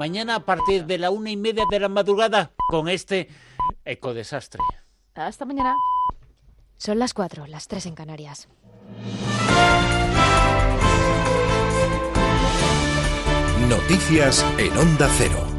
mañana a partir de la una y media de la madrugada con este ecodesastre. Hasta mañana. Son las cuatro, las tres en Canarias. Noticias en Onda Cero.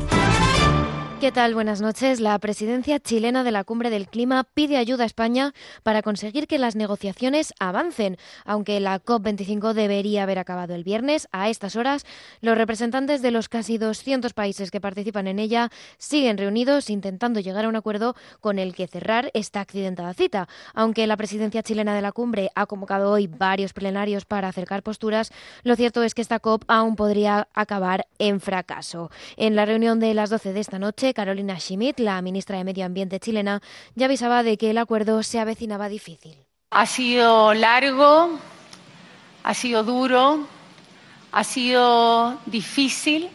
¿Qué tal? Buenas noches. La presidencia chilena de la Cumbre del Clima pide ayuda a España para conseguir que las negociaciones avancen. Aunque la COP25 debería haber acabado el viernes, a estas horas, los representantes de los casi 200 países que participan en ella siguen reunidos intentando llegar a un acuerdo con el que cerrar esta accidentada cita. Aunque la presidencia chilena de la Cumbre ha convocado hoy varios plenarios para acercar posturas, lo cierto es que esta COP aún podría acabar en fracaso. En la reunión de las 12 de esta noche, Carolina Schmidt, la ministra de Medio Ambiente chilena, ya avisaba de que el acuerdo se avecinaba difícil. Ha sido largo, ha sido duro, ha sido difícil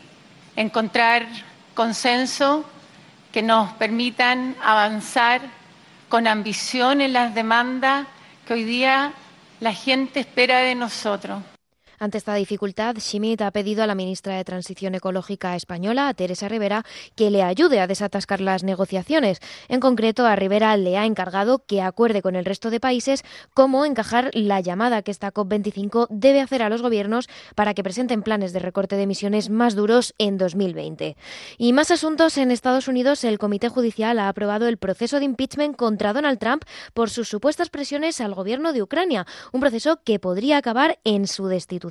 encontrar consenso que nos permitan avanzar con ambición en las demandas que hoy día la gente espera de nosotros. Ante esta dificultad, Schmidt ha pedido a la ministra de Transición Ecológica española, Teresa Rivera, que le ayude a desatascar las negociaciones. En concreto, a Rivera le ha encargado que acuerde con el resto de países cómo encajar la llamada que esta COP25 debe hacer a los gobiernos para que presenten planes de recorte de emisiones más duros en 2020. Y más asuntos en Estados Unidos, el Comité Judicial ha aprobado el proceso de impeachment contra Donald Trump por sus supuestas presiones al gobierno de Ucrania, un proceso que podría acabar en su destitución.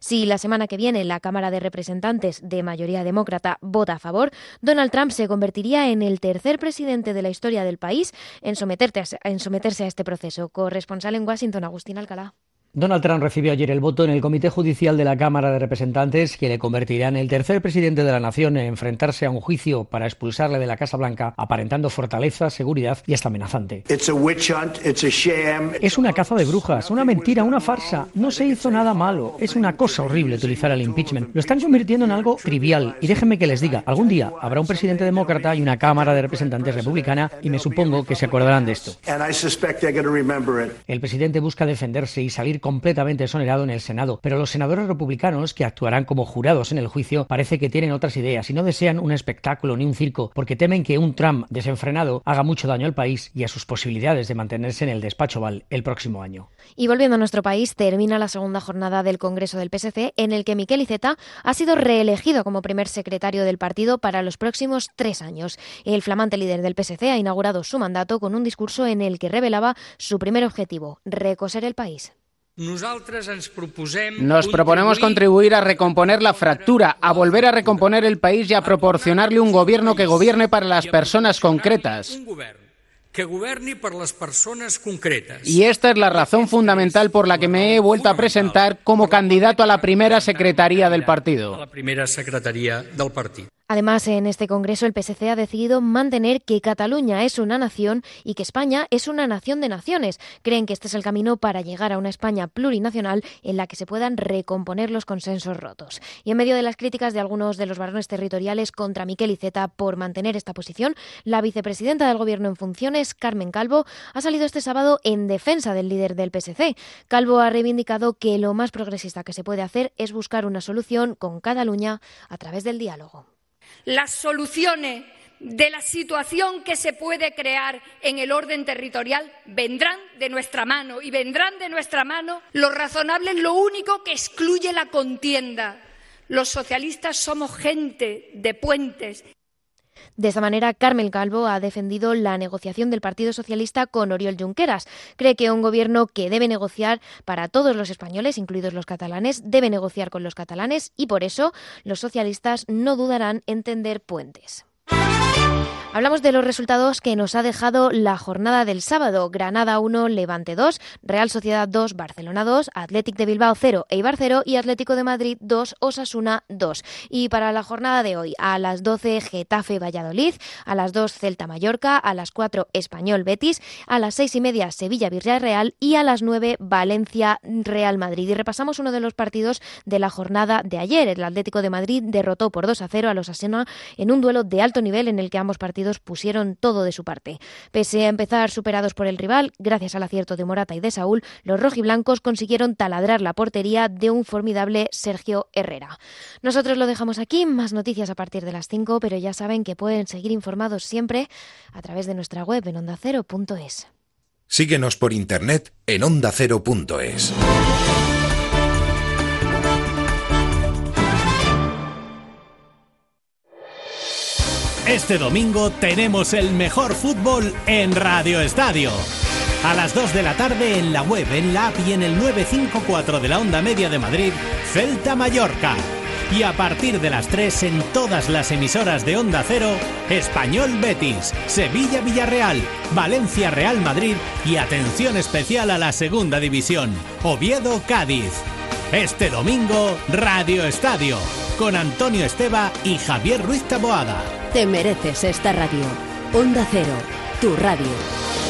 Si la semana que viene la Cámara de Representantes de mayoría demócrata vota a favor, Donald Trump se convertiría en el tercer presidente de la historia del país en, en someterse a este proceso. Corresponsal en Washington, Agustín Alcalá. Donald Trump recibió ayer el voto en el Comité Judicial de la Cámara de Representantes que le convertirá en el tercer presidente de la nación en enfrentarse a un juicio para expulsarle de la Casa Blanca, aparentando fortaleza, seguridad y hasta amenazante. Es una caza de brujas, una mentira, una farsa. No se hizo nada malo. Es una cosa horrible utilizar el impeachment. Lo están convirtiendo en algo trivial. Y déjenme que les diga, algún día habrá un presidente demócrata y una Cámara de Representantes republicana y me supongo que se acordarán de esto. El presidente busca defenderse y salir completamente exonerado en el Senado, pero los senadores republicanos que actuarán como jurados en el juicio parece que tienen otras ideas y no desean un espectáculo ni un circo porque temen que un Trump desenfrenado haga mucho daño al país y a sus posibilidades de mantenerse en el despacho Val el próximo año. Y volviendo a nuestro país, termina la segunda jornada del Congreso del PSC en el que Miquel Iceta ha sido reelegido como primer secretario del partido para los próximos tres años. El flamante líder del PSC ha inaugurado su mandato con un discurso en el que revelaba su primer objetivo, recoser el país. Nos proponemos contribuir a recomponer la fractura, a volver a recomponer el país y a proporcionarle un gobierno que gobierne para las personas concretas. Y esta es la razón fundamental por la que me he vuelto a presentar como candidato a la primera secretaría del partido. Además, en este Congreso el PSC ha decidido mantener que Cataluña es una nación y que España es una nación de naciones. Creen que este es el camino para llegar a una España plurinacional en la que se puedan recomponer los consensos rotos. Y en medio de las críticas de algunos de los varones territoriales contra Miquel Iceta por mantener esta posición, la vicepresidenta del Gobierno en funciones, Carmen Calvo, ha salido este sábado en defensa del líder del PSC. Calvo ha reivindicado que lo más progresista que se puede hacer es buscar una solución con Cataluña a través del diálogo las soluciones de la situación que se puede crear en el orden territorial vendrán de nuestra mano y vendrán de nuestra mano lo razonable es lo único que excluye la contienda. Los socialistas somos gente de puentes de esta manera, Carmen Calvo ha defendido la negociación del Partido Socialista con Oriol Junqueras. Cree que un gobierno que debe negociar para todos los españoles, incluidos los catalanes, debe negociar con los catalanes y por eso los socialistas no dudarán en tender puentes. Hablamos de los resultados que nos ha dejado la jornada del sábado. Granada 1, Levante 2, Real Sociedad 2, Barcelona 2, Athletic de Bilbao 0, Eibar 0 y Atlético de Madrid 2, Osasuna 2. Y para la jornada de hoy, a las 12 Getafe Valladolid, a las 2 Celta Mallorca, a las 4 Español Betis, a las 6 y media Sevilla Villarreal y a las 9 Valencia Real Madrid. Y repasamos uno de los partidos de la jornada de ayer. El Atlético de Madrid derrotó por 2 a 0 a los Asena en un duelo de alto nivel en el que ambos partidos pusieron todo de su parte. Pese a empezar superados por el rival, gracias al acierto de Morata y de Saúl, los rojiblancos consiguieron taladrar la portería de un formidable Sergio Herrera. Nosotros lo dejamos aquí, más noticias a partir de las 5, pero ya saben que pueden seguir informados siempre a través de nuestra web en ondacero.es. Síguenos por internet en ondacero.es. Este domingo tenemos el mejor fútbol en Radio Estadio. A las 2 de la tarde en la web, en la app y en el 954 de la Onda Media de Madrid, Celta Mallorca. Y a partir de las 3 en todas las emisoras de Onda Cero, Español Betis, Sevilla Villarreal, Valencia Real Madrid y atención especial a la Segunda División, Oviedo Cádiz. Este domingo, Radio Estadio, con Antonio Esteba y Javier Ruiz Taboada. Te mereces esta radio. Onda Cero, tu radio.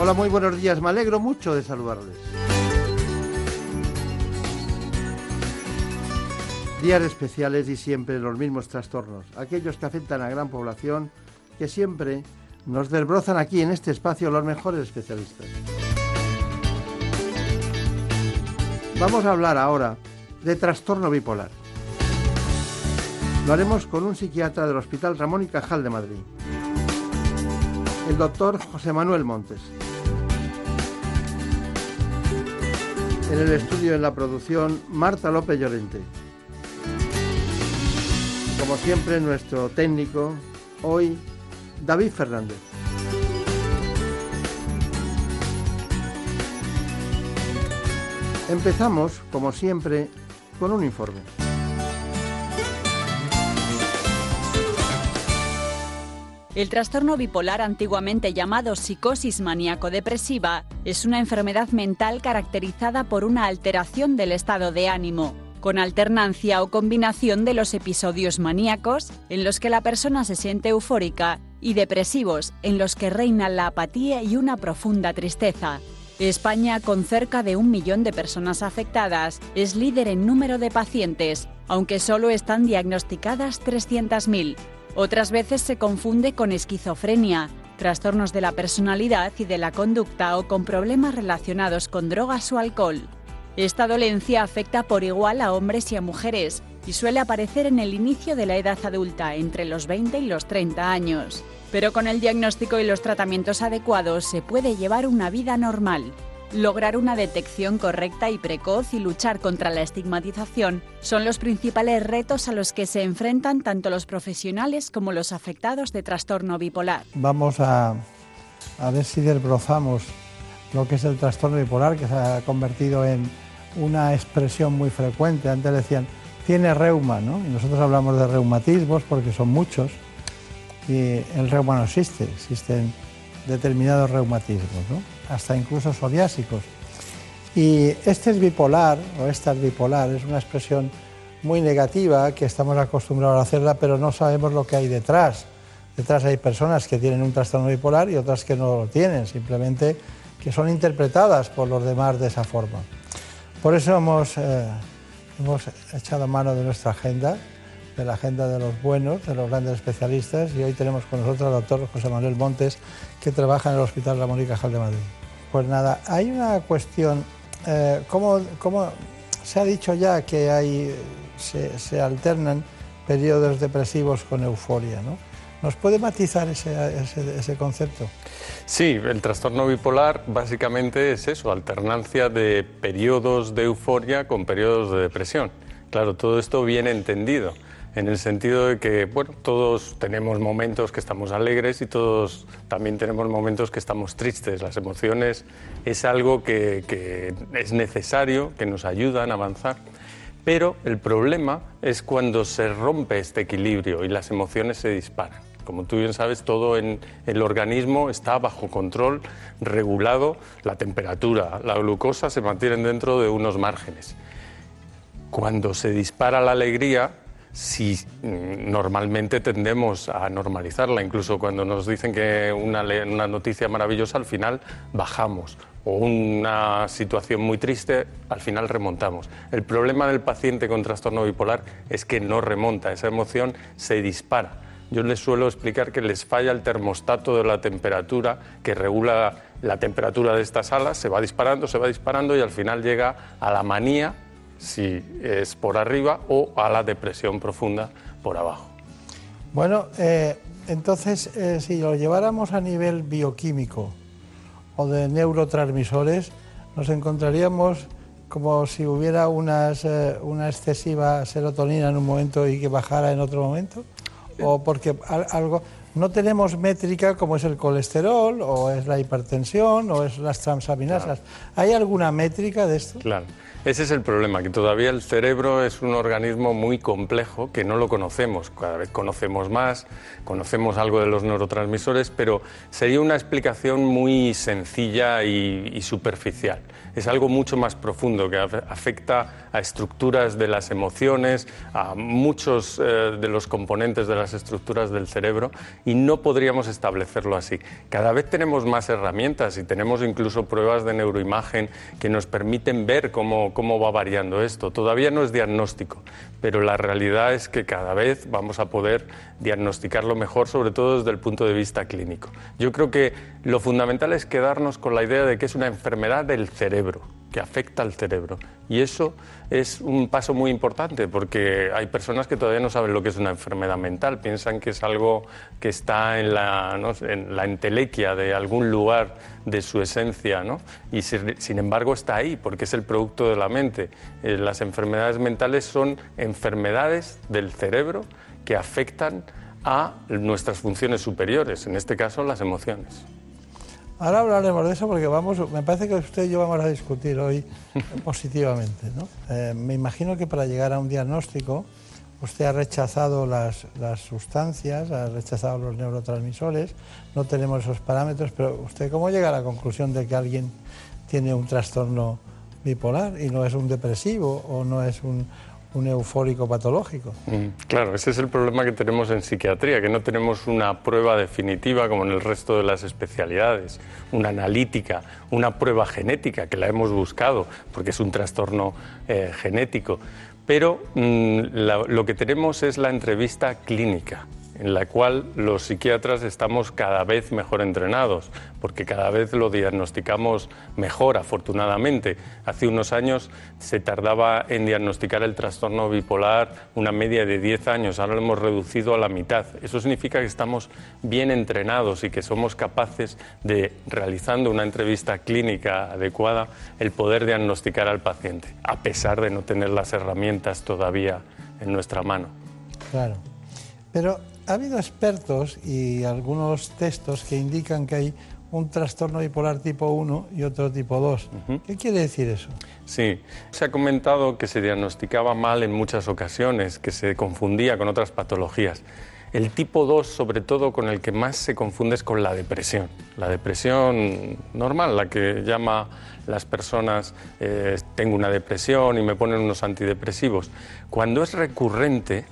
Hola, muy buenos días. Me alegro mucho de saludarles. Días especiales y siempre los mismos trastornos, aquellos que afectan a gran población, que siempre nos desbrozan aquí en este espacio los mejores especialistas. Vamos a hablar ahora de trastorno bipolar. Lo haremos con un psiquiatra del Hospital Ramón y Cajal de Madrid, el doctor José Manuel Montes. En el estudio en la producción, Marta López Llorente. Como siempre, nuestro técnico, hoy, David Fernández. Empezamos, como siempre, con un informe. El trastorno bipolar, antiguamente llamado psicosis maníaco-depresiva, es una enfermedad mental caracterizada por una alteración del estado de ánimo, con alternancia o combinación de los episodios maníacos, en los que la persona se siente eufórica, y depresivos, en los que reina la apatía y una profunda tristeza. España, con cerca de un millón de personas afectadas, es líder en número de pacientes, aunque solo están diagnosticadas 300.000. Otras veces se confunde con esquizofrenia, trastornos de la personalidad y de la conducta o con problemas relacionados con drogas o alcohol. Esta dolencia afecta por igual a hombres y a mujeres y suele aparecer en el inicio de la edad adulta, entre los 20 y los 30 años. Pero con el diagnóstico y los tratamientos adecuados se puede llevar una vida normal. Lograr una detección correcta y precoz y luchar contra la estigmatización son los principales retos a los que se enfrentan tanto los profesionales como los afectados de trastorno bipolar. Vamos a, ver si desbrozamos lo que es el trastorno bipolar, que se ha convertido en una expresión muy frecuente. Antes decían, tiene reuma, ¿no? Y nosotros hablamos de reumatismos porque son muchos. Y el reuma no existe, existen determinados reumatismos, ¿no? Hasta incluso psoriásicos. Y este es bipolar, o esta es bipolar, es una expresión muy negativa que estamos acostumbrados a hacerla, pero no sabemos lo que hay detrás. Detrás hay personas que tienen un trastorno bipolar y otras que no lo tienen, simplemente que son interpretadas por los demás de esa forma. Por eso hemos, eh, hemos echado mano de nuestra agenda, de la agenda de los buenos, de los grandes especialistas, y hoy tenemos con nosotros al doctor José Manuel Montes, que trabaja en el Hospital Ramón y Cajal de Madrid. Pues nada, hay una cuestión, eh, ¿cómo, ¿cómo se ha dicho ya que hay, se, se alternan periodos depresivos con euforia, ¿no? ¿Nos puede matizar ese, ese, ese, concepto? Sí, el trastorno bipolar básicamente es eso, alternancia de periodos de euforia con periodos de depresión. Claro, todo esto bien entendido, en el sentido de que, bueno, todos tenemos momentos que estamos alegres y todos también tenemos momentos que estamos tristes. Las emociones es algo que, que es necesario, que nos ayudan a avanzar. Pero el problema es cuando se rompe este equilibrio y las emociones se disparan. Como tú bien sabes, todo en el organismo está bajo control, regulado, la temperatura, la glucosa se mantienen dentro de unos márgenes. Cuando se dispara la alegría, si normalmente tendemos a normalizarla, incluso cuando nos dicen que una, noticia maravillosa, al final bajamos, o una situación muy triste, al final remontamos. El problema del paciente con trastorno bipolar es que no remonta, esa emoción se dispara yo les suelo explicar que les falla el termostato de la temperatura que regula la temperatura de estas alas, se va disparando, se va disparando y al final llega a la manía, si es por arriba, o a la depresión profunda por abajo. Bueno, eh, entonces, eh, si lo lleváramos a nivel bioquímico o de neurotransmisores, nos encontraríamos como si hubiera unas, eh, una excesiva serotonina en un momento y que bajara en otro momento o porque algo no tenemos métrica como es el colesterol o es la hipertensión o es las transaminasas. ¿Hay alguna métrica de esto? Claro. Ese es el problema, que todavía el cerebro es un organismo muy complejo que no lo conocemos. Cada vez conocemos más, conocemos algo de los neurotransmisores, pero sería una explicación muy sencilla y, superficial es algo mucho más profundo que afecta a estructuras de las emociones, a muchos eh, de los componentes de las estructuras del cerebro y no podríamos establecerlo así. Cada vez tenemos más herramientas y tenemos incluso pruebas de neuroimagen que nos permiten ver cómo, cómo va variando esto. Todavía no es diagnóstico, pero la realidad es que cada vez vamos a poder diagnosticarlo mejor, sobre todo desde el punto de vista clínico. Yo creo que lo fundamental es quedarnos con la idea de que es una enfermedad del cerebro, que afecta al cerebro. Y eso es un paso muy importante porque hay personas que todavía no saben lo que es una enfermedad mental, piensan que es algo que está en la, en la entelequia de algún lugar de su esencia, ¿no? y sin embargo está ahí porque es el producto de la mente. Eh, las enfermedades mentales son enfermedades del cerebro que afectan a nuestras funciones superiores, en este caso las emociones. Ahora hablaremos de eso porque vamos, me parece que usted y yo vamos a discutir hoy positivamente. ¿no? Eh, me imagino que para llegar a un diagnóstico usted ha rechazado las, las, sustancias, ha rechazado los neurotransmisores, no tenemos esos parámetros, pero usted cómo llega a la conclusión de que alguien tiene un trastorno bipolar y no es un depresivo o no es un, un eufórico patológico. Mm, claro, ese es el problema que tenemos en psiquiatría, que no tenemos una prueba definitiva como en el resto de las especialidades, una analítica, una prueba genética, que la hemos buscado, porque es un trastorno eh, genético. Pero mm, lo que tenemos es la entrevista clínica en la cual los psiquiatras estamos cada vez mejor entrenados, porque cada vez lo diagnosticamos mejor, afortunadamente. Hace unos años se tardaba en diagnosticar el trastorno bipolar una media de 10 años, ahora lo hemos reducido a la mitad. Eso significa que estamos bien entrenados y que somos capaces de, realizando una entrevista clínica adecuada, el poder diagnosticar al paciente, a pesar de no tener las herramientas todavía en nuestra mano. Claro. Pero ha habido expertos y algunos textos que indican que hay un trastorno bipolar tipo 1 y otro tipo 2. ¿Qué quiere decir eso? Sí, se ha comentado que se diagnosticaba mal en muchas ocasiones, que se confundía con otras patologías. El tipo 2, sobre todo, con el que más se confunde es con la depresión. La depresión normal, la que llama las personas, eh, tengo una depresión y me ponen unos antidepresivos. Cuando es recurrente,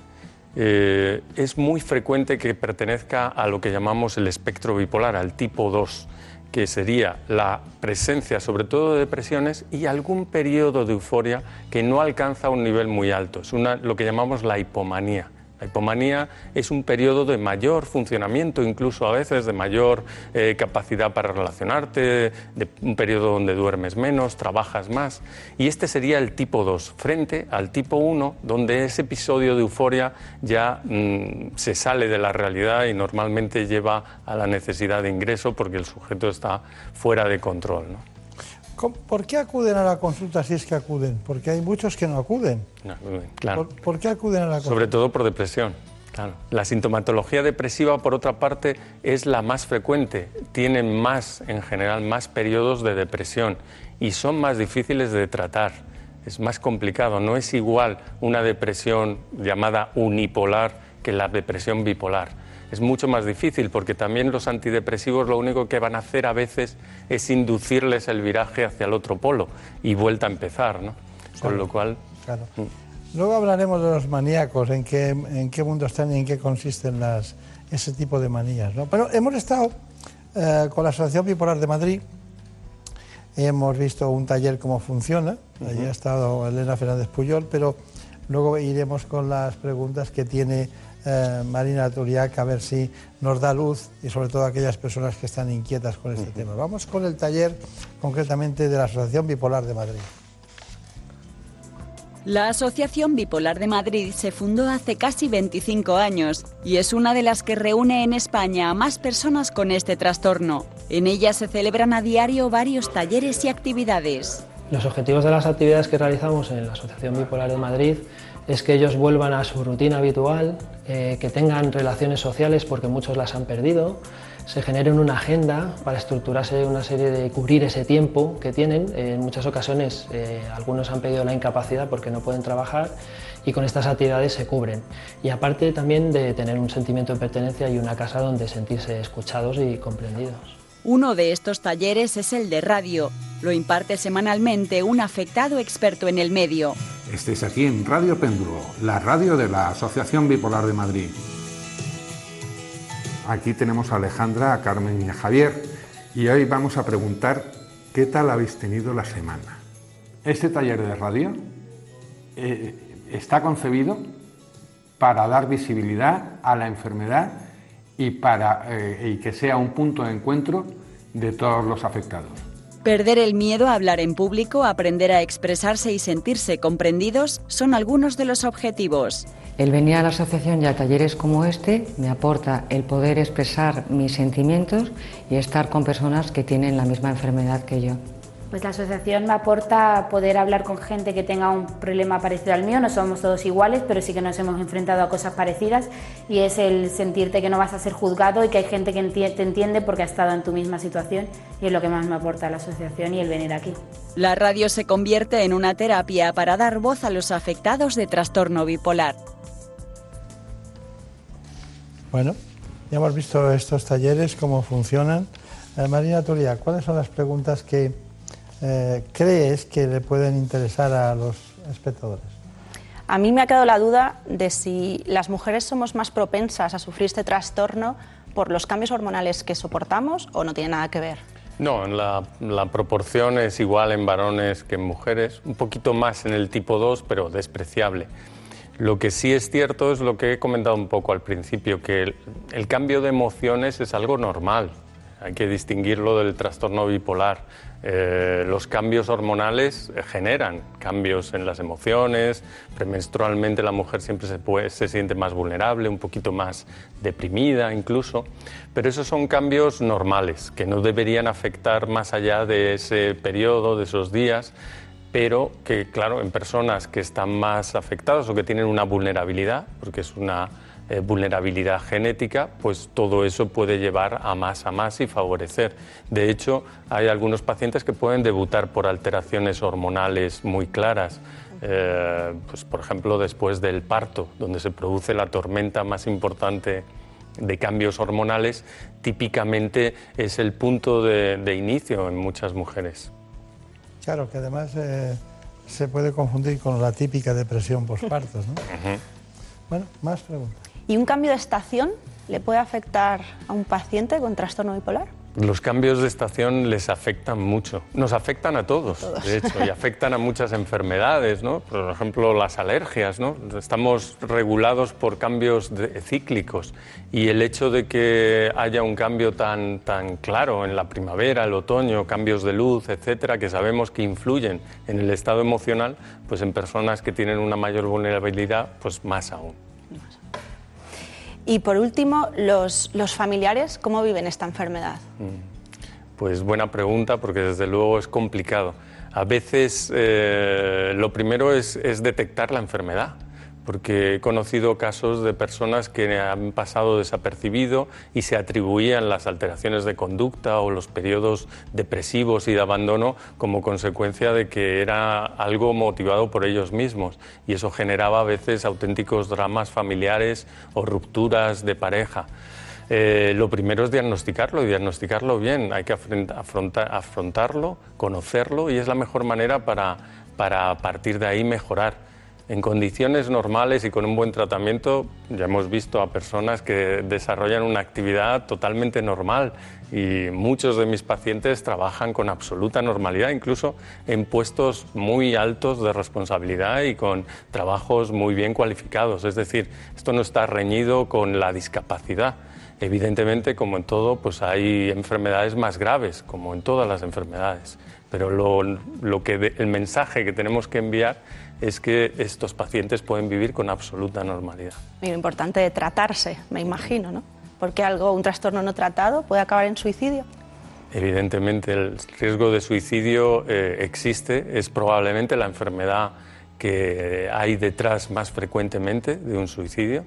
eh, es muy frecuente que pertenezca a lo que llamamos el espectro bipolar, al tipo 2, que sería la presencia sobre todo de depresiones y algún periodo de euforia que no alcanza un nivel muy alto. Es una, lo que llamamos la hipomanía, La hipomanía es un periodo de mayor funcionamiento, incluso a veces de mayor eh, capacidad para relacionarte, de un periodo donde duermes menos, trabajas más. Y este sería el tipo 2, frente al tipo 1, donde ese episodio de euforia ya mm, se sale de la realidad y normalmente lleva a la necesidad de ingreso porque el sujeto está fuera de control. ¿Por qué acuden a la consulta si es que acuden? Porque hay muchos que no acuden. claro. ¿Por, qué acuden a la consulta? Sobre todo por depresión. Claro. La sintomatología depresiva, por otra parte, es la más frecuente. Tienen más, en general, más periodos de depresión y son más difíciles de tratar. Es más complicado. No es igual una depresión llamada unipolar que la depresión bipolar es mucho más difícil porque también los antidepresivos lo único que van a hacer a veces es inducirles el viraje hacia el otro polo y vuelta a empezar, ¿no? Con lo cual... Claro. Mm. Luego hablaremos de los maníacos, en qué, en qué mundo están y en qué consisten las, ese tipo de manías, ¿no? Pero hemos estado eh, con la Asociación Bipolar de Madrid, hemos visto un taller cómo funciona, allí ha estado Elena Fernández Puyol, pero luego iremos con las preguntas que tiene eh, Marina Turiac a ver si nos da luz y sobre todo aquellas personas que están inquietas con este tema. Vamos con el taller concretamente de la Asociación Bipolar de Madrid. La Asociación Bipolar de Madrid se fundó hace casi 25 años y es una de las que reúne en España a más personas con este trastorno. En ella se celebran a diario varios talleres y actividades. Los objetivos de las actividades que realizamos en la Asociación Bipolar de Madrid es que ellos vuelvan a su rutina habitual, eh, que tengan relaciones sociales porque muchos las han perdido, se generen una agenda para estructurarse una serie de cubrir ese tiempo que tienen. en muchas ocasiones eh, algunos han pedido la incapacidad porque no pueden trabajar y con estas actividades se cubren. Y aparte también de tener un sentimiento de pertenencia y una casa donde sentirse escuchados y comprendidos. Uno de estos talleres es el de radio. Lo imparte semanalmente un afectado experto en el medio. Estéis aquí en Radio Péndulo, la radio de la Asociación Bipolar de Madrid. Aquí tenemos a Alejandra, a Carmen y a Javier y hoy vamos a preguntar qué tal habéis tenido la semana. Este taller de radio eh, está concebido para dar visibilidad a la enfermedad y, para, eh, y que sea un punto de encuentro de todos los afectados. Perder el miedo a hablar en público, aprender a expresarse y sentirse comprendidos son algunos de los objetivos. El venir a la asociación y a talleres como este me aporta el poder expresar mis sentimientos y estar con personas que tienen la misma enfermedad que yo. Pues la asociación me aporta poder hablar con gente que tenga un problema parecido al mío, no somos todos iguales, pero sí que nos hemos enfrentado a cosas parecidas y es el sentirte que no vas a ser juzgado y que hay gente que te entiende porque ha estado en tu misma situación y es lo que más me aporta la asociación y el venir aquí. La radio se convierte en una terapia para dar voz a los afectados de trastorno bipolar. Bueno, ya hemos visto estos talleres, cómo funcionan. Eh, Marina Turia, ¿cuáles son las preguntas que eh, crees que le pueden interesar a los espectadores? A mí me ha quedado la duda de si las mujeres somos más propensas a sufrir este trastorno por los cambios hormonales que soportamos o no tiene nada que ver. No, la, la, proporción es igual en varones que en mujeres, un poquito más en el tipo 2, pero despreciable. Lo que sí es cierto es lo que he comentado un poco al principio, que el cambio de emociones es algo normal, hay que distinguirlo del trastorno bipolar. Eh, los cambios hormonales generan cambios en las emociones, premenstrualmente la mujer siempre se, se siente más vulnerable, un poquito más deprimida incluso, pero esos son cambios normales que no deberían afectar más allá de ese periodo, de esos días, pero que claro, en personas que están más afectadas o que tienen una vulnerabilidad, porque es una eh, vulnerabilidad genética, pues todo eso puede llevar a más, a más y favorecer. De hecho, hay algunos pacientes que pueden debutar por alteraciones hormonales muy claras. Eh, pues, por ejemplo, después del parto, donde se produce la tormenta más importante de cambios hormonales, típicamente es el punto de, inicio en muchas mujeres. Claro, que además eh, se puede confundir con la típica depresión postparto. ¿no? Bueno, más preguntas. ¿Y un cambio de estación le puede afectar a un paciente con trastorno bipolar? Los cambios de estación les afectan mucho. Nos afectan a todos, de hecho, y afectan a muchas enfermedades, ¿no? Por ejemplo, las alergias, ¿no? Estamos regulados por cambios cíclicos y el hecho de que haya un cambio tan, tan claro en la primavera, el otoño, cambios de luz, etcétera, que sabemos que influyen en el estado emocional, pues en personas que tienen una mayor vulnerabilidad, pues más aún. Y por último, los, familiares, ¿cómo viven esta enfermedad? Mm. Pues buena pregunta, porque desde luego es complicado. A veces eh, lo primero es detectar la enfermedad porque he conocido casos de personas que han pasado desapercibido y se atribuían las alteraciones de conducta o los periodos depresivos y de abandono como consecuencia de que era algo motivado por ellos mismos y eso generaba a veces auténticos dramas familiares o rupturas de pareja. Eh, lo primero es diagnosticarlo y diagnosticarlo bien. Hay que afrontarlo, conocerlo y es la mejor manera para, para a partir de ahí mejorar. En condiciones normales y con un buen tratamiento, ya hemos visto a personas que desarrollan una actividad totalmente normal y muchos de mis pacientes trabajan con absoluta normalidad, incluso en puestos muy altos de responsabilidad y con trabajos muy bien cualificados. Es decir, esto no está reñido con la discapacidad. Evidentemente, como en todo, pues hay enfermedades más graves, como en todas las enfermedades. Pero lo, que el mensaje que tenemos que enviar es que estos pacientes pueden vivir con absoluta normalidad. Y lo importante de tratarse, me imagino, ¿no? Porque algo, un trastorno no tratado puede acabar en suicidio. Evidentemente, el riesgo de suicidio eh, existe, es probablemente la enfermedad que hay detrás más frecuentemente de un suicidio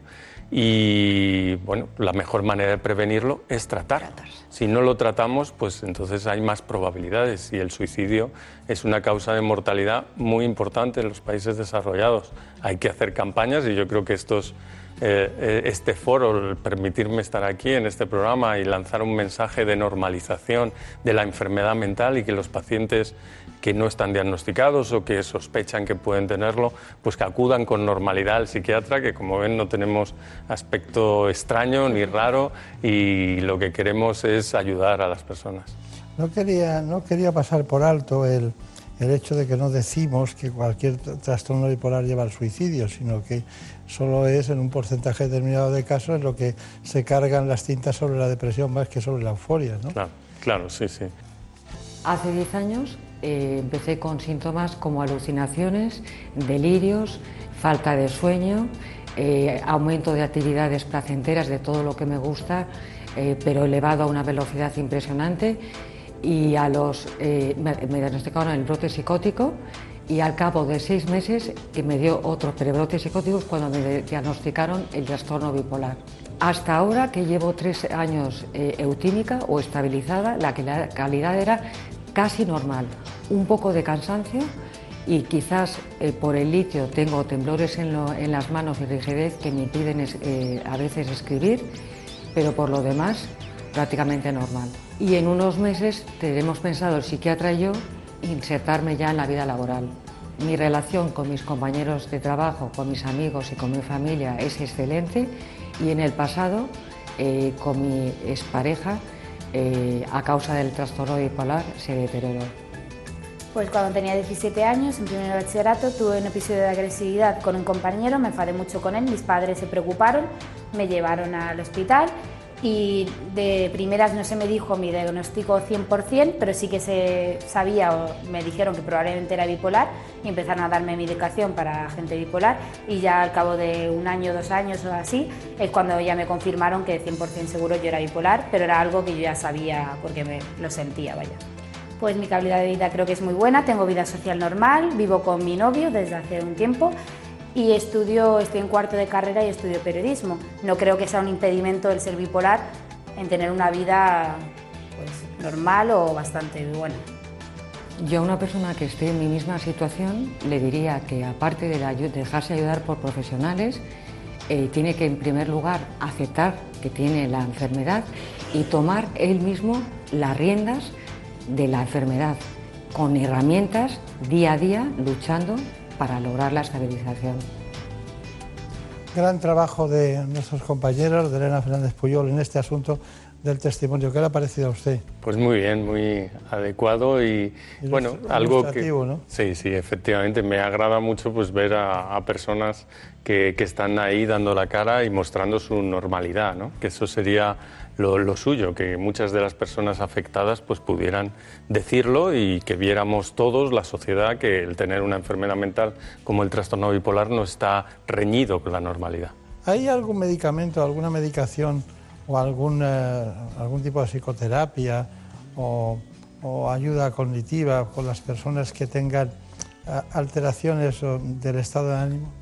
y bueno, la mejor manera de prevenirlo es tratar. Si no lo tratamos, pues entonces hay más probabilidades y el suicidio es una causa de mortalidad muy importante en los países desarrollados. Hay que hacer campañas y yo creo que estos, eh, eh, este foro, el permitirme estar aquí en este programa y lanzar un mensaje de normalización de la enfermedad mental y que los pacientes que no están diagnosticados o que sospechan que pueden tenerlo, pues que acudan con normalidad al psiquiatra, que como ven no tenemos aspecto extraño ni raro y lo que queremos es ayudar a las personas. No quería, no quería pasar por alto el, el hecho de que no decimos que cualquier trastorno bipolar lleva al suicidio, sino que solo es en un porcentaje determinado de casos en lo que se cargan las cintas sobre la depresión más que sobre la euforia. ¿no? Claro, claro, sí, sí. Hace 10 años eh, empecé con síntomas como alucinaciones, delirios, falta de sueño, eh, aumento de actividades placenteras de todo lo que me gusta, eh, pero elevado a una velocidad impresionante. Y a los, me, diagnosticaron el brote psicótico y al cabo de seis meses que me dio otros prebrotes psicóticos cuando me diagnosticaron el trastorno bipolar. Hasta ahora que llevo tres años eutímica o estabilizada, la calidad era casi normal, un poco de cansancio y quizás eh, por el litio tengo temblores en, las manos y rigidez que me impiden eh, a veces escribir, pero por lo demás prácticamente normal. Y en unos meses tenemos pensado el psiquiatra y yo insertarme ya en la vida laboral. Mi relación con mis compañeros de trabajo, con mis amigos y con mi familia es excelente y en el pasado eh, con mi expareja eh, a causa del trastorno bipolar se deterioró. Pues cuando tenía 17 años, en primer bachillerato, tuve un episodio de agresividad con un compañero, me enfadé mucho con él, mis padres se preocuparon, me llevaron al hospital y de primeras no se me dijo mi diagnóstico 100%, pero sí que se sabía o me dijeron que probablemente era bipolar y empezaron a darme medicación para gente bipolar y ya al cabo de un año, dos años o así es cuando ya me confirmaron que 100% seguro yo era bipolar, pero era algo que yo ya sabía porque me lo sentía, vaya. Pues mi calidad de vida creo que es muy buena, tengo vida social normal, vivo con mi novio desde hace un tiempo y estudio, estoy en cuarto de carrera y estudio periodismo. No creo que sea un impedimento el ser bipolar en tener una vida pues, normal o bastante buena. Yo a una persona que esté en mi misma situación le diría que aparte de, dejarse ayudar por profesionales, eh, tiene que en primer lugar aceptar que tiene la enfermedad y tomar él mismo las riendas de la enfermedad con herramientas día a día luchando para lograr la estabilización. Gran trabajo de nuestros compañeros, de Elena Fernández Puyol, en este asunto del testimonio. ¿Qué le ha parecido a usted? Pues muy bien, muy adecuado y, bueno, algo que... ¿no? Sí, sí, efectivamente. Me agrada mucho pues ver a, personas que, que, están ahí dando la cara y mostrando su normalidad, ¿no? Que eso sería lo, suyo, que muchas de las personas afectadas pues pudieran decirlo y que viéramos todos, la sociedad, que el tener una enfermedad mental como el trastorno bipolar no está reñido con la normalidad. ¿Hay algún medicamento, alguna medicación o algún, eh, algún tipo de psicoterapia o, ayuda cognitiva con las personas que tengan eh, alteraciones del estado de ánimo?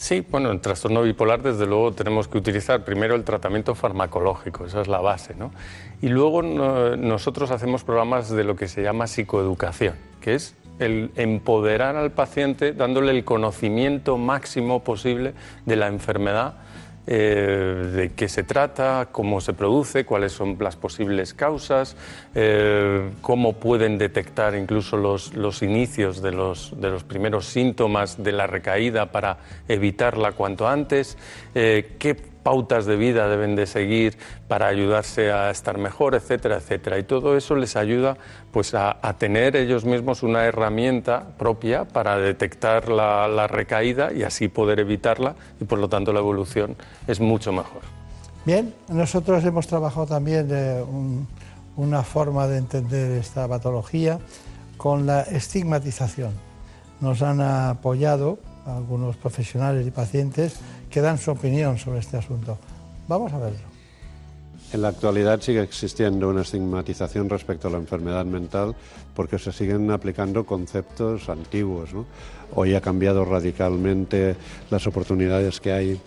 Sí, bueno, en trastorno bipolar desde luego tenemos que utilizar primero el tratamiento farmacológico, esa es la base, ¿no? Y luego nosotros hacemos programas de lo que se llama psicoeducación, que es el empoderar al paciente dándole el conocimiento máximo posible de la enfermedad eh, de qué se trata, cómo se produce, cuáles son las posibles causas, eh, cómo pueden detectar incluso los, los inicios de los, de los, primeros síntomas de la recaída para evitarla cuanto antes, eh, qué pautas de vida deben de seguir para ayudarse a estar mejor, etcétera, etcétera. Y todo eso les ayuda pues a, tener ellos mismos una herramienta propia para detectar la, recaída y así poder evitarla y por lo tanto la evolución es mucho mejor. Bien, nosotros hemos trabajado también de una forma de entender esta patología con la estigmatización. Nos han apoyado algunos profesionales y pacientes que dan su opinión sobre este asunto. Vamos a verlo. En la actualidad sigue existiendo una estigmatización respecto a la enfermedad mental porque se siguen aplicando conceptos antiguos. Hoy ha cambiado radicalmente las oportunidades que hay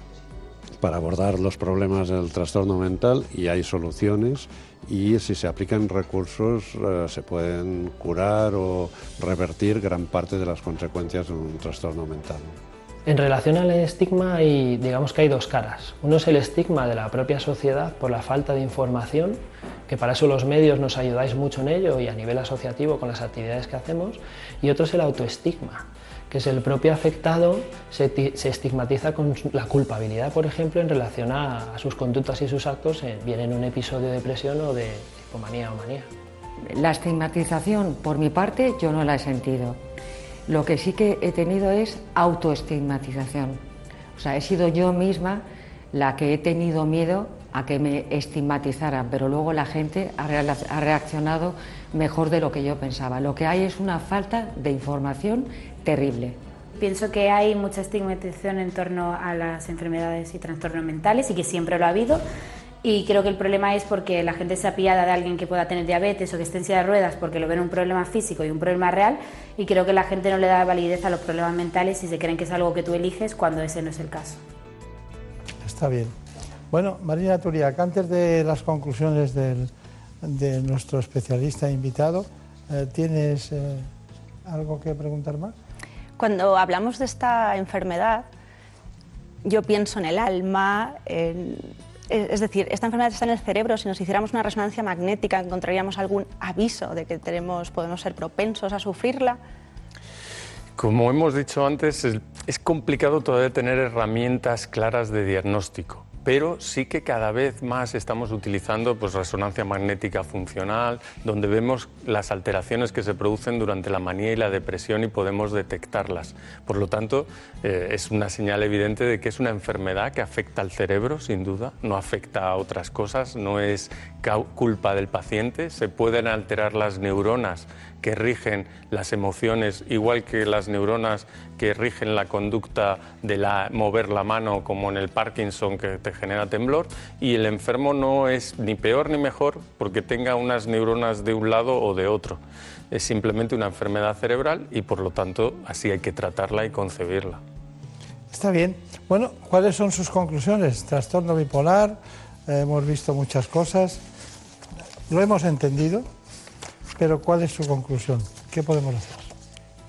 para abordar los problemas del trastorno mental y hay soluciones y si se aplican recursos eh, se pueden curar o revertir gran parte de las consecuencias de un trastorno mental. En relación al estigma, hay, digamos que hay dos caras. Uno es el estigma de la propia sociedad por la falta de información, que para eso los medios nos ayudáis mucho en ello y a nivel asociativo con las actividades que hacemos. Y otro es el autoestigma, que es el propio afectado se, estigmatiza con la culpabilidad, por ejemplo, en relación a, sus conductas y sus actos, bien en un episodio de depresión o de hipomanía o manía. La estigmatización, por mi parte, yo no la he sentido lo que sí que he tenido es autoestigmatización. O sea, he sido yo misma la que he tenido miedo a que me estigmatizaran, pero luego la gente ha reaccionado mejor de lo que yo pensaba. Lo que hay es una falta de información terrible. Pienso que hay mucha estigmatización en torno a las enfermedades y trastornos mentales y que siempre lo ha habido, y creo que el problema es porque la gente se apiada de alguien que pueda tener diabetes o que esté en silla de ruedas porque lo ven un problema físico y un problema real y creo que la gente no le da validez a los problemas mentales y se creen que es algo que tú eliges cuando ese no es el caso. Está bien. Bueno, Marina Turiac, antes de las conclusiones del, de nuestro especialista invitado, eh, ¿tienes eh, algo que preguntar más? Cuando hablamos de esta enfermedad, yo pienso en el alma, en es decir, esta enfermedad está en el cerebro. Si nos hiciéramos una resonancia magnética, encontraríamos algún aviso de que tenemos, podemos ser propensos a sufrirla. Como hemos dicho antes, es complicado todavía tener herramientas claras de diagnóstico pero sí que cada vez más estamos utilizando pues, resonancia magnética funcional, donde vemos las alteraciones que se producen durante la manía y la depresión y podemos detectarlas. Por lo tanto, eh, es una señal evidente de que es una enfermedad que afecta al cerebro, sin duda, no afecta a otras cosas, no es culpa del paciente, se pueden alterar las neuronas que rigen las emociones, igual que las neuronas que rigen la conducta de la, mover la mano, como en el Parkinson que te genera temblor, y el enfermo no es ni peor ni mejor porque tenga unas neuronas de un lado o de otro. Es simplemente una enfermedad cerebral y por lo tanto así hay que tratarla y concebirla. Está bien. Bueno, ¿cuáles son sus conclusiones? Trastorno bipolar, hemos visto muchas cosas, lo hemos entendido, pero ¿cuál es su conclusión? ¿Qué podemos hacer?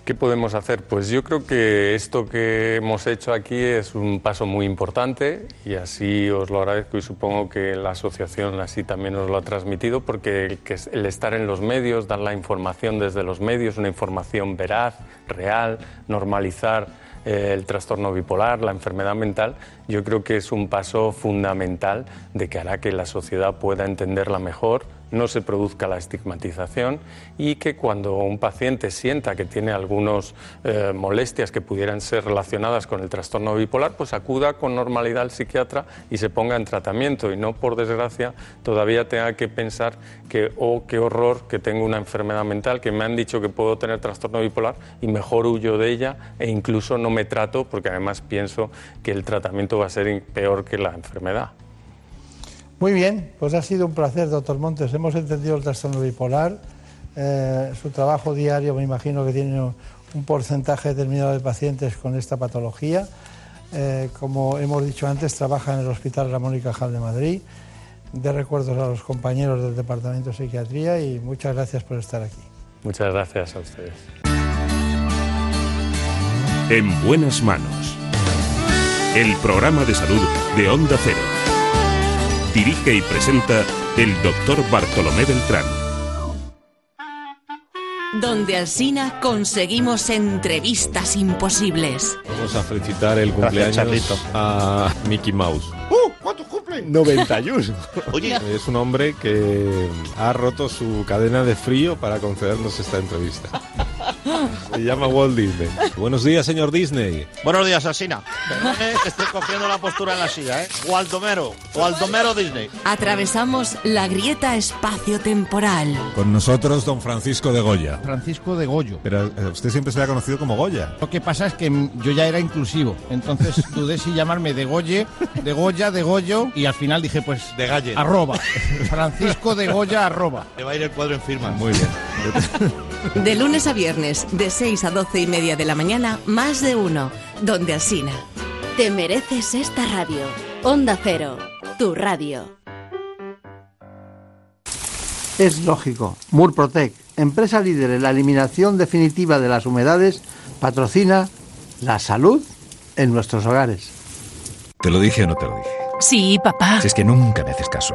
¿Qué podemos hacer? Pues yo creo que esto que hemos hecho aquí es un paso muy importante y así os lo agradezco y supongo que la asociación así también os lo ha transmitido porque el, estar en los medios, dar la información desde los medios, una información veraz, real, normalizar eh, el trastorno bipolar, la enfermedad mental, yo creo que es un paso fundamental de que hará que la sociedad pueda entenderla mejor, no se produzca la estigmatización y que cuando un paciente sienta que tiene algunas eh, molestias que pudieran ser relacionadas con el trastorno bipolar, pues acuda con normalidad al psiquiatra y se ponga en tratamiento y no, por desgracia, todavía tenga que pensar que, oh, qué horror que tengo una enfermedad mental, que me han dicho que puedo tener trastorno bipolar y mejor huyo de ella e incluso no me trato porque además pienso que el tratamiento va a ser peor que la enfermedad. Muy bien, pues ha sido un placer, doctor Montes. Hemos entendido el trastorno bipolar. Eh, su trabajo diario, me imagino que tiene un porcentaje determinado de pacientes con esta patología. Eh, como hemos dicho antes, trabaja en el Hospital Ramón y Cajal de Madrid. De recuerdos a los compañeros del Departamento de Psiquiatría y muchas gracias por estar aquí. Muchas gracias a ustedes. En buenas manos. El programa de salud de Onda Cero. Dirige y presenta el doctor Bartolomé Beltrán. Donde Alsina conseguimos entrevistas imposibles. Vamos a felicitar el cumpleaños a Mickey Mouse. ¡Uh! ¿Cuántos cumple? 91. Oye. Es un hombre que ha roto su cadena de frío para concedernos esta entrevista. Se llama Walt Disney. Buenos días, señor Disney. Buenos días, Alsina. Perdone que estoy cogiendo la postura en la silla, ¿eh? Waldomero. Waldomero Disney. Atravesamos la grieta espacio-temporal. Con nosotros, don Francisco de Goya. Francisco de Goyo. Pero eh, usted siempre se le ha conocido como Goya. Lo que pasa es que yo ya era inclusivo, entonces dudé si llamarme de Goye, de Goya, de Goyo, y al final dije, pues, De Galle. arroba. Francisco de Goya, arroba. Le va a ir el cuadro en firma. Muy bien. De lunes a viernes, de 6 a 12 y media de la mañana, más de uno. Donde Alsina. Te mereces esta radio. Onda Cero, tu radio. Es lógico. Murprotec, empresa líder en la eliminación definitiva de las humedades, patrocina la salud en nuestros hogares. ¿Te lo dije o no te lo dije? Sí, papá. Si es que nunca me haces caso.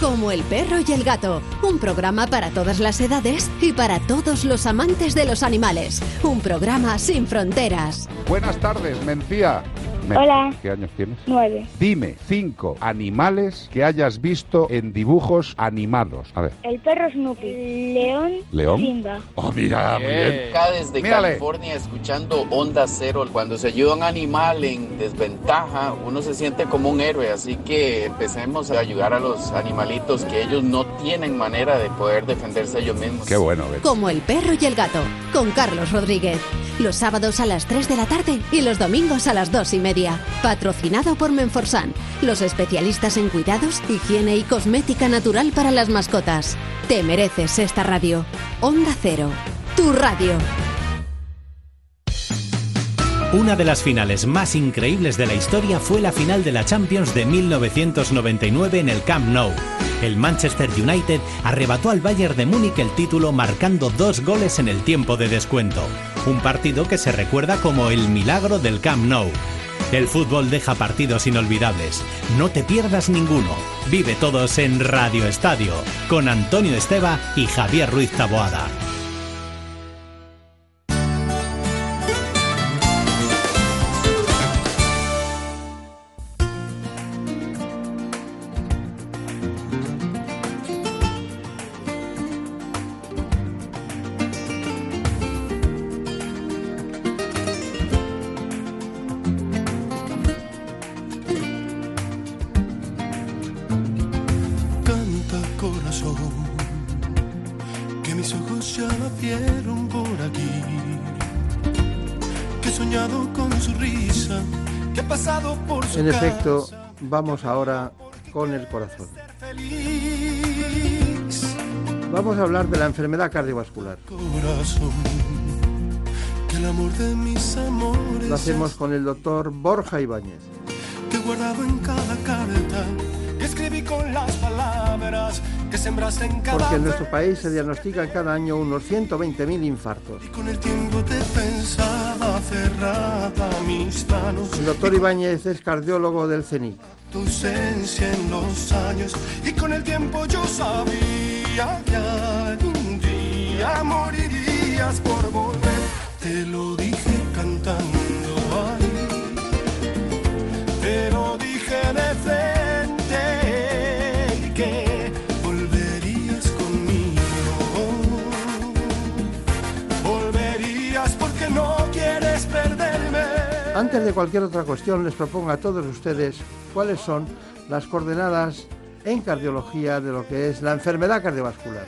Como el perro y el gato, un programa para todas las edades y para todos los amantes de los animales. Un programa sin fronteras. Buenas tardes, Mencía. Hola. ¿Qué años tienes? Nueve. Dime cinco animales que hayas visto en dibujos animados. A ver. El perro Snoopy. León. ¿León? Simba. Oh, mira, muy bien. Acá desde Mírale. California escuchando Onda Cero. Cuando se ayuda a un animal en desventaja, uno se siente como un héroe. Así que empecemos a ayudar a los animalitos que ellos no tienen manera de poder defenderse ellos mismos. Qué bueno, ¿ves? Como el perro y el gato, con Carlos Rodríguez. Los sábados a las 3 de la tarde y los domingos a las 2 y media. Patrocinado por Menforsan, los especialistas en cuidados, higiene y cosmética natural para las mascotas. Te mereces esta radio. Onda Cero, tu radio. Una de las finales más increíbles de la historia fue la final de la Champions de 1999 en el Camp Nou. El Manchester United arrebató al Bayern de Múnich el título marcando dos goles en el tiempo de descuento. Un partido que se recuerda como el milagro del Camp Nou. El fútbol deja partidos inolvidables. No te pierdas ninguno. Vive todos en Radio Estadio con Antonio Esteba y Javier Ruiz Taboada. Mis ojos ya la vieron por aquí, que he soñado con su risa, que he pasado por su En casa efecto, vamos ahora con el corazón. feliz. Vamos a hablar de la enfermedad cardiovascular. Corazón, que el amor de mis amores Lo hacemos con el doctor Borja Ibáñez. que he guardado en cada carta, que escribí con las palabras que sembraste en cada Porque en nuestro país se diagnostican cada año unos 120.000 infartos. Con el tiempo te pensaba cerrada mis manos. El doctor Ibáñez es cardiólogo del CENIC. Tu ausencia en los años y con el tiempo yo sabía que algún día morirías por volver. Te lo dije cantando ahí, te lo dije de frente Antes de cualquier otra cuestión, les propongo a todos ustedes cuáles son las coordenadas en cardiología de lo que es la enfermedad cardiovascular.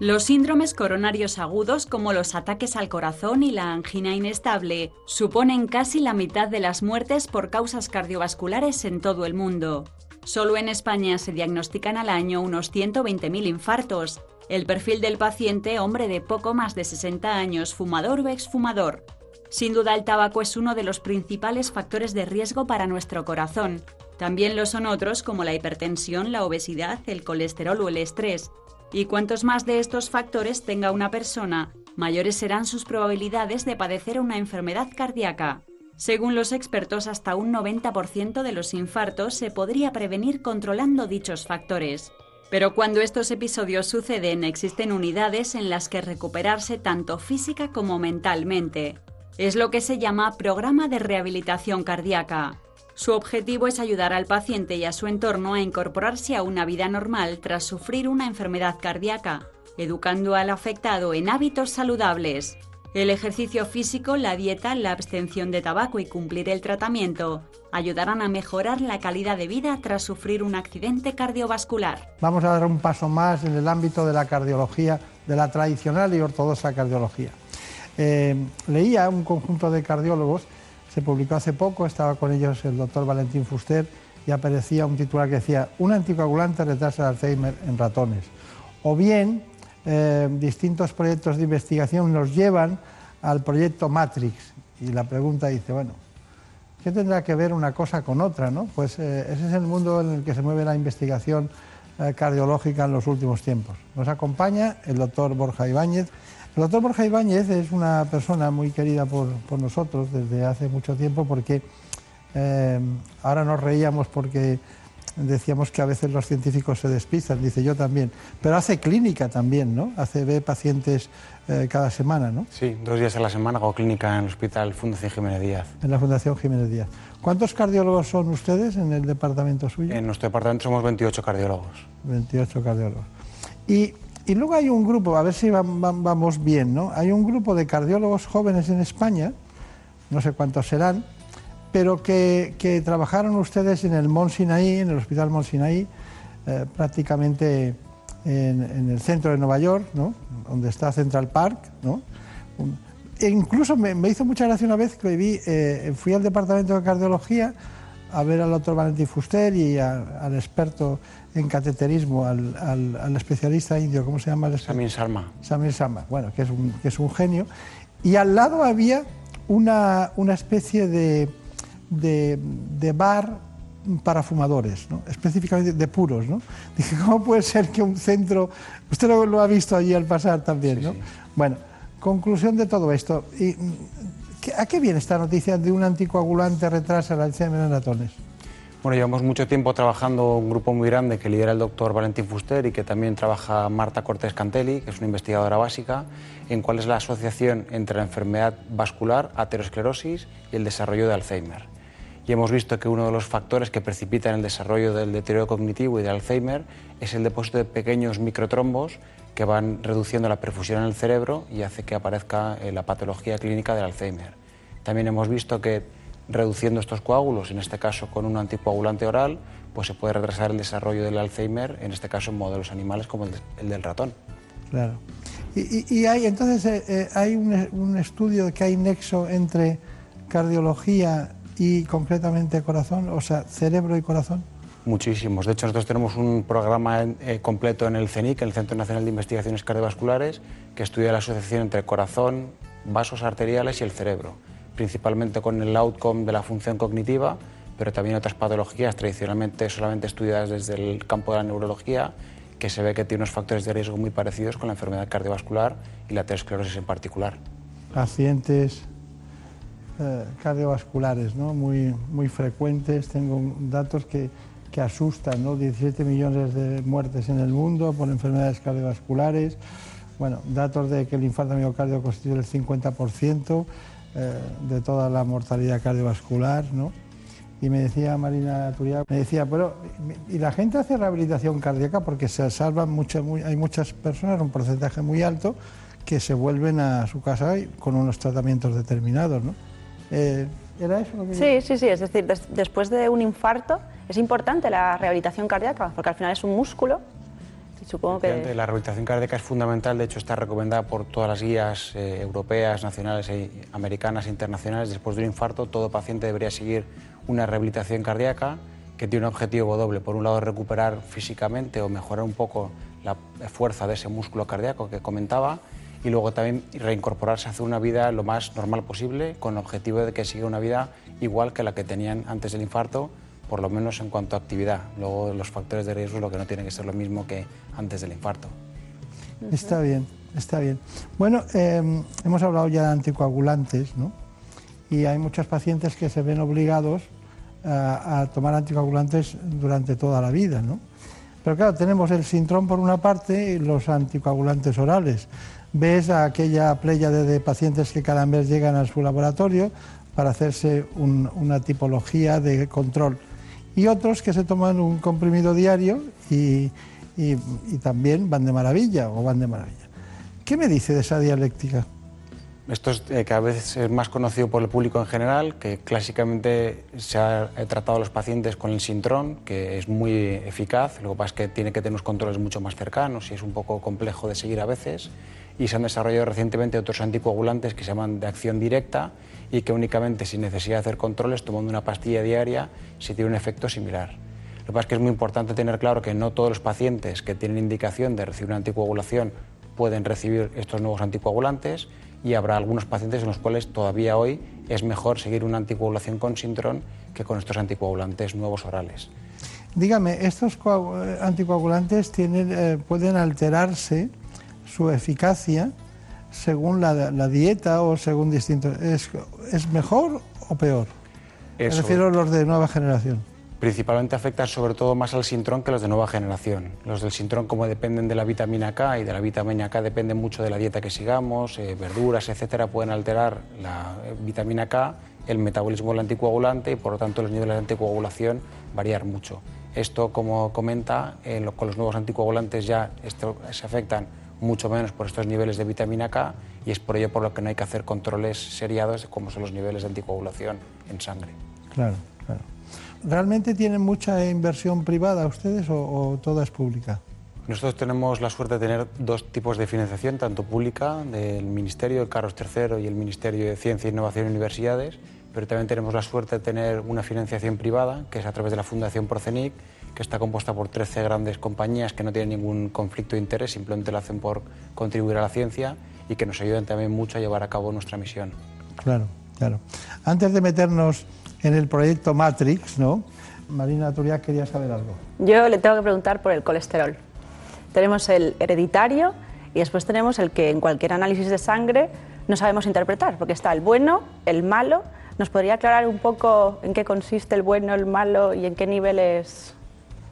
Los síndromes coronarios agudos, como los ataques al corazón y la angina inestable, suponen casi la mitad de las muertes por causas cardiovasculares en todo el mundo. Solo en España se diagnostican al año unos 120.000 infartos. El perfil del paciente, hombre de poco más de 60 años, fumador o exfumador. Sin duda el tabaco es uno de los principales factores de riesgo para nuestro corazón. También lo son otros como la hipertensión, la obesidad, el colesterol o el estrés. Y cuantos más de estos factores tenga una persona, mayores serán sus probabilidades de padecer una enfermedad cardíaca. Según los expertos, hasta un 90% de los infartos se podría prevenir controlando dichos factores. Pero cuando estos episodios suceden, existen unidades en las que recuperarse tanto física como mentalmente. Es lo que se llama programa de rehabilitación cardíaca. Su objetivo es ayudar al paciente y a su entorno a incorporarse a una vida normal tras sufrir una enfermedad cardíaca, educando al afectado en hábitos saludables. El ejercicio físico, la dieta, la abstención de tabaco y cumplir el tratamiento ayudarán a mejorar la calidad de vida tras sufrir un accidente cardiovascular. Vamos a dar un paso más en el ámbito de la cardiología, de la tradicional y ortodoxa cardiología. Eh, leía un conjunto de cardiólogos, se publicó hace poco, estaba con ellos el doctor Valentín Fuster y aparecía un titular que decía un anticoagulante retrasa el Alzheimer en ratones. O bien, eh, distintos proyectos de investigación nos llevan al proyecto Matrix. Y la pregunta dice, bueno, ¿qué tendrá que ver una cosa con otra? ¿no? Pues eh, ese es el mundo en el que se mueve la investigación eh, cardiológica en los últimos tiempos. Nos acompaña el doctor Borja Ibáñez. El doctor Borja Ibáñez es una persona muy querida por, por nosotros desde hace mucho tiempo porque ahora nos reíamos porque decíamos que a veces los científicos se despistan, dice yo también, pero hace clínica también, ¿no? Hace, ve pacientes eh, cada semana, ¿no? Sí, dos días a la semana hago clínica en el Hospital Fundación Jiménez Díaz. En la Fundación Jiménez Díaz. ¿Cuántos cardiólogos son ustedes en el departamento suyo? En nuestro departamento somos 28 cardiólogos. 28 cardiólogos. Y, y luego hay un grupo, a ver si va- va- vamos bien, ¿no? Hay un grupo de cardiólogos jóvenes en España, no sé cuántos serán, pero que, que trabajaron ustedes en el Mont Sinaí, en el Hospital Mont Sinaí, eh, prácticamente en, en el centro de Nueva York, ¿no? donde está Central Park. ¿no? Un- e incluso me, me hizo mucha gracia una vez que vi, eh, fui al departamento de cardiología a ver al doctor Valentín Fuster y a- al experto en cateterismo, al, al- al especialista indio, ¿cómo se llama? el? Samir Sharma. Samir Sama, bueno, que es un, que es un genio. Y al lado había una, una especie de, de, de bar para fumadores, ¿no? específicamente de puros. ¿no? Dije, ¿cómo puede ser que un centro... Usted lo, lo ha visto allí al pasar también, ¿no? Bueno, conclusión de todo esto. Y, mm, ¿qué- ¿A qué viene esta noticia de un anticoagulante retrasa el Alzheimer en ratones? Bueno, llevamos mucho tiempo trabajando un grupo muy grande que lidera el doctor Valentín Fuster y que también trabaja Marta Cortés Cantelli, que es una investigadora básica, en cuál es la asociación entre la enfermedad vascular, aterosclerosis y el desarrollo de Alzheimer. Y hemos visto que uno de los factores que precipitan el desarrollo del deterioro cognitivo y del Alzheimer es el depósito de pequeños microtrombos que van reduciendo la perfusión en el cerebro y hace que aparezca eh, la patología clínica del Alzheimer. También hemos visto que reduciendo estos coágulos, en este caso con un anticoagulante oral, pues se puede retrasar el desarrollo del Alzheimer, en este caso en modelos animales como el, de- el del ratón. Claro. Y hay, entonces, eh, eh, hay un, un estudio que hay nexo entre cardiología y concretamente corazón, o sea, cerebro y corazón. Muchísimos. De hecho, nosotros tenemos un programa eh, completo en el CENIC, el Centro Nacional de Investigaciones Cardiovasculares, que estudia la asociación entre corazón, vasos arteriales y el cerebro, principalmente con el outcome de la función cognitiva, pero también otras patologías tradicionalmente solamente estudiadas desde el campo de la neurología, que se ve que tiene unos factores de riesgo muy parecidos con la enfermedad cardiovascular y la aterosclerosis en particular. Pacientes eh, cardiovasculares. Muy, frecuentes, tengo datos que, asustan, ¿no? 17 millones de muertes en el mundo por enfermedades cardiovasculares, bueno, datos de que el infarto miocardio constituye el 50% eh, de toda la mortalidad cardiovascular, ¿no? Y me decía Marina Turia, me decía, pero y la gente hace rehabilitación cardíaca porque se salvan mucho, hay muchas personas, un porcentaje muy alto, que se vuelven a su casa con unos tratamientos determinados. Eh, ¿Era eso lo que Sí, sí, sí, es decir, después de un infarto es importante la rehabilitación cardíaca porque al final es un músculo supongo que... La rehabilitación cardíaca es fundamental, de hecho está recomendada por todas las guías eh, europeas, nacionales, e americanas e internacionales. Después de un infarto, todo paciente debería seguir una rehabilitación cardíaca que tiene un objetivo doble. Por un lado, recuperar físicamente o mejorar un poco la fuerza de ese músculo cardíaco que comentaba y luego también reincorporarse a hacer una vida lo más normal posible con el objetivo de que siga una vida igual que la que tenían antes del infarto por lo menos en cuanto a actividad. Luego los factores de riesgo lo que no tienen que ser lo mismo que antes del infarto. Está bien, está bien. Bueno, em, hemos hablado ya de anticoagulantes, ¿no? Y hay muchos pacientes que se ven obligados a, tomar anticoagulantes durante toda la vida, ¿no? Pero claro, tenemos el sintrón por una parte y los anticoagulantes orales. Ves aquella playa de pacientes que cada mes llegan a su laboratorio para hacerse una tipología de control y otros que se toman un comprimido diario y, también van de maravilla o van de maravilla. ¿Qué me dice de esa dialéctica? Esto es eh, cada vez es más conocido por el público en general, que clásicamente se ha tratado a los pacientes con el sintrón, que es muy eficaz, lo que pasa es que tiene que tener unos controles mucho más cercanos y es un poco complejo de seguir a veces, y se han desarrollado recientemente otros anticoagulantes que se llaman de acción directa, y que únicamente sin necesidad de hacer controles, tomando una pastilla diaria, se tiene un efecto similar. Lo que pasa es que es muy importante tener claro que no todos los pacientes que tienen indicación de recibir una anticoagulación pueden recibir estos nuevos anticoagulantes y habrá algunos pacientes en los cuales todavía hoy es mejor seguir una anticoagulación con sintrón que con estos anticoagulantes nuevos orales. Dígame, ¿estos anticoagulantes eh, pueden alterarse su eficacia según la, dieta o según distintos. ¿Es, ¿Es, mejor o peor? Me refiero a los de nueva generación. Principalmente afectan sobre todo más al sintrón que los de nueva generación. Los del sintrón, como dependen de la vitamina K y de la vitamina K dependen mucho de la dieta que sigamos, eh, verduras, etcétera, pueden alterar la eh, vitamina K, el metabolismo del anticoagulante y por lo tanto los niveles de anticoagulación variar mucho. Esto, como comenta, con los nuevos anticoagulantes ya esto, se afectan mucho menos por estos niveles de vitamina K y es por ello por lo que no hay que hacer controles seriados como son los niveles de anticoagulación en sangre. Claro, claro. ¿Realmente tienen mucha inversión privada ustedes o, toda es pública? Nosotros tenemos la suerte de tener dos tipos de financiación, tanto pública del Ministerio de Carlos III y el Ministerio de Ciencia, Innovación y Universidades, pero también tenemos la suerte de tener una financiación privada, que es a través de la Fundación Procenic, que está compuesta por 13 grandes compañías que no tienen ningún conflicto de interés, simplemente lo hacen por contribuir a la ciencia y que nos ayudan también mucho a llevar a cabo nuestra misión. Claro, claro. Antes de meternos en el proyecto Matrix, ¿no? Marina Turiak quería saber algo. Yo le tengo que preguntar por el colesterol. Tenemos el hereditario y después tenemos el que en cualquier análisis de sangre no sabemos interpretar, porque está el bueno, el malo. ¿Nos podría aclarar un poco en qué consiste el bueno, el malo y en qué niveles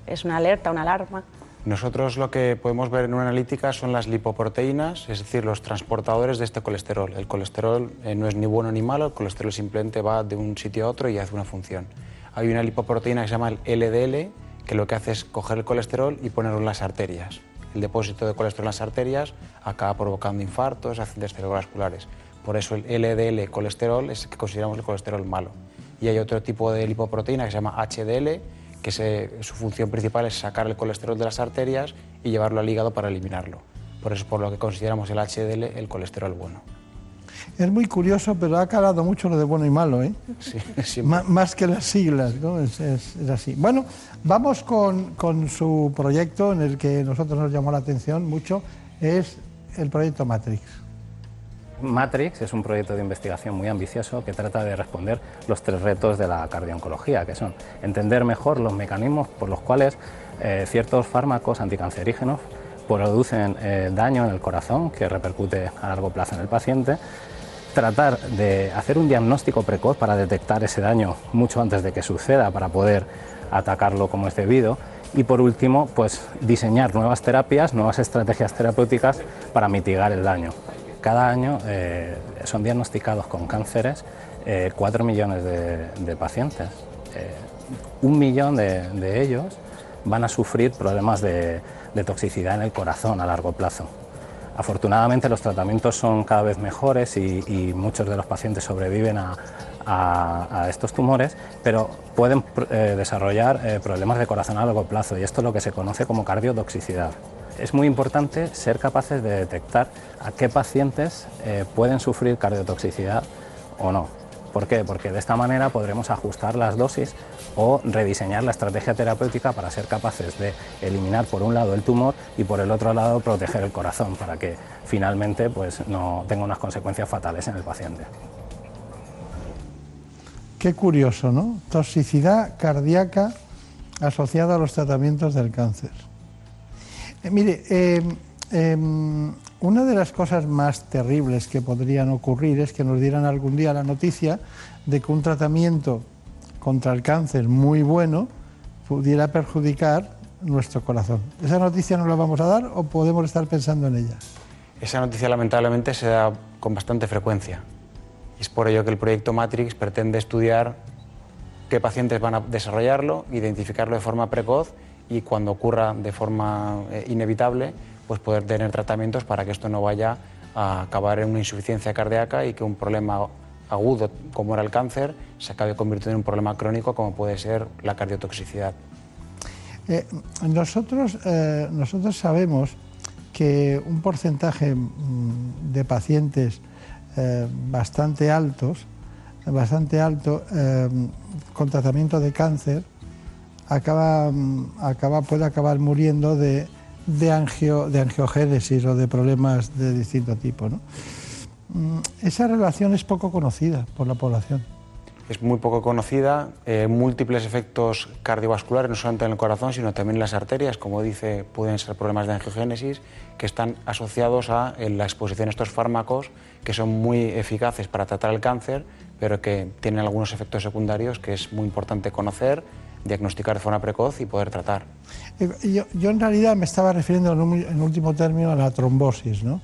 es una alerta, una alarma. Nosotros lo que podemos ver en una analítica son las lipoproteínas, es decir, los transportadores de este colesterol. El colesterol eh, no es ni bueno ni malo, el colesterol simplemente va de un sitio a otro y hace una función. Hay una lipoproteína que se llama el LDL, que lo que hace es coger el colesterol y ponerlo en las arterias. El depósito de colesterol en las arterias acaba provocando infartos, accidentes cerebrovasculares. Por eso el LDL colesterol es el que consideramos el colesterol malo. Y hay otro tipo de lipoproteína que se llama HDL, que su función principal es sacar el colesterol de las arterias y llevarlo al hígado para eliminarlo. Por eso es por lo que consideramos el HDL el colesterol bueno. Es muy curioso, pero ha calado mucho lo de bueno y malo, ¿eh? Sí, más que las siglas, ¿no? Es, así. Bueno, vamos con, con, su proyecto en el que nosotros nos llamó la atención mucho, es el proyecto Matrix. Matrix es un proyecto de investigación muy ambicioso que trata de responder los tres retos de la cardiooncología, que son entender mejor los mecanismos por los cuales eh, ciertos fármacos anticancerígenos producen eh, daño en el corazón que repercute a largo plazo en el paciente, tratar de hacer un diagnóstico precoz para detectar ese daño mucho antes de que suceda para poder atacarlo como es debido y por último pues diseñar nuevas terapias, nuevas estrategias terapéuticas para mitigar el daño. Cada año eh, son diagnosticados con cánceres 4 millones de, pacientes. un millón de ellos van a sufrir problemas de, toxicidad en el corazón a largo plazo. Afortunadamente los tratamientos son cada vez mejores y, muchos de los pacientes sobreviven a, estos tumores, pero pueden eh, desarrollar eh, problemas de corazón a largo plazo y esto es lo que se conoce como cardiotoxicidad. Es muy importante ser capaces de detectar a qué pacientes eh, pueden sufrir cardiotoxicidad o no. ¿Por qué? Porque de esta manera podremos ajustar las dosis o rediseñar la estrategia terapéutica para ser capaces de eliminar por un lado el tumor y por el otro lado proteger el corazón para que finalmente pues, no tenga unas consecuencias fatales en el paciente. Qué curioso, ¿no? Toxicidad cardíaca asociada a los tratamientos del cáncer. Eh, mire, em, em, una de las cosas más terribles que podrían ocurrir es que nos dieran algún día la noticia de que un tratamiento contra el cáncer muy bueno pudiera perjudicar nuestro corazón. ¿Esa noticia no la vamos a dar o podemos estar pensando en ella? Esa noticia lamentablemente se da con bastante frecuencia. Es por ello que el proyecto Matrix pretende estudiar qué pacientes van a desarrollarlo, identificarlo de forma precoz y cuando ocurra de forma eh, inevitable, pues poder tener tratamientos para que esto no vaya a acabar en una insuficiencia cardíaca y que un problema agudo como era el cáncer se acabe convirtiendo en un problema crónico como puede ser la cardiotoxicidad. Eh, nosotros, eh, nosotros sabemos que un porcentaje mm, de pacientes bastante altos, bastante alto, con tratamiento de cáncer, acaba, mm, acaba, puede acabar muriendo de, de, angio, de angiogénesis o de problemas de distinto tipo. Mm, esa relación es poco conocida por la población. Es muy poco conocida, eh, múltiples efectos cardiovasculares, no solamente en el corazón, sino también en las arterias, como dice, pueden ser problemas de angiogénesis que están asociados a la exposición a estos fármacos que son muy eficaces para tratar el cáncer, pero que tienen algunos efectos secundarios que es muy importante conocer, diagnosticar de forma precoz y poder tratar. Eh, yo, en realidad me estaba refiriendo en, último término a la trombosis, ¿no?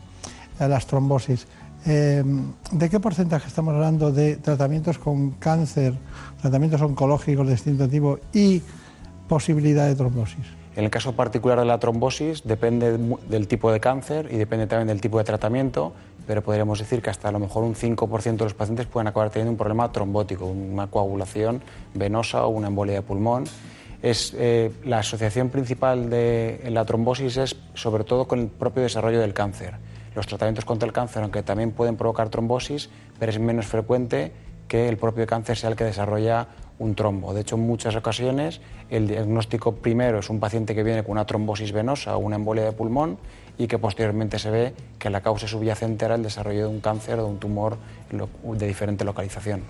a las trombosis. Em, ¿De qué porcentaje estamos hablando de tratamientos con cáncer, tratamientos oncológicos de distinto tipo y posibilidad de trombosis? En el caso particular de la trombosis depende del tipo de cáncer y depende también del tipo de tratamiento, pero podríamos decir que hasta a lo mejor un 5% de los pacientes pueden acabar teniendo un problema trombótico, una coagulación venosa o una embolia de pulmón. Es, eh, la asociación principal de la trombosis es sobre todo con el propio desarrollo del cáncer los tratamientos contra el cáncer, aunque también pueden provocar trombosis, pero es menos frecuente que el propio cáncer sea el que desarrolla un trombo. De hecho, en muchas ocasiones el diagnóstico primero es un paciente que viene con una trombosis venosa o una embolia de pulmón y que posteriormente se ve que la causa subyacente era el desarrollo de un cáncer o de un tumor de diferente localización.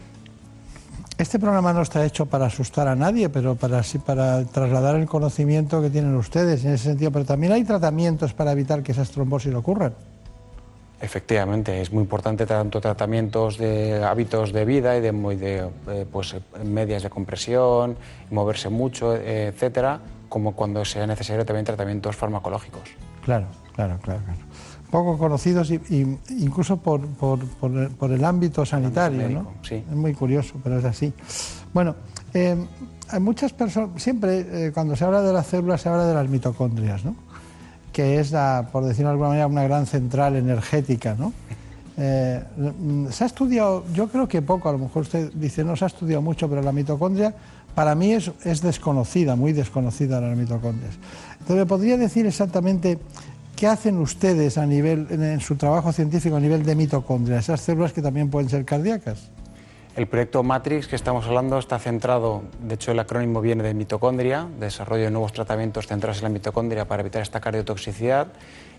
Este programa no está hecho para asustar a nadie, pero para, para trasladar el conocimiento que tienen ustedes en ese sentido. Pero también hay tratamientos para evitar que esas trombosis ocurran. Efectivamente, es muy importante tanto tratamientos de hábitos de vida y de, de eh, pues, medias de compresión, moverse mucho, etcétera, como cuando sea necesario también tratamientos farmacológicos. Claro, claro, claro. Poco conocidos y, incluso por, el ámbito sanitario, ¿no? Sí. Es muy curioso, pero es así. Bueno, eh, hay muchas personas, siempre eh, cuando se habla de las células se habla de las mitocondrias, ¿no? que es, por decirlo de alguna manera, una gran central energética. ¿no? Eh, se ha estudiado, yo creo que poco, a lo mejor usted dice no se ha estudiado mucho, pero la mitocondria para mí es, es desconocida, muy desconocida la mitocondria. Entonces, ¿me podría decir exactamente qué hacen ustedes a nivel, en, su trabajo científico a nivel de mitocondria, esas células que también pueden ser cardíacas? El proyecto Matrix que estamos hablando está centrado, de hecho el acrónimo viene de mitocondria, desarrollo de nuevos tratamientos centrados en la mitocondria para evitar esta cardiotoxicidad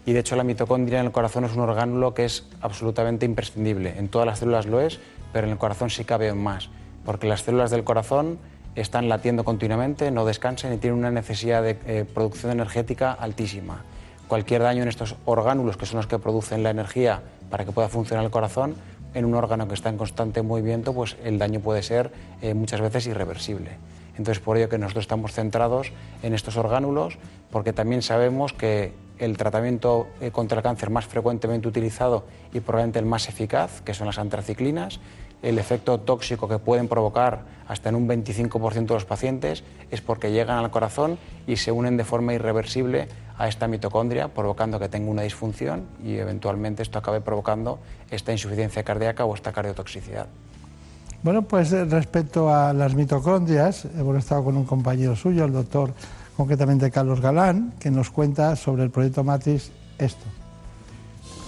y de hecho la mitocondria en el corazón es un orgánulo que es absolutamente imprescindible. En todas las células lo es, pero en el corazón sí cabe más, porque las células del corazón están latiendo continuamente, no descansan y tienen una necesidad de eh, producción energética altísima. Cualquier daño en estos orgánulos, que son los que producen la energía para que pueda funcionar el corazón, en un órgano que está en constante movimiento, pues el daño puede ser eh, muchas veces irreversible. Entonces, por ello que nosotros estamos centrados en estos orgánulos, porque también sabemos que el tratamiento eh, contra el cáncer más frecuentemente utilizado y probablemente el más eficaz, que son las antraciclinas, el efecto tóxico que pueden provocar hasta en un 25% de los pacientes es porque llegan al corazón y se unen de forma irreversible a esta mitocondria, provocando que tenga una disfunción y eventualmente esto acabe provocando esta insuficiencia cardíaca o esta cardiotoxicidad. Bueno, pues eh, respecto a las mitocondrias, hemos estado con un compañero suyo, el doctor concretamente Carlos Galán, que nos cuenta sobre el proyecto Matrix esto.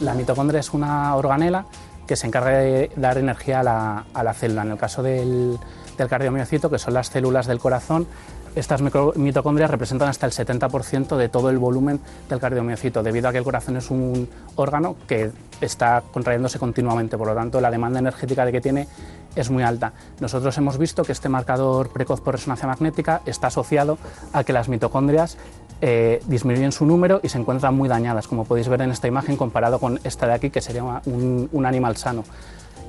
La mitocondria es una organela que se encarga de dar energía a la, célula. En el caso del, del cardiomiocito, que son las células del corazón, estas mitocondrias representan hasta el 70% de todo el volumen del cardiomiocito, debido a que el corazón es un órgano que está contrayéndose continuamente, por lo tanto la demanda energética de que tiene es muy alta. Nosotros hemos visto que este marcador precoz por resonancia magnética está asociado a que las mitocondrias eh, disminuyen su número y se encuentran muy dañadas, como podéis ver en esta imagen comparado con esta de aquí, que sería un, animal sano.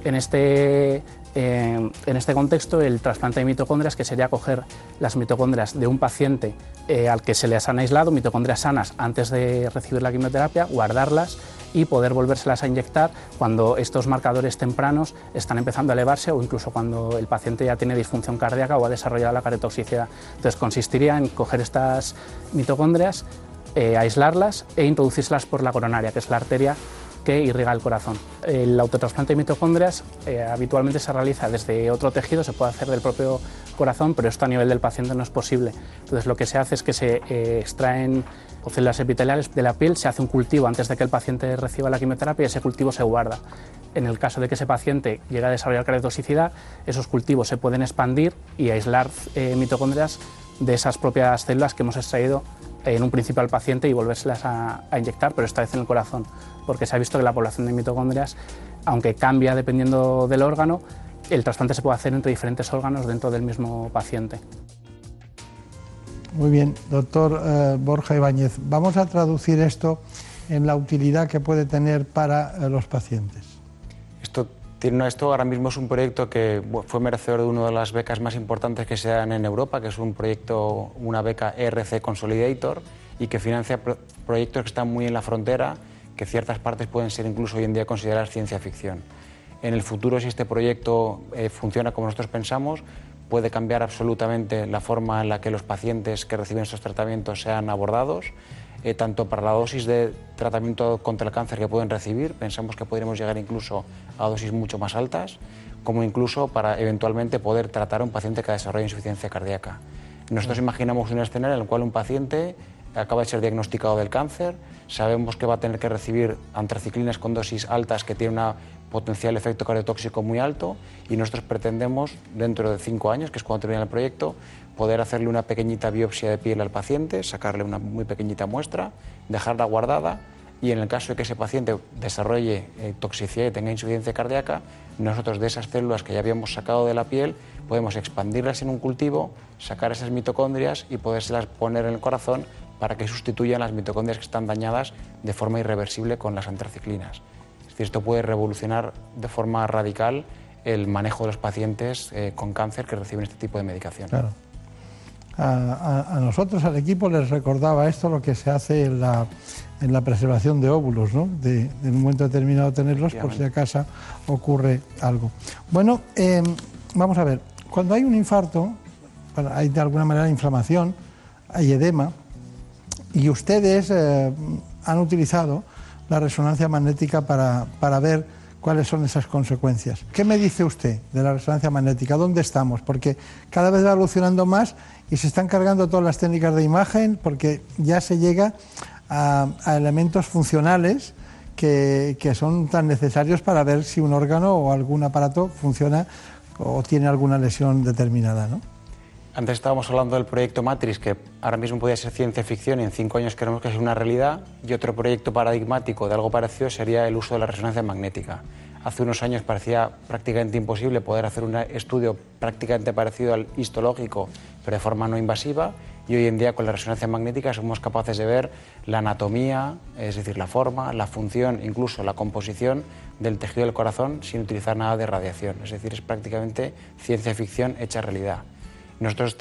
En este eh, en este contexto, el trasplante de mitocondrias, que sería coger las mitocondrias de un paciente eh, al que se les han aislado, mitocondrias sanas, antes de recibir la quimioterapia, guardarlas y poder volvérselas a inyectar cuando estos marcadores tempranos están empezando a elevarse o incluso cuando el paciente ya tiene disfunción cardíaca o ha desarrollado la cardiotoxicidad. Entonces, consistiría en coger estas mitocondrias, eh, aislarlas e introducírselas por la coronaria, que es la arteria que irriga el corazón. El autotrasplante de mitocondrias eh, habitualmente se realiza desde otro tejido, se puede hacer del propio corazón, pero esto a nivel del paciente no es posible. Entonces lo que se hace es que se eh, extraen células epiteliales de la piel, se hace un cultivo antes de que el paciente reciba la quimioterapia y ese cultivo se guarda. En el caso de que ese paciente llegue a desarrollar cardiotoxicidad, esos cultivos se pueden expandir y aislar eh, mitocondrias de esas propias células que hemos extraído en un principio al paciente y volvérselas a, inyectar, pero esta vez en el corazón, porque se ha visto que la población de mitocondrias, aunque cambia dependiendo del órgano, el trasplante se puede hacer entre diferentes órganos dentro del mismo paciente. Muy bien, doctor eh, Borja Ibáñez, vamos a traducir esto en la utilidad que puede tener para eh, los pacientes. Esto esto ahora mismo es un proyecto que fue merecedor de una de las becas más importantes que se dan en Europa, que es un proyecto, una beca ERC Consolidator, y que financia proyectos que están muy en la frontera, que ciertas partes pueden ser incluso hoy en día consideradas ciencia ficción. En el futuro, si este proyecto eh, funciona como nosotros pensamos, puede cambiar absolutamente la forma en la que los pacientes que reciben estos tratamientos sean abordados eh, tanto para la dosis de tratamiento contra el cáncer que pueden recibir, pensamos que podríamos llegar incluso a dosis mucho más altas, como incluso para eventualmente poder tratar a un paciente que desarrolla insuficiencia cardíaca. Nosotros imaginamos un escenario en el cual un paciente acaba de ser diagnosticado del cáncer, sabemos que va a tener que recibir antraciclinas con dosis altas que tienen un potencial efecto cardiotóxico muy alto y nosotros pretendemos, dentro de cinco años, que es cuando termina el proyecto, poder hacerle una pequeñita biopsia de piel al paciente, sacarle una muy pequeñita muestra, dejarla guardada y en el caso de que ese paciente desarrolle eh, toxicidad y tenga insuficiencia cardíaca, nosotros de esas células que ya habíamos sacado de la piel podemos expandirlas en un cultivo, sacar esas mitocondrias y podérselas poner en el corazón para que sustituyan las mitocondrias que están dañadas de forma irreversible con las antraciclinas. Es decir, esto puede revolucionar de forma radical el manejo de los pacientes eh, con cáncer que reciben este tipo de medicación a, nosotros, al equipo, les recordaba esto, lo que se hace en la, en la preservación de óvulos, ¿no? de, en un momento determinado tenerlos por si acaso ocurre algo. Bueno, em, vamos a ver, cuando hay un infarto, hay de alguna manera inflamación, hay edema, y ustedes eh, han utilizado la resonancia magnética para, para ver cuáles son esas consecuencias. ¿Qué me dice usted de la resonancia magnética? ¿Dónde estamos? Porque cada vez va evolucionando más y se están cargando todas las técnicas de imagen porque ya se llega a, elementos funcionales que, son tan necesarios para ver si un órgano o algún aparato funciona o tiene alguna lesión determinada, ¿no? Antes estábamos hablando del proyecto Matrix, que ahora mismo podría ser ciencia ficción y en cinco años queremos que sea una realidad. Y otro proyecto paradigmático de algo parecido sería el uso de la resonancia magnética. Hace unos años parecía prácticamente imposible poder hacer un estudio prácticamente parecido al histológico, pero de forma no invasiva. Y hoy en día con la resonancia magnética somos capaces de ver la anatomía, es decir, la forma, la función, incluso la composición del tejido del corazón sin utilizar nada de radiación. Es decir, es prácticamente ciencia ficción hecha realidad. Nosotros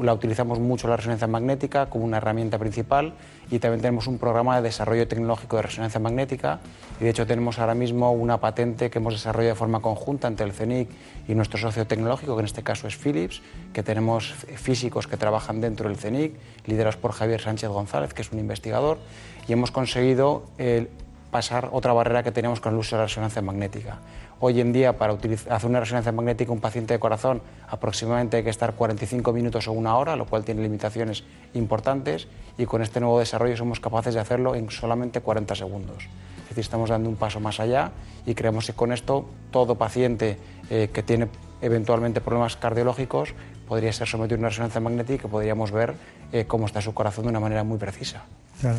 la utilizamos mucho la resonancia magnética como una herramienta principal y también tenemos un programa de desarrollo tecnológico de resonancia magnética y de hecho tenemos ahora mismo una patente que hemos desarrollado de forma conjunta entre el CENIC y nuestro socio tecnológico, que en este caso es Philips, que tenemos físicos que trabajan dentro del CENIC, liderados por Javier Sánchez González, que es un investigador, y hemos conseguido eh, pasar otra barrera que tenemos con el uso de la resonancia magnética. Hoy en día, para hacer una resonancia magnética un paciente de corazón, aproximadamente hay que estar 45 minutos o una hora, lo cual tiene limitaciones importantes, y con este nuevo desarrollo somos capaces de hacerlo en solamente 40 segundos. Es decir, estamos dando un paso más allá y creemos que con esto todo paciente eh, que tiene eventualmente problemas cardiológicos podría ser sometido a una resonancia magnética y podríamos ver eh, cómo está su corazón de una manera muy precisa. Claro.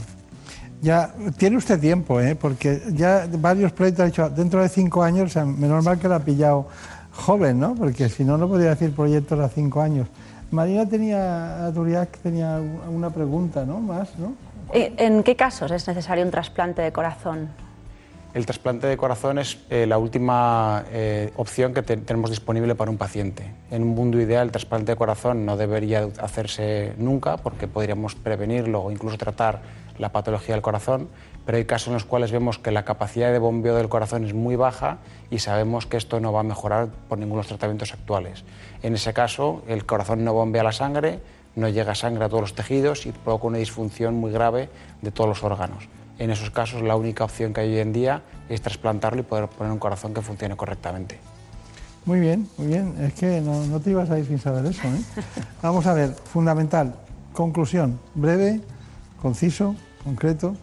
Ya tiene usted tiempo, ¿eh? porque ya varios proyectos ha dicho dentro de cinco años, o sea, menos mal que lo ha pillado joven, ¿no? Porque si no, no podría decir proyectos a cinco años. Marina tenía, Duriac tenía una pregunta, ¿no? Más, ¿no? ¿En qué casos es necesario un trasplante de corazón? El trasplante de corazón es eh, la última eh, opción que tenemos disponible para un paciente. En un mundo ideal, el trasplante de corazón no debería hacerse nunca porque podríamos prevenirlo o incluso tratar la patología del corazón, pero hay casos en los cuales vemos que la capacidad de bombeo del corazón es muy baja y sabemos que esto no va a mejorar por ninguno de los tratamientos actuales. En ese caso, el corazón no bombea la sangre, no llega sangre a todos los tejidos y provoca una disfunción muy grave de todos los órganos. En esos casos, la única opción que hay hoy en día es trasplantarlo y poder poner un corazón que funcione correctamente. Muy bien, muy bien. Es que no, no te ibas a ir sin saber eso. ¿eh? Vamos a ver, fundamental, conclusión, breve, conciso, concreto?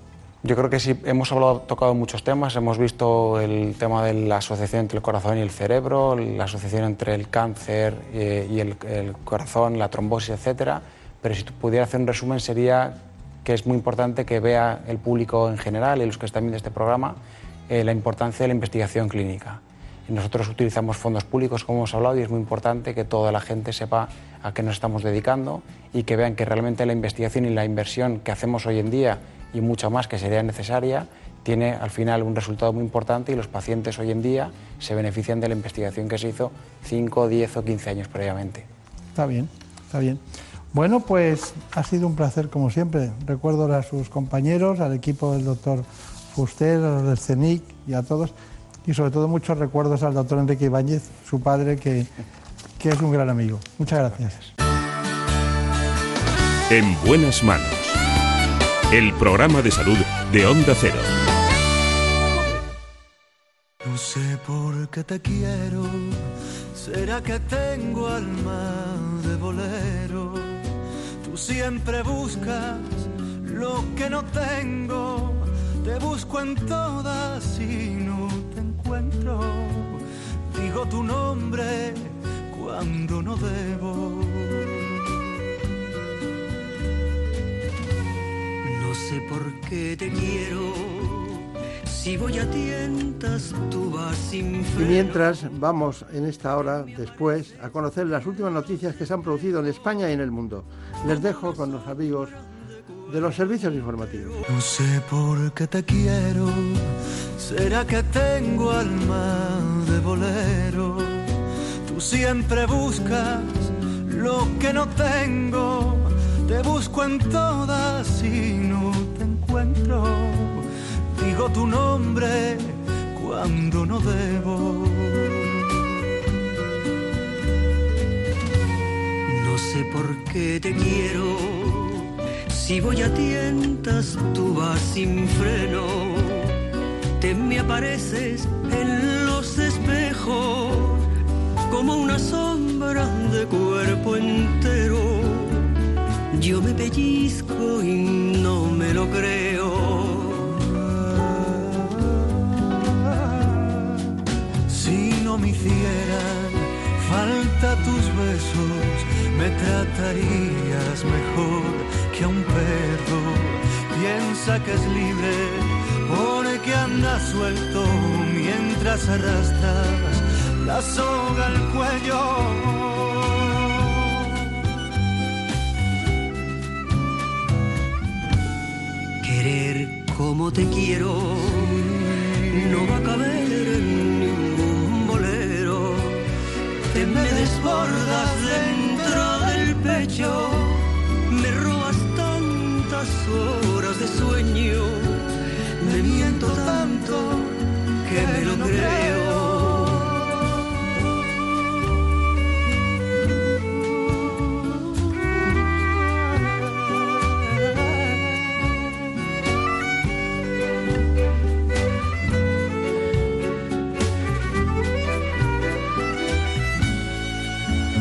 Yo creo que sí, hemos hablado, tocado muchos temas, hemos visto el tema de la asociación entre el corazón y el cerebro, la asociación entre el cáncer eh, y el, corazón, la trombosis, etcétera. Pero si pudiera hacer un resumen sería que es muy importante que vea el público en general y los que están viendo este programa eh, la importancia de la investigación clínica. Nosotros utilizamos fondos públicos, como hemos hablado, y es muy importante que toda la gente sepa a qué nos estamos dedicando y que vean que realmente la investigación y la inversión que hacemos hoy en día y mucho más que sería necesaria tiene al final un resultado muy importante y los pacientes hoy en día se benefician de la investigación que se hizo 5, 10 o 15 años previamente. Está bien, está bien. Bueno, pues ha sido un placer como siempre. Recuerdo a sus compañeros, al equipo del doctor Fuster, a los del CENIC y a todos. Y sobre todo muchos recuerdos al doctor Enrique Ibáñez, su padre, que que es un gran amigo. Muchas gracias. En buenas manos. El programa de salud de Onda Cero. No sé por qué te quiero. ¿Será que tengo alma de bolero? Tú siempre buscas lo que no tengo. Te busco en todas y no encuentro. Digo tu nombre cuando no debo. No sé por qué te quiero. Si voy a tientas, tú vas sin Y mientras vamos en esta hora, después, a conocer las últimas noticias que se han producido en España y en el mundo. Les dejo con los amigos de los servicios informativos. No sé por qué te quiero. ¿Será que tengo alma de bolero? siempre buscas lo que no tengo. Te busco en todas y no te encuentro. Digo tu nombre cuando no debo. No sé por qué te quiero. Si voy a tientas, tú vas sin freno. Te me apareces en los espejos como una sombra de cuerpo entero. Yo me pellizco y no me lo creo. Si no me hicieran falta tus besos, me tratarías mejor que a un perro. Piensa que es libre porque anda suelto mientras arrastras la soga al cuello. Querer como te quiero no va a caber en ningún bolero. Te me desbordas dentro del pecho, me robas tantas horas que me lo creo.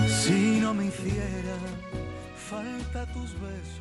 Si no me hiciera falta tus besos,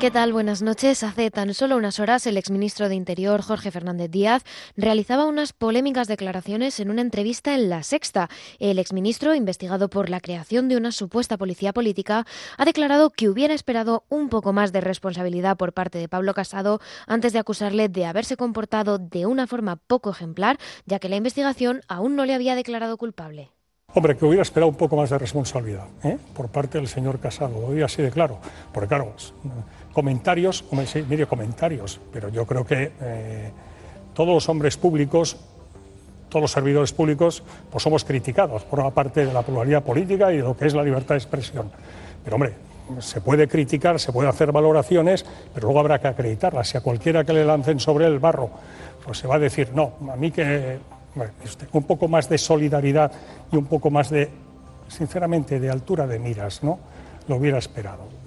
¿Qué tal? Buenas noches. Hace tan solo unas horas el exministro de Interior, Jorge Fernández Díaz, realizaba unas polémicas declaraciones en una entrevista en La Sexta. El exministro, investigado por la creación de una supuesta policía política, ha declarado que hubiera esperado un poco más de responsabilidad por parte de Pablo Casado antes de acusarle de haberse comportado de una forma poco ejemplar, ya que la investigación aún no le había declarado culpable. Hombre, que hubiera esperado un poco más de responsabilidad ¿eh? por parte del señor Casado, hoy así de claro. Porque claro, comentarios, sí, mire, comentarios, pero yo creo que eh, todos los hombres públicos, todos los servidores públicos, pues somos criticados por una parte de la pluralidad política y de lo que es la libertad de expresión. Pero hombre, se puede criticar, se puede hacer valoraciones, pero luego habrá que acreditarlas. Si a cualquiera que le lancen sobre el barro, pues se va a decir, no, a mí que un poco más de solidaridad y un poco más de, sinceramente, de altura de miras, ¿no? Lo hubiera esperado.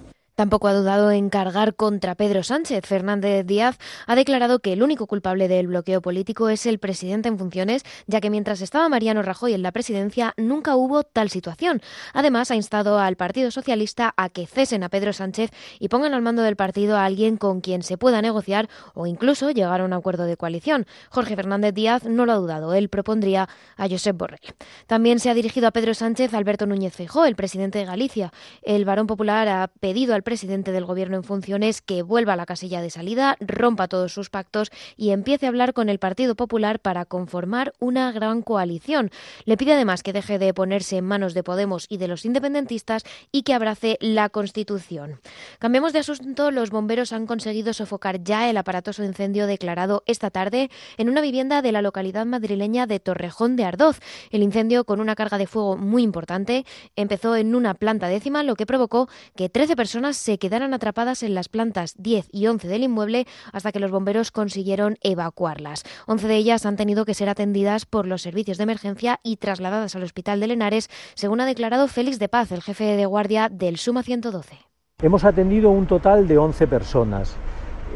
Tampoco ha dudado en cargar contra Pedro Sánchez. Fernández Díaz ha declarado que el único culpable del bloqueo político es el presidente en funciones, ya que mientras estaba Mariano Rajoy en la presidencia nunca hubo tal situación. Además, ha instado al Partido Socialista a que cesen a Pedro Sánchez y pongan al mando del partido a alguien con quien se pueda negociar o incluso llegar a un acuerdo de coalición. Jorge Fernández Díaz no lo ha dudado. Él propondría a Josep Borrell. También se ha dirigido a Pedro Sánchez Alberto Núñez Feijóo, el presidente de Galicia. El varón popular ha pedido al presidente del Gobierno en funciones que vuelva a la casilla de salida, rompa todos sus pactos y empiece a hablar con el Partido Popular para conformar una gran coalición. Le pide además que deje de ponerse en manos de Podemos y de los independentistas y que abrace la Constitución. Cambiemos de asunto. Los bomberos han conseguido sofocar ya el aparatoso incendio declarado esta tarde en una vivienda de la localidad madrileña de Torrejón de Ardoz. El incendio, con una carga de fuego muy importante, empezó en una planta décima, lo que provocó que 13 personas se quedaran atrapadas en las plantas 10 y 11 del inmueble hasta que los bomberos consiguieron evacuarlas. 11 de ellas han tenido que ser atendidas por los servicios de emergencia y trasladadas al hospital de Lenares, según ha declarado Félix de Paz, el jefe de guardia del Suma 112. Hemos atendido un total de 11 personas.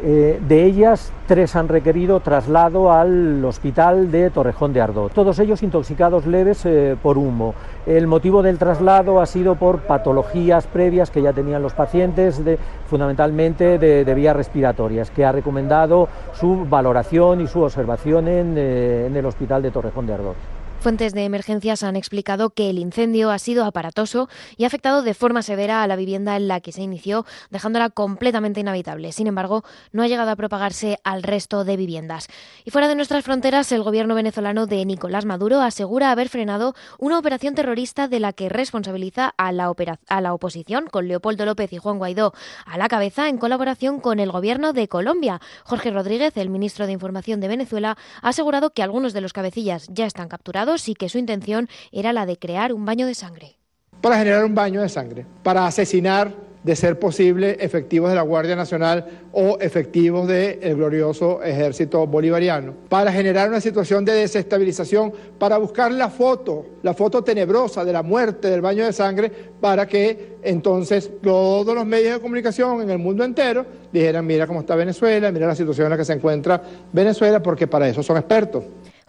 Eh, de ellas, tres han requerido traslado al hospital de Torrejón de Ardoz. Todos ellos intoxicados leves eh, por humo. El motivo del traslado ha sido por patologías previas que ya tenían los pacientes, fundamentalmente de, de, vías respiratorias, que ha recomendado su valoración y su observación en, eh, en el hospital de Torrejón de Ardoz. Fuentes de emergencias han explicado que el incendio ha sido aparatoso y ha afectado de forma severa a la vivienda en la que se inició, dejándola completamente inhabitable. Sin embargo, no ha llegado a propagarse al resto de viviendas. Y fuera de nuestras fronteras, el gobierno venezolano de Nicolás Maduro asegura haber frenado una operación terrorista de la que responsabiliza a la, a la oposición, con Leopoldo López y Juan Guaidó a la cabeza, en colaboración con el gobierno de Colombia. Jorge Rodríguez, el ministro de Información de Venezuela, ha asegurado que algunos de los cabecillas ya están capturados y que su intención era la de crear un baño de sangre. Para generar un baño de sangre, para asesinar, de ser posible, efectivos de la Guardia Nacional o efectivos del glorioso ejército bolivariano, para generar una situación de desestabilización, para buscar la foto, la foto tenebrosa de la muerte del baño de sangre, para que entonces todos los medios de comunicación en el mundo entero dijeran, mira cómo está Venezuela, mira la situación en la que se encuentra Venezuela, porque para eso son expertos.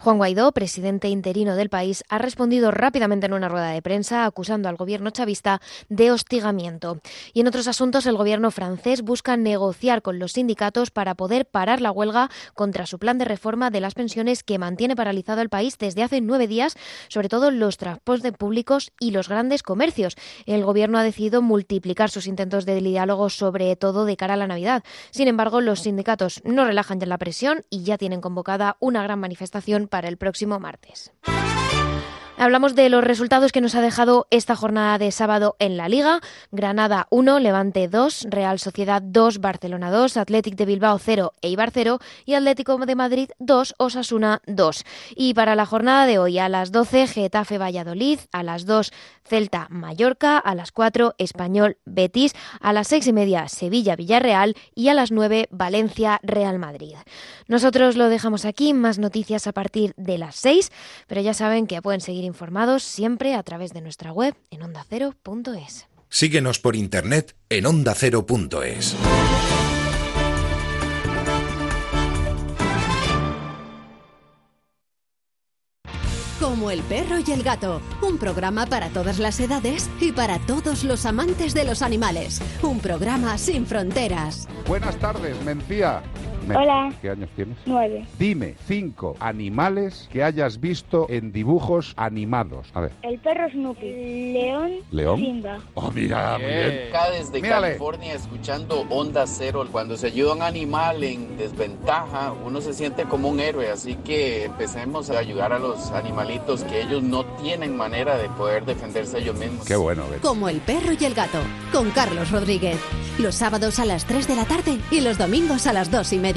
Juan Guaidó, presidente interino del país, ha respondido rápidamente en una rueda de prensa acusando al gobierno chavista de hostigamiento. Y en otros asuntos, el gobierno francés busca negociar con los sindicatos para poder parar la huelga contra su plan de reforma de las pensiones que mantiene paralizado el país desde hace nueve días, sobre todo los transportes públicos y los grandes comercios. El gobierno ha decidido multiplicar sus intentos de diálogo, sobre todo de cara a la Navidad. Sin embargo, los sindicatos no relajan ya la presión y ya tienen convocada una gran manifestación para el próximo martes. Hablamos de los resultados que nos ha dejado esta jornada de sábado en la Liga. Granada 1, Levante 2, Real Sociedad 2, Barcelona 2, Athletic de Bilbao 0, Eibar 0 y Atlético de Madrid 2, Osasuna 2. Y para la jornada de hoy a las 12, Getafe Valladolid, a las 2, Celta Mallorca, a las 4, Español Betis, a las 6 y media, Sevilla Villarreal y a las 9, Valencia Real Madrid. Nosotros lo dejamos aquí, más noticias a partir de las 6, pero ya saben que pueden seguir informados siempre a través de nuestra web en ondacero.es. Síguenos por internet en ondacero.es. Como el perro y el gato, un programa para todas las edades y para todos los amantes de los animales. Un programa sin fronteras. Buenas tardes, Mencía. Me- Hola. ¿Qué años tienes? Nueve. Dime cinco animales que hayas visto en dibujos animados. A ver. El perro Snoopy. León. ¿León? Simba. Oh, mira, muy bien. Acá desde Mírale. California escuchando Onda Cero. Cuando se ayuda a un animal en desventaja, uno se siente como un héroe. Así que empecemos a ayudar a los animalitos que ellos no tienen manera de poder defenderse ellos mismos. Qué bueno, Betty. Como el perro y el gato, con Carlos Rodríguez. Los sábados a las 3 de la tarde y los domingos a las 2 y media.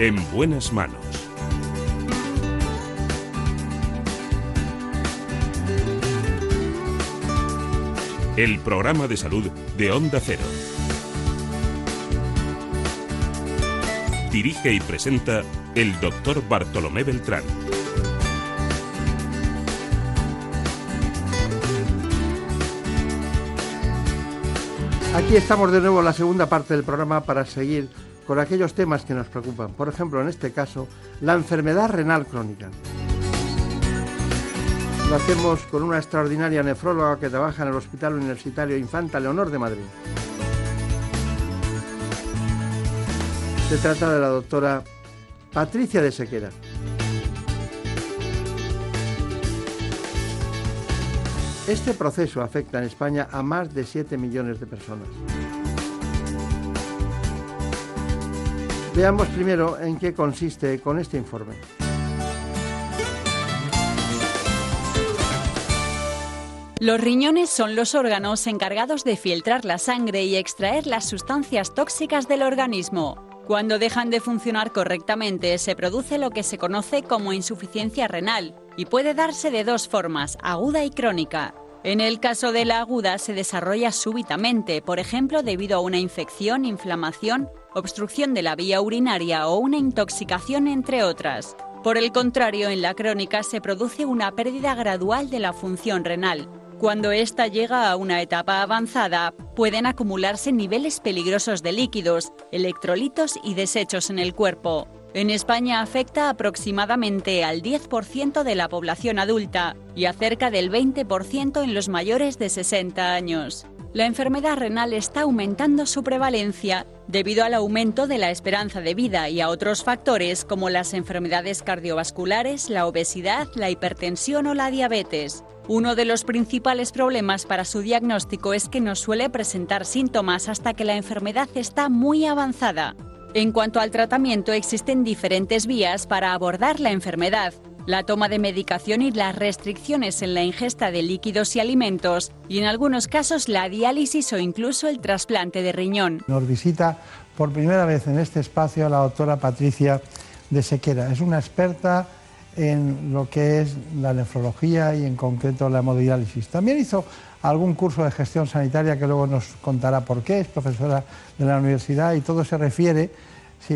En buenas manos. El programa de salud de Onda Cero. Dirige y presenta el doctor Bartolomé Beltrán. Aquí estamos de nuevo en la segunda parte del programa para seguir con aquellos temas que nos preocupan. Por ejemplo, en este caso, la enfermedad renal crónica. Lo hacemos con una extraordinaria nefróloga que trabaja en el Hospital Universitario Infanta Leonor de Madrid. Se trata de la doctora Patricia de Sequera. Este proceso afecta en España a más de 7 millones de personas. Veamos primero en qué consiste con este informe. Los riñones son los órganos encargados de filtrar la sangre y extraer las sustancias tóxicas del organismo. Cuando dejan de funcionar correctamente se produce lo que se conoce como insuficiencia renal y puede darse de dos formas, aguda y crónica. En el caso de la aguda se desarrolla súbitamente, por ejemplo debido a una infección, inflamación, obstrucción de la vía urinaria o una intoxicación, entre otras. Por el contrario, en la crónica se produce una pérdida gradual de la función renal. Cuando ésta llega a una etapa avanzada, pueden acumularse niveles peligrosos de líquidos, electrolitos y desechos en el cuerpo. En España afecta aproximadamente al 10% de la población adulta y a cerca del 20% en los mayores de 60 años. La enfermedad renal está aumentando su prevalencia debido al aumento de la esperanza de vida y a otros factores como las enfermedades cardiovasculares, la obesidad, la hipertensión o la diabetes. Uno de los principales problemas para su diagnóstico es que no suele presentar síntomas hasta que la enfermedad está muy avanzada. En cuanto al tratamiento, existen diferentes vías para abordar la enfermedad. La toma de medicación y las restricciones en la ingesta de líquidos y alimentos, y en algunos casos la diálisis o incluso el trasplante de riñón. Nos visita por primera vez en este espacio la doctora Patricia de Sequera. Es una experta en lo que es la nefrología y en concreto la hemodiálisis. También hizo algún curso de gestión sanitaria que luego nos contará por qué, es profesora de la universidad y todo se refiere, si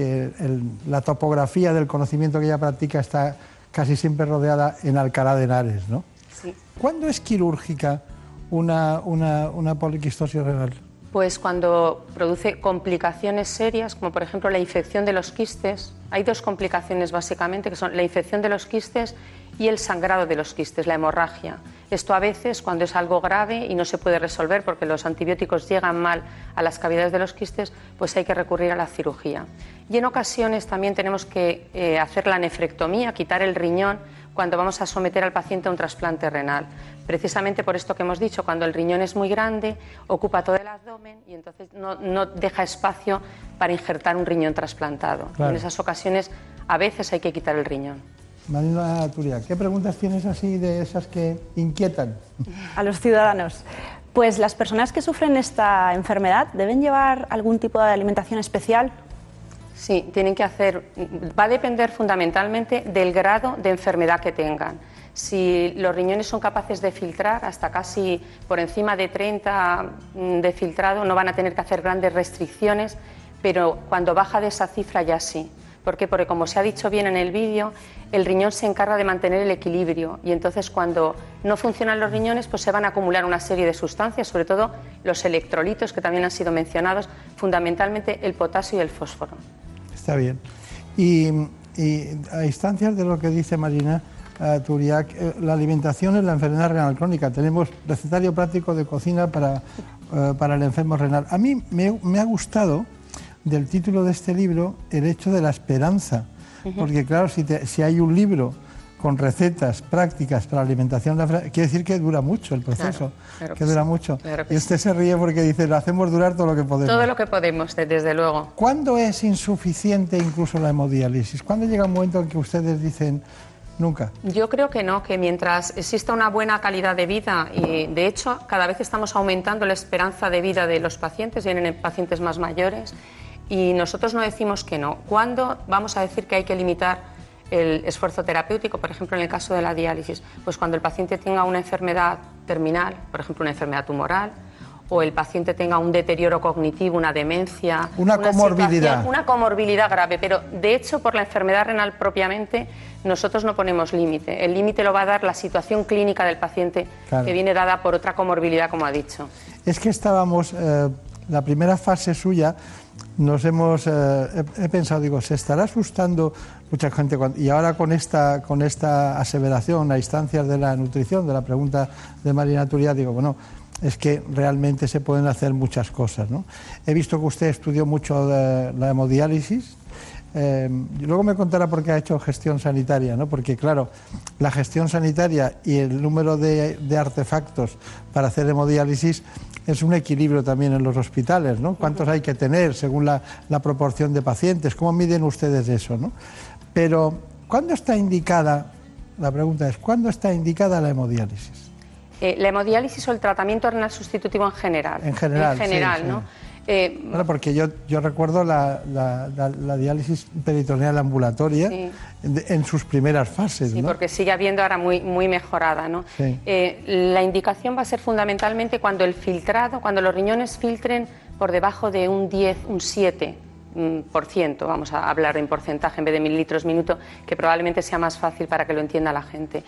la topografía del conocimiento que ella practica está casi siempre rodeada en Alcalá de Henares, ¿no? Sí. ¿Cuándo es quirúrgica una, una, una poliquistosis renal? Pues cuando produce complicaciones serias, como por ejemplo la infección de los quistes. Hay dos complicaciones básicamente, que son la infección de los quistes y el sangrado de los quistes, la hemorragia. Esto a veces, cuando es algo grave y no se puede resolver porque los antibióticos llegan mal a las cavidades de los quistes, pues hay que recurrir a la cirugía. Y en ocasiones también tenemos que eh, hacer la nefrectomía, quitar el riñón cuando vamos a someter al paciente a un trasplante renal. Precisamente por esto que hemos dicho, cuando el riñón es muy grande, ocupa todo el abdomen y entonces no, deja espacio para injertar un riñón trasplantado. En esas ocasiones a veces hay que quitar el riñón. Marina Turia, ¿qué preguntas tienes así de esas que inquietan? A los ciudadanos. Pues las personas que sufren esta enfermedad deben llevar algún tipo de alimentación especial. Sí, tienen que hacer, va a depender fundamentalmente del grado de enfermedad que tengan. Si los riñones son capaces de filtrar hasta casi por encima de 30 mm, de filtrado, no van a tener que hacer grandes restricciones, pero cuando baja de esa cifra ya sí. ¿Por qué? Porque como se ha dicho bien en el vídeo, el riñón se encarga de mantener el equilibrio y entonces cuando no funcionan los riñones pues se van a acumular una serie de sustancias, sobre todo los electrolitos que también han sido mencionados, fundamentalmente el potasio y el fósforo. Está bien. Y, a instancias de lo que dice Marina uh, Turiak, eh, la alimentación es la enfermedad renal crónica. Tenemos recetario práctico de cocina para, eh, para el enfermo renal. A mí me ha gustado del título de este libro el hecho de la esperanza. Porque claro, si, si, hay un libro con recetas prácticas para la alimentación, quiere decir que dura mucho el proceso, que, dura mucho. y usted se ríe porque dice, lo hacemos durar todo lo que podemos. Todo lo que podemos, desde luego. ¿Cuándo es insuficiente incluso la hemodiálisis? ¿Cuándo llega un momento en que ustedes dicen, Nunca. Yo creo que no, que mientras exista una buena calidad de vida y de hecho cada vez estamos aumentando la esperanza de vida de los pacientes, vienen pacientes más mayores y nosotros no decimos que no. ¿Cuándo vamos a decir que hay que limitar el esfuerzo terapéutico? Por ejemplo, en el caso de la diálisis, pues cuando el paciente tenga una enfermedad terminal, por ejemplo, una enfermedad tumoral, o el paciente tenga un deterioro cognitivo, una demencia, una, comorbilidad, una comorbilidad grave, pero de hecho por la enfermedad renal propiamente nosotros no ponemos límite. El límite lo va a dar la situación clínica del paciente que viene dada por otra comorbilidad, como ha dicho. Es que estábamos eh, la primera fase suya nos hemos eh, he, pensado digo se estará asustando mucha gente y ahora con esta con esta aseveración a instancias de la nutrición de la pregunta de Marina Turia digo bueno es que realmente se pueden hacer muchas cosas ¿no? he visto que usted estudió mucho la hemodiálisis eh, luego me contará por qué ha hecho gestión sanitaria, ¿no? porque claro, la gestión sanitaria y el número de, de artefactos para hacer hemodiálisis es un equilibrio también en los hospitales, ¿no? ¿Cuántos hay que tener según la, proporción de pacientes? ¿Cómo miden ustedes eso, no? Pero, ¿cuándo está indicada, la pregunta es, ¿cuándo está indicada la hemodiálisis? Eh, la hemodiálisis o el tratamiento renal sustitutivo en general. En general, En general, ¿no? Eh, bueno, porque yo, yo recuerdo la, la, diálisis peritoneal ambulatoria en, sus primeras fases. Sí, porque sigue habiendo ahora muy, muy mejorada. ¿no? Eh, la indicación va a ser fundamentalmente cuando el filtrado, cuando los riñones filtren por debajo de un 10, un 7 mm, por ciento, vamos a hablar en porcentaje en vez de mililitros minuto, que probablemente sea más fácil para que lo entienda la gente.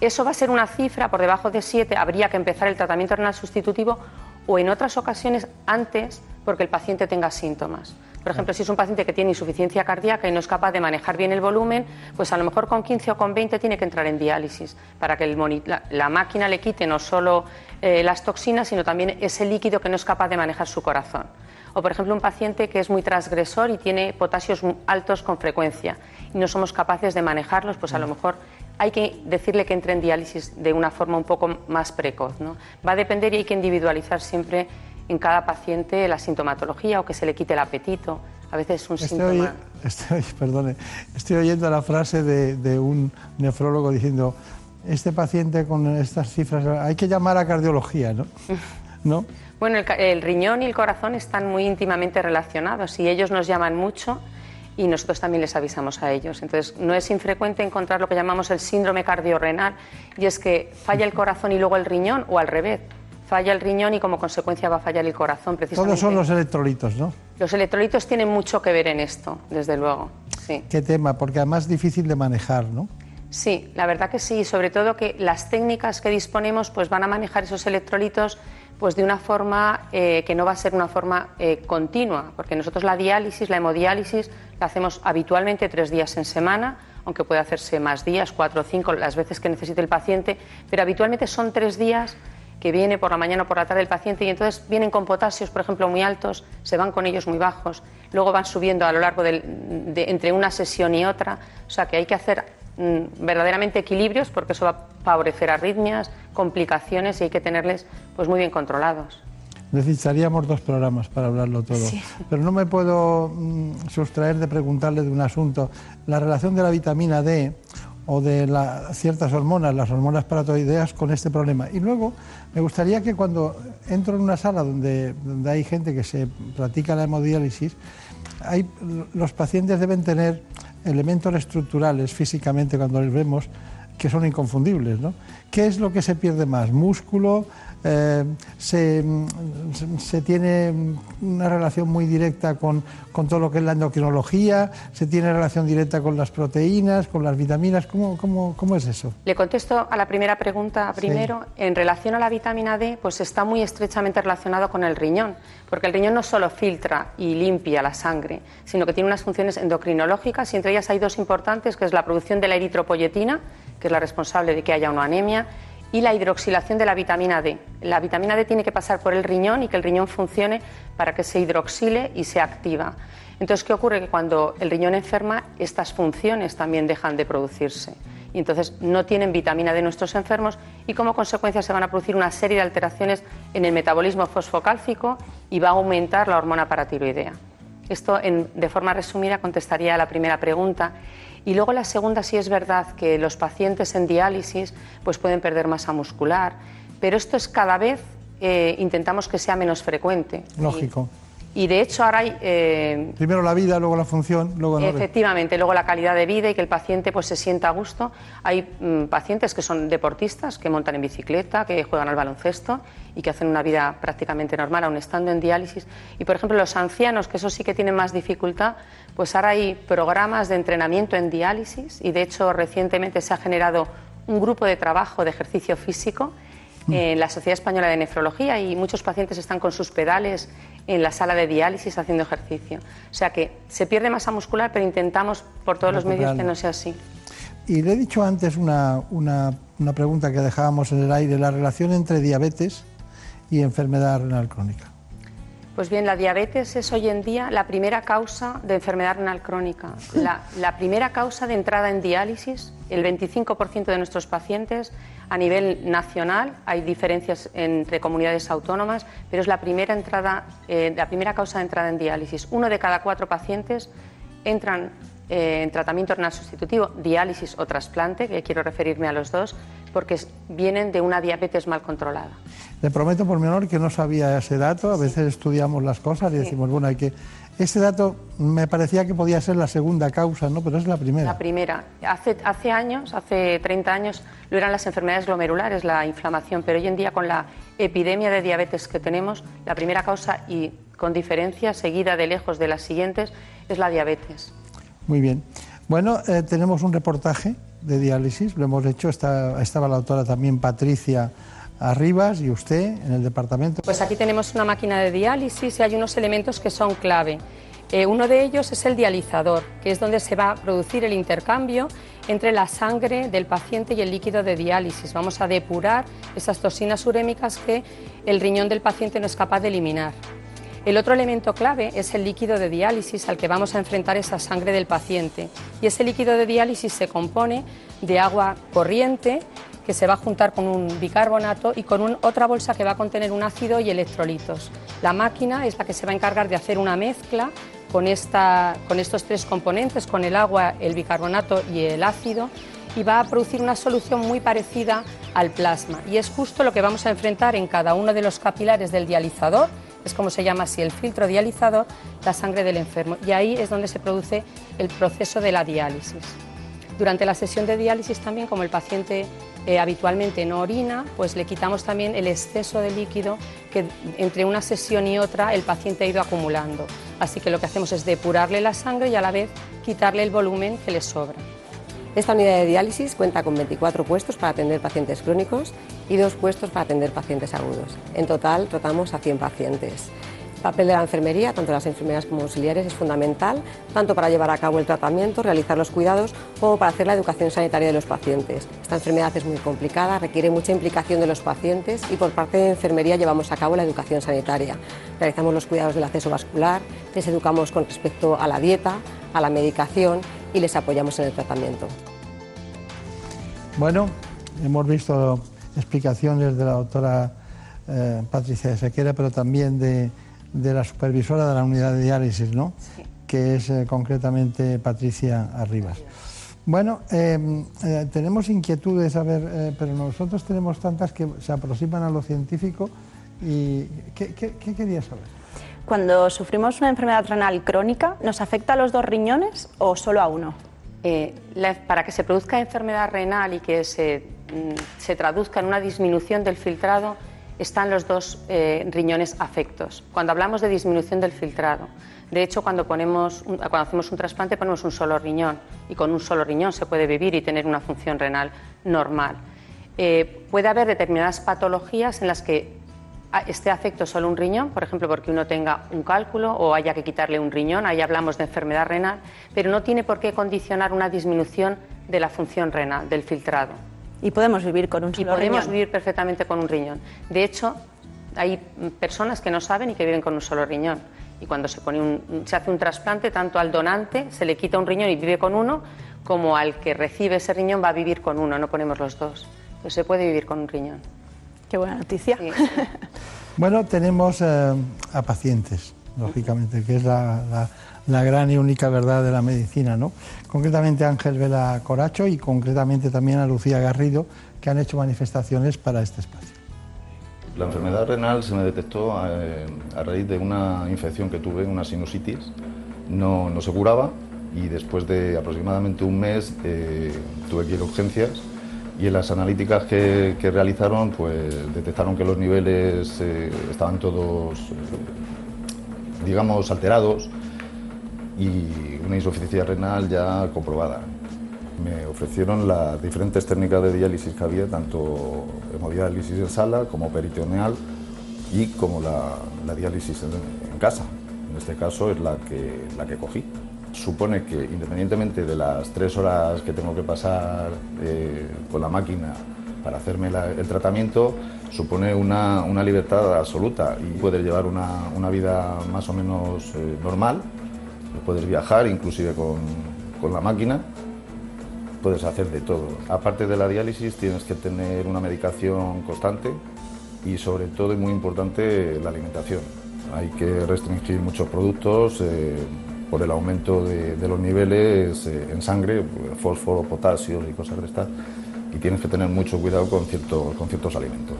Eso va a ser una cifra, por debajo de 7 habría que empezar el tratamiento renal sustitutivo o en otras ocasiones antes porque el paciente tenga síntomas. Por ejemplo, si es un paciente que tiene insuficiencia cardíaca y no es capaz de manejar bien el volumen, pues a lo mejor con 15 o con 20 tiene que entrar en diálisis para que la, máquina le quite no solo eh, las toxinas, sino también ese líquido que no es capaz de manejar su corazón. O, por ejemplo, un paciente que es muy transgresor y tiene potasios altos con frecuencia y no somos capaces de manejarlos, pues a lo mejor hay que decirle que entre en diálisis de una forma un poco más precoz. ¿no? Va a depender y hay que individualizar siempre en cada paciente la sintomatología o que se le quite el apetito. A veces es un síntoma. estoy, perdone, estoy oyendo la frase de, un nefrólogo diciendo: Este paciente con estas cifras, hay que llamar a cardiología, ¿no? ¿No? Bueno, el, riñón y el corazón están muy íntimamente relacionados y ellos nos llaman mucho y nosotros también les avisamos a ellos. Entonces, no es infrecuente encontrar lo que llamamos el síndrome cardiorrenal y es que falla el corazón y luego el riñón o al revés falla el riñón y como consecuencia va a fallar el corazón precisamente. Todos son los electrolitos, ¿no? Los electrolitos tienen mucho que ver en esto, desde luego. Sí. Qué tema, porque además es difícil de manejar, ¿no? Sí, la verdad que sí, sobre todo que las técnicas que disponemos pues van a manejar esos electrolitos pues de una forma eh, que no va a ser una forma eh, continua, porque nosotros la diálisis, la hemodiálisis, la hacemos habitualmente tres días en semana, aunque puede hacerse más días, cuatro o cinco, las veces que necesite el paciente, pero habitualmente son tres días que viene por la mañana o por la tarde el paciente y entonces vienen con potasios, por ejemplo, muy altos, se van con ellos muy bajos, luego van subiendo a lo largo de, entre una sesión y otra, o sea que hay que hacer mm, verdaderamente equilibrios porque eso va a favorecer arritmias, complicaciones y hay que tenerles pues muy bien controlados. Necesitaríamos dos programas para hablarlo todo. Pero no me puedo mm, sustraer de preguntarle de un asunto. La relación de la vitamina D o de ciertas hormonas, las hormonas paratoideas, con este problema. Y luego me gustaría que cuando entro en una sala donde, hay gente que se practica la hemodiálisis, los pacientes deben tener elementos estructurales físicamente cuando les vemos que son inconfundibles. ¿no? ¿Qué es lo que se pierde más? ¿Músculo? Eh, se, se, tiene una relación muy directa con, con, todo lo que es la endocrinología, se tiene relación directa con las proteínas, con las vitaminas, ¿cómo, cómo, cómo es eso? Le contesto a la primera pregunta primero. En relación a la vitamina D, pues está muy estrechamente relacionado con el riñón, porque el riñón no solo filtra y limpia la sangre, sino que tiene unas funciones endocrinológicas y entre ellas hay dos importantes, que es la producción de la eritropoyetina, que es la responsable de que haya una anemia, y la hidroxilación de la vitamina D. La vitamina D tiene que pasar por el riñón y que el riñón funcione para que se hidroxile y se activa. Entonces, ¿qué ocurre? Que cuando el riñón enferma, estas funciones también dejan de producirse. Y entonces no tienen vitamina D nuestros enfermos y como consecuencia se van a producir una serie de alteraciones en el metabolismo fosfocálcico y va a aumentar la hormona paratiroidea. Esto, de forma resumida, contestaría a la primera pregunta. Y luego la segunda sí es verdad que los pacientes en diálisis pues pueden perder masa muscular, pero esto es cada vez eh, intentamos que sea menos frecuente. Lógico. De hecho ahora hay... Eh, Primero la vida, luego la función, luego... Efectivamente, luego la calidad de vida y que el paciente pues se sienta a gusto. Hay mm, pacientes que son deportistas, que montan en bicicleta, que juegan al baloncesto y que hacen una vida prácticamente normal, aun estando en diálisis. Y por ejemplo los ancianos, que eso sí que tienen más dificultad, pues ahora hay programas de entrenamiento en diálisis y de hecho recientemente se ha generado un grupo de trabajo de ejercicio físico en la Sociedad Española de Nefrología y muchos pacientes están con sus pedales en la sala de diálisis haciendo ejercicio. O sea que se pierde masa muscular, pero intentamos por todos los medios que no sea así. Y le he dicho antes una, una, una pregunta que dejábamos en el aire, la relación entre diabetes y enfermedad renal crónica. Pues bien, la diabetes es hoy en día la primera causa de enfermedad renal crónica. La, la primera causa de entrada en diálisis, el 25% de nuestros pacientes a nivel nacional, hay diferencias entre comunidades autónomas, pero es la primera, entrada, eh, la primera causa de entrada en diálisis. Uno de cada cuatro pacientes entran eh, en tratamiento renal sustitutivo, diálisis o trasplante, que quiero referirme a los dos, porque vienen de una diabetes mal controlada. Le prometo por mi honor que no sabía ese dato, a veces estudiamos las cosas y decimos, bueno, hay que este dato me parecía que podía ser la segunda causa, ¿no? Pero es la primera. La primera. Hace, hace años, hace 30 años, lo eran las enfermedades glomerulares, la inflamación, pero hoy en día con la epidemia de diabetes que tenemos, la primera causa y con diferencia, seguida de lejos de las siguientes, es la diabetes. Muy bien. Bueno, eh, tenemos un reportaje de diálisis, lo hemos hecho, estaba la autora también Patricia Arribas y usted en el departamento. Pues aquí tenemos una máquina de diálisis y hay unos elementos que son clave. Eh, uno de ellos es el dializador, que es donde se va a producir el intercambio entre la sangre del paciente y el líquido de diálisis. Vamos a depurar esas toxinas urémicas que el riñón del paciente no es capaz de eliminar. El otro elemento clave es el líquido de diálisis al que vamos a enfrentar esa sangre del paciente. Y ese líquido de diálisis se compone de agua corriente que se va a juntar con un bicarbonato y con otra bolsa que va a contener un ácido y electrolitos. La máquina es la que se va a encargar de hacer una mezcla con, esta, con estos tres componentes, con el agua, el bicarbonato y el ácido, y va a producir una solución muy parecida al plasma. Y es justo lo que vamos a enfrentar en cada uno de los capilares del dializador, es como se llama así el filtro dializador, la sangre del enfermo. Y ahí es donde se produce el proceso de la diálisis. Durante la sesión de diálisis también, como el paciente eh, habitualmente no orina, pues le quitamos también el exceso de líquido que entre una sesión y otra el paciente ha ido acumulando. Así que lo que hacemos es depurarle la sangre y a la vez quitarle el volumen que le sobra. Esta unidad de diálisis cuenta con 24 puestos para atender pacientes crónicos y dos puestos para atender pacientes agudos. En total tratamos a 100 pacientes. El papel de la enfermería, tanto las enfermeras como auxiliares, es fundamental, tanto para llevar a cabo el tratamiento, realizar los cuidados, como para hacer la educación sanitaria de los pacientes. Esta enfermedad es muy complicada, requiere mucha implicación de los pacientes y por parte de enfermería llevamos a cabo la educación sanitaria. Realizamos los cuidados del acceso vascular, les educamos con respecto a la dieta, a la medicación y les apoyamos en el tratamiento. Bueno, hemos visto explicaciones de la doctora eh, Patricia Sequera, pero también de de la supervisora de la unidad de diálisis, ¿no? Que es eh, concretamente Patricia Arribas. Bueno, em, eh, tenemos inquietudes, a ver, eh, pero nosotros tenemos tantas que se aproximan a lo científico. ¿Y qué, qué querías saber? Cuando sufrimos una enfermedad renal crónica, ¿nos afecta a los dos riñones o solo a uno? para que se produzca enfermedad renal y que se, mm, se traduzca en una disminución del filtrado, están los dos eh, riñones afectos. Cuando hablamos de disminución del filtrado, de hecho, cuando, ponemos cuando hacemos un trasplante ponemos un solo riñón y con un solo riñón se puede vivir y tener una función renal normal. Eh, puede haber determinadas patologías en las que esté afecto solo un riñón, por ejemplo, porque uno tenga un cálculo o haya que quitarle un riñón, ahí hablamos de enfermedad renal, pero no tiene por qué condicionar una disminución de la función renal, del filtrado. Y podemos vivir con un solo y podemos vivir perfectamente con un riñón. De hecho, hay personas que no saben y que viven con un solo riñón. Y cuando se, pone un, se hace un trasplante, tanto al donante se le quita un riñón y vive con uno, como al que recibe ese riñón va a vivir con uno, no ponemos los dos. Entonces se puede vivir con un riñón. Qué buena noticia. bueno, tenemos eh, a pacientes, lógicamente, que es la la gran y única verdad de la medicina, ¿no? Concretamente a Ángel Vela Coracho y concretamente también a Lucía Garrido, que han hecho manifestaciones para este espacio. La enfermedad renal se me detectó eh, a, raíz de una infección que tuve, una sinusitis. No, no se curaba y después de aproximadamente un mes eh, tuve que ir a urgencias y en las analíticas que, realizaron pues detectaron que los niveles eh, estaban todos digamos alterados y una insuficiencia renal ya comprobada. Me ofrecieron las diferentes técnicas de diálisis que había, tanto hemodiálisis en sala como peritoneal y como la, diálisis en, casa. En este caso es la que, la que cogí. Supone que independientemente de las tres horas que tengo que pasar eh, con la máquina para hacerme el tratamiento, supone una, libertad absoluta y poder llevar una, una vida más o menos eh, normal puedes viajar inclusive con, con la máquina, puedes hacer de todo. Aparte de la diálisis tienes que tener una medicación constante y sobre todo y muy importante la alimentación. Hay que restringir muchos productos eh, por el aumento de, los niveles eh, en sangre, fósforo, potasio y cosas de estas, y tienes que tener mucho cuidado con ciertos, con ciertos alimentos.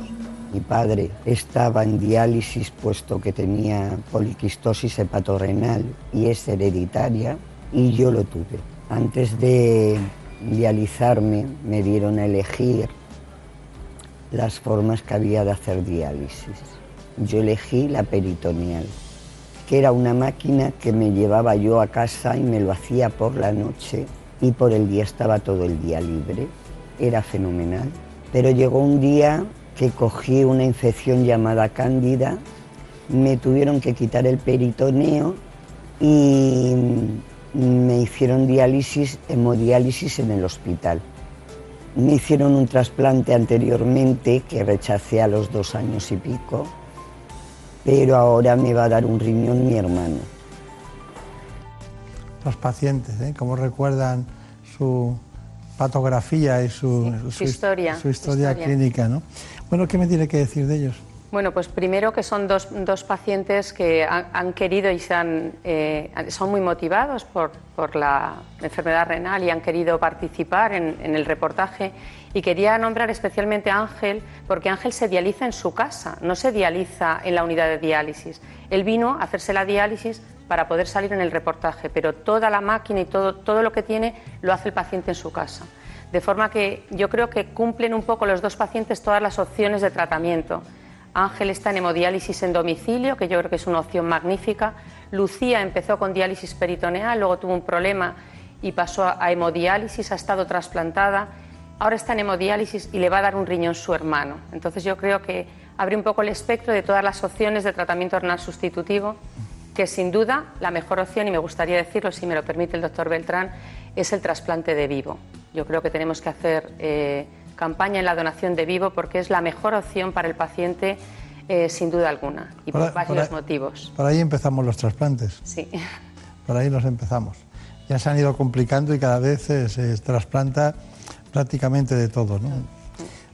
Mi padre estaba en diálisis puesto que tenía poliquistosis hepatorrenal y es hereditaria y yo lo tuve. Antes de dializarme me dieron a elegir las formas que había de hacer diálisis. Yo elegí la peritoneal, que era una máquina que me llevaba yo a casa y me lo hacía por la noche y por el día estaba todo el día libre. Era fenomenal. Pero llegó un día que cogí una infección llamada cándida, me tuvieron que quitar el peritoneo y me hicieron diálisis, hemodiálisis en el hospital. Me hicieron un trasplante anteriormente que rechacé a los dos años y pico, pero ahora me va a dar un riñón mi hermano. Los pacientes, ¿eh? ¿Cómo recuerdan su, patografía y su, historia, su historia, clínica. ¿no? Bueno, ¿qué me tiene que decir de ellos? Bueno, pues primero que son dos, dos pacientes que han, querido y eh, son muy motivados por, por, la enfermedad renal y han querido participar en, en, el reportaje. Y quería nombrar especialmente a Ángel, porque Ángel se dializa en su casa, no se dializa en la unidad de diálisis. Él vino a hacerse la diálisis para poder salir en el reportaje, pero toda la máquina y todo, todo lo que tiene lo hace el paciente en su casa. De forma que yo creo que cumplen un poco los dos pacientes todas las opciones de tratamiento Ángel está en hemodiálisis en domicilio, que yo creo que es una opción magnífica. Lucía empezó con diálisis peritoneal, luego tuvo un problema y pasó a hemodiálisis, ha estado trasplantada. Ahora está en hemodiálisis y le va a dar un riñón su hermano. Entonces yo creo que abre un poco el espectro de todas las opciones de tratamiento renal sustitutivo, que sin duda la mejor opción, y me gustaría decirlo si me lo permite el doctor Beltrán, es el trasplante de vivo. Yo creo que tenemos que hacer... Eh, campaña en la donación de vivo porque es la mejor opción para el paciente eh, sin duda alguna y por, varios motivos. Por ahí empezamos los trasplantes. Sí. Por ahí los empezamos. Ya se han ido complicando y cada vez se, trasplanta prácticamente de todo. ¿no?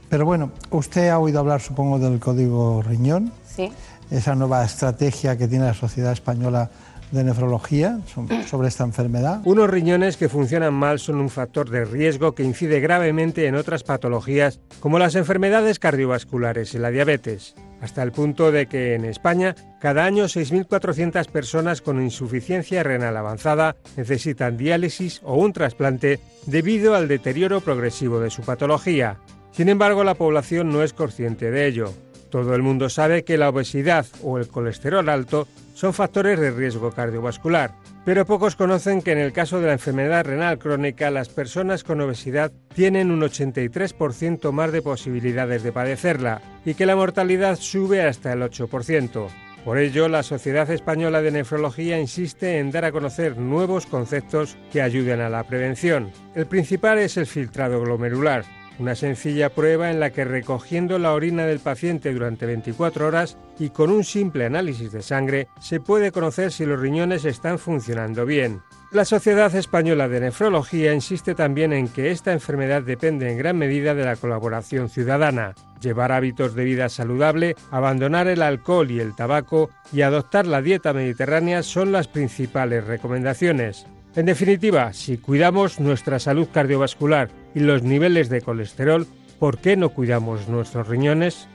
Pero bueno, usted ha oído hablar, supongo, del código riñón. Sí. Esa nueva estrategia que tiene la Sociedad Española de nefrología sobre esta enfermedad. Unos riñones que funcionan mal son un factor de riesgo que incide gravemente en otras patologías como las enfermedades cardiovasculares y la diabetes, hasta el punto de que en España cada año 6.400 personas con insuficiencia renal avanzada necesitan diálisis o un trasplante debido al deterioro progresivo de su patología. Sin embargo, la población no es consciente de ello. Todo el mundo sabe que la obesidad o el colesterol alto son factores de riesgo cardiovascular, pero pocos conocen que en el caso de la enfermedad renal crónica las personas con obesidad tienen un 83% más de posibilidades de padecerla y que la mortalidad sube hasta el 8%. Por ello, la Sociedad Española de Nefrología insiste en dar a conocer nuevos conceptos que ayuden a la prevención. El principal es el filtrado glomerular, una sencilla prueba en la que recogiendo la orina del paciente durante 24 horas y con un simple análisis de sangre se puede conocer si los riñones están funcionando bien. La Sociedad Española de Nefrología insiste también en que esta enfermedad depende en gran medida de la colaboración ciudadana. Llevar hábitos de vida saludable, abandonar el alcohol y el tabaco y adoptar la dieta mediterránea son las principales recomendaciones. En definitiva, si cuidamos nuestra salud cardiovascular y los niveles de colesterol, ¿por qué no cuidamos nuestros riñones?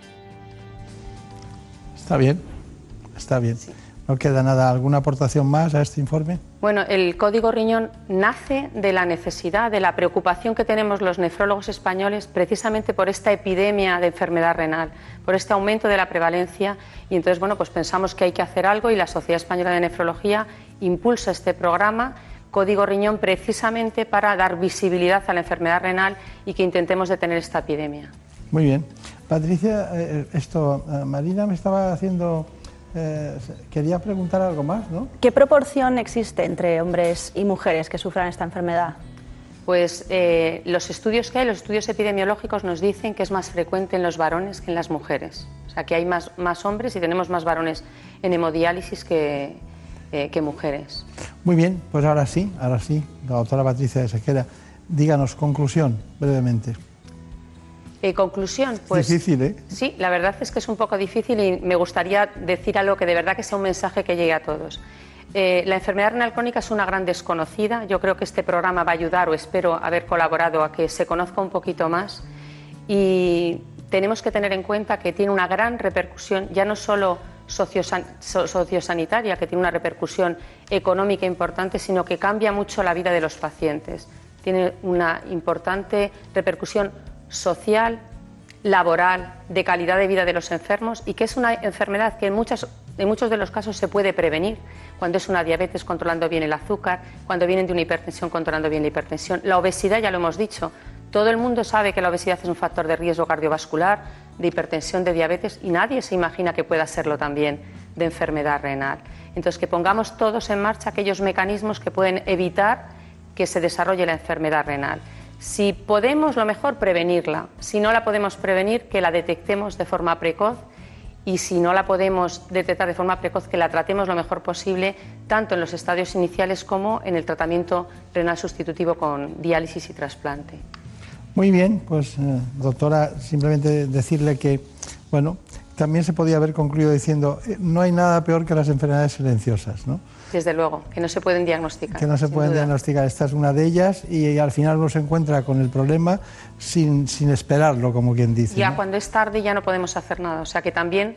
Está bien, está bien. ¿No queda nada? ¿Alguna aportación más a este informe? Bueno, el código riñón nace de la necesidad, de la preocupación que tenemos los nefrólogos españoles precisamente por esta epidemia de enfermedad renal, por este aumento de la prevalencia. Y entonces, bueno, pues pensamos que hay que hacer algo y la Sociedad Española de Nefrología impulsa este programa código riñón precisamente para dar visibilidad a la enfermedad renal y que intentemos detener esta epidemia. Muy bien. Patricia, eh, esto, eh, Marina me estaba haciendo... Eh, quería preguntar algo más, ¿no? ¿Qué proporción existe entre hombres y mujeres que sufran esta enfermedad? Pues los estudios que hay, los estudios epidemiológicos nos dicen que es más frecuente en los varones que en las mujeres. O sea, que hay más, más hombres y tenemos más varones en hemodiálisis que, eh, que mujeres. Muy bien, pues ahora sí, ahora sí, la doctora Patricia de Sequera, díganos conclusión brevemente. Eh, conclusión, pues. Difícil, ¿eh? Sí, la verdad es que es un poco difícil y me gustaría decir algo que de verdad que sea un mensaje que llegue a todos. Eh, la enfermedad renal crónica es una gran desconocida. Yo creo que este programa va a ayudar, o espero haber colaborado, a que se conozca un poquito más. Y tenemos que tener en cuenta que tiene una gran repercusión, ya no solo sociosanitaria que tiene una repercusión económica importante, sino que cambia mucho la vida de los pacientes. Tiene una importante repercusión social, laboral, de calidad de vida de los enfermos y que es una enfermedad que en, en muchos de los casos se puede prevenir, cuando es una diabetes controlando bien el azúcar, cuando vienen de una hipertensión controlando bien la hipertensión. La obesidad, ya lo hemos dicho, todo el mundo sabe que la obesidad es un factor de riesgo cardiovascular, de hipertensión, de diabetes y nadie se imagina que pueda serlo también de enfermedad renal. Entonces, que pongamos todos en marcha aquellos mecanismos que pueden evitar que se desarrolle la enfermedad renal. Si podemos, lo mejor, prevenirla. Si no la podemos prevenir, que la detectemos de forma precoz y si no la podemos detectar de forma precoz, que la tratemos lo mejor posible, tanto en los estadios iniciales como en el tratamiento renal sustitutivo con diálisis y trasplante. Muy bien, pues eh, doctora, simplemente decirle que, bueno, también se podía haber concluido diciendo, eh, no hay nada peor que las enfermedades silenciosas, ¿no? Desde luego, que no se pueden diagnosticar. Que no se pueden diagnosticar. Esta es una de ellas y al final uno se encuentra con el problema sin, sin esperarlo, como quien dice. Ya cuando es tarde ya no podemos hacer nada. O sea que también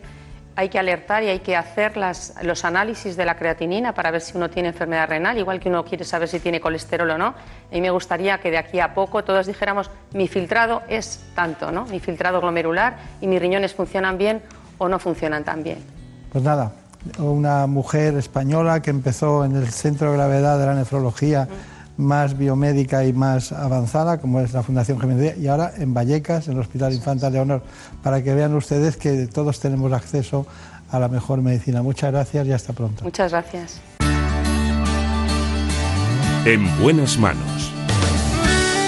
hay que alertar y hay que hacer las, los análisis de la creatinina para ver si uno tiene enfermedad renal, igual que uno quiere saber si tiene colesterol o no. A mí me gustaría que de aquí a poco todos dijéramos, mi filtrado es tanto, ¿no? mi filtrado glomerular y mis riñones funcionan bien o no funcionan tan bien. Pues nada, una mujer española que empezó en el centro de gravedad de la nefrología más biomédica y más avanzada, como es la Fundación Jiménez y ahora en Vallecas, en el Hospital Infanta Leonor, para que vean ustedes que todos tenemos acceso a la mejor medicina. Muchas gracias y hasta pronto. Muchas gracias. En buenas manos.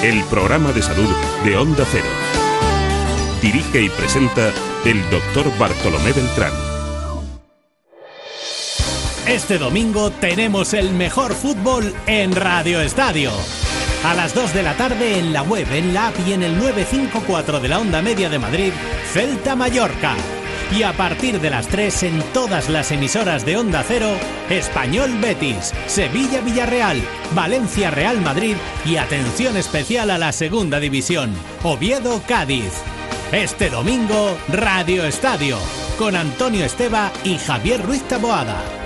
El programa de salud de Onda Cero. Dirige y presenta el doctor Bartolomé Beltrán. Este domingo tenemos el mejor fútbol en Radio Estadio. A las 2 de la tarde en la web, en la app y en el 954 de la Onda Media de Madrid, Celta Mallorca. Y a partir de las 3 en todas las emisoras de Onda Cero, Español Betis, Sevilla Villarreal, Valencia Real Madrid y atención especial a la Segunda División, Oviedo Cádiz. Este domingo, Radio Estadio, con Antonio Esteba y Javier Ruiz Taboada.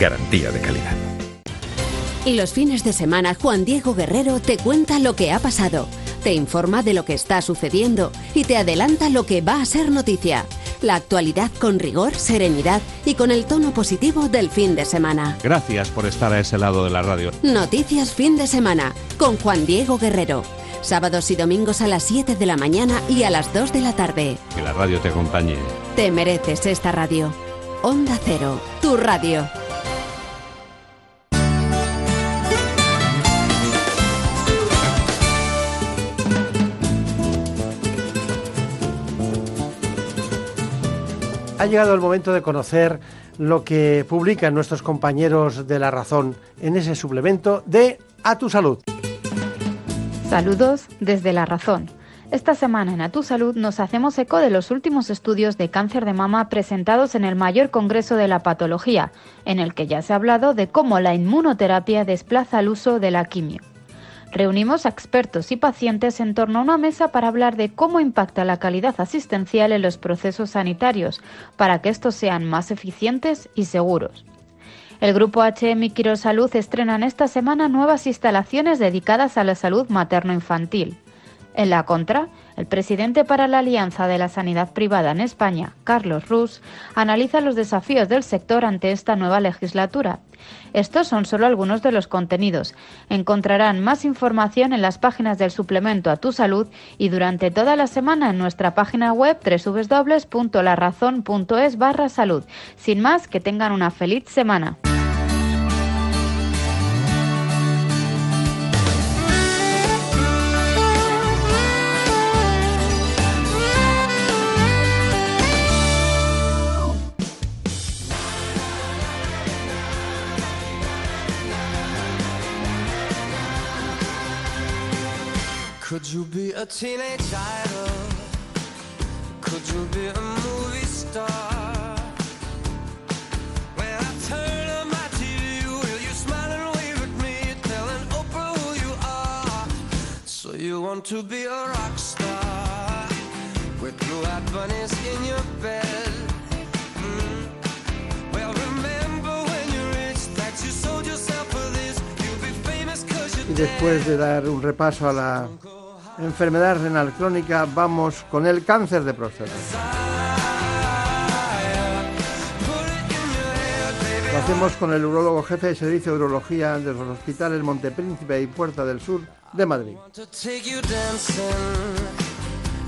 Garantía de calidad. Y los fines de semana Juan Diego Guerrero te cuenta lo que ha pasado, te informa de lo que está sucediendo y te adelanta lo que va a ser noticia. La actualidad con rigor, serenidad y con el tono positivo del fin de semana. Gracias por estar a ese lado de la radio. Noticias fin de semana con Juan Diego Guerrero. Sábados y domingos a las 7 de la mañana y a las 2 de la tarde. Que la radio te acompañe. Te mereces esta radio. Onda Cero, tu radio. Ha llegado el momento de conocer lo que publican nuestros compañeros de La Razón en ese suplemento de A tu Salud. Saludos desde La Razón. Esta semana en A Tu Salud nos hacemos eco de los últimos estudios de cáncer de mama presentados en el mayor Congreso de la Patología, en el que ya se ha hablado de cómo la inmunoterapia desplaza el uso de la quimio. Reunimos a expertos y pacientes en torno a una mesa para hablar de cómo impacta la calidad asistencial en los procesos sanitarios, para que estos sean más eficientes y seguros. El grupo HM Salud estrenan esta semana nuevas instalaciones dedicadas a la salud materno-infantil. En la contra, el presidente para la Alianza de la Sanidad Privada en España, Carlos Rus, analiza los desafíos del sector ante esta nueva legislatura. Estos son solo algunos de los contenidos. Encontrarán más información en las páginas del suplemento a tu salud y durante toda la semana en nuestra página web www.larazón.es barra salud. Sin más, que tengan una feliz semana. Be a teenage idol? Could you be a movie star? When I turn on my TV, will you smile and wave at me, telling Oprah who you are? So you want to be a rock star with blue-eyed bunnies in your bed? Mm. Well, remember when you reached that you sold yourself for this. You'll be famous 'cause Y you're después de dar un repaso a la enfermedad renal crónica, vamos con el cáncer de próstata. Lo hacemos con el urólogo jefe de servicio de urología de los hospitales Montepríncipe y Puerta del Sur de Madrid.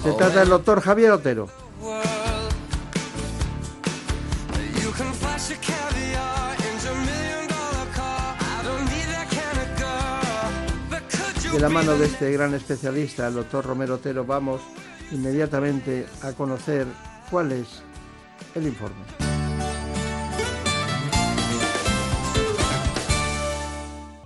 Se trata del doctor Javier Otero. De la mano de este gran especialista, el doctor Romero Otero, vamos inmediatamente a conocer cuál es el informe.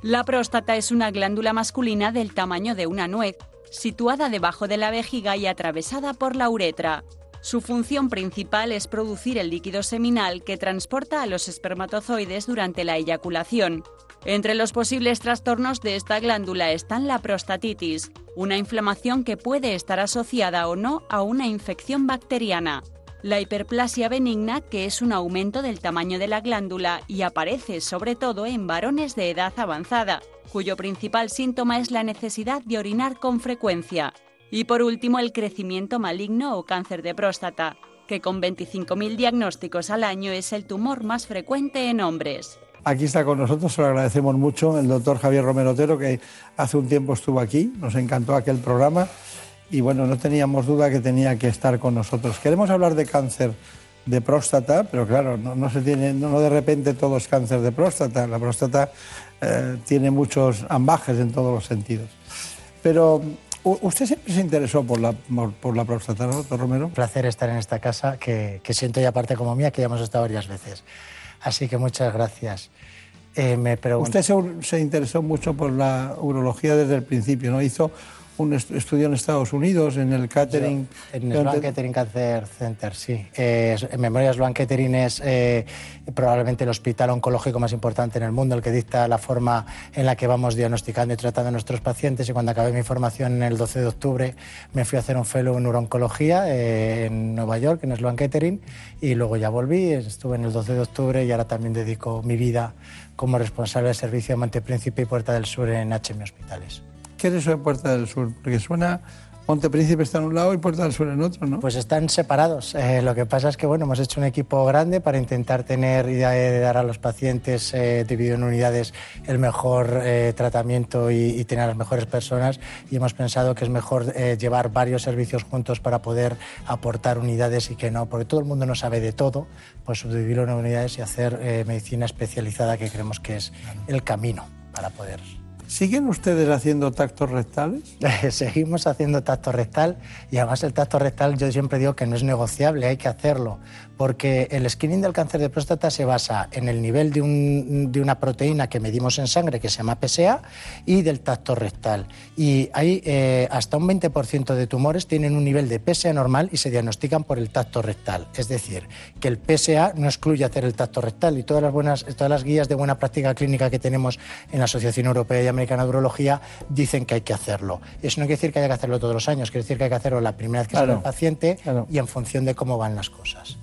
La próstata es una glándula masculina del tamaño de una nuez, situada debajo de la vejiga y atravesada por la uretra. Su función principal es producir el líquido seminal que transporta a los espermatozoides durante la eyaculación. Entre los posibles trastornos de esta glándula están la prostatitis, una inflamación que puede estar asociada o no a una infección bacteriana, la hiperplasia benigna, que es un aumento del tamaño de la glándula y aparece sobre todo en varones de edad avanzada, cuyo principal síntoma es la necesidad de orinar con frecuencia. Y por último, el crecimiento maligno o cáncer de próstata, que con 25.000 diagnósticos al año es el tumor más frecuente en hombres. Aquí está con nosotros, se lo agradecemos mucho, el doctor Javier Romero Otero, que hace un tiempo estuvo aquí, nos encantó aquel programa y bueno, no teníamos duda que tenía que estar con nosotros. Queremos hablar de cáncer de próstata, pero claro, no, se tiene, no, de repente todo es cáncer de próstata. La próstata eh, tiene muchos ambajes en todos los sentidos. Pero usted siempre se interesó por la, por, por la próstata, ¿no, doctor Romero? Un placer estar en esta casa que, que siento ya parte como mía, que ya hemos estado varias veces. Así que muchas gracias. Eh, me pregunto... Usted se, se interesó mucho por la urología desde el principio, ¿no? Hizo un est- estudio en Estados Unidos, en el catering. En el Sloan Kettering Cancer Center, sí. Eh, en memoria Sloan Kettering es eh, probablemente el hospital oncológico más importante en el mundo, el que dicta la forma en la que vamos diagnosticando y tratando a nuestros pacientes. Y cuando acabé mi formación el 12 de octubre, me fui a hacer un fellow en uroncología eh, en Nueva York, en Sloan Kettering, y luego ya volví, estuve en el 12 de octubre y ahora también dedico mi vida como responsable del servicio de Montepríncipe y Puerta del Sur en HM Hospitales. ¿Qué es eso de Puerta del Sur? Porque suena Montepríncipe está en un lado y Puerta del Sur en otro, ¿no? Pues están separados. Eh, lo que pasa es que bueno, hemos hecho un equipo grande para intentar tener y dar a los pacientes eh, dividido en unidades el mejor eh, tratamiento y, y, tener a las mejores personas. Y hemos pensado que es mejor eh, llevar varios servicios juntos para poder aportar unidades y que no, porque todo el mundo no sabe de todo, pues subdividirlo en unidades y hacer eh, medicina especializada que creemos que es el camino para poder ¿Siguen ustedes haciendo tactos rectales? Seguimos haciendo tacto rectal y además el tacto rectal yo siempre digo que no es negociable, hay que hacerlo, porque el screening del cáncer de próstata se basa en el nivel de, un, de una proteína que medimos en sangre que se llama PSA y del tacto rectal. Y hay eh, hasta un 20% de tumores tienen un nivel de PSA normal y se diagnostican por el tacto rectal. Es decir, que el PSA no excluye hacer el tacto rectal y todas las, buenas, todas las guías de buena práctica clínica que tenemos en la Asociación Europea y Americana de Urología dicen que hay que hacerlo. Eso no quiere decir que haya que hacerlo todos los años, quiere decir que hay que hacerlo la primera vez que Claro, sale el paciente claro. y en función de cómo van las cosas.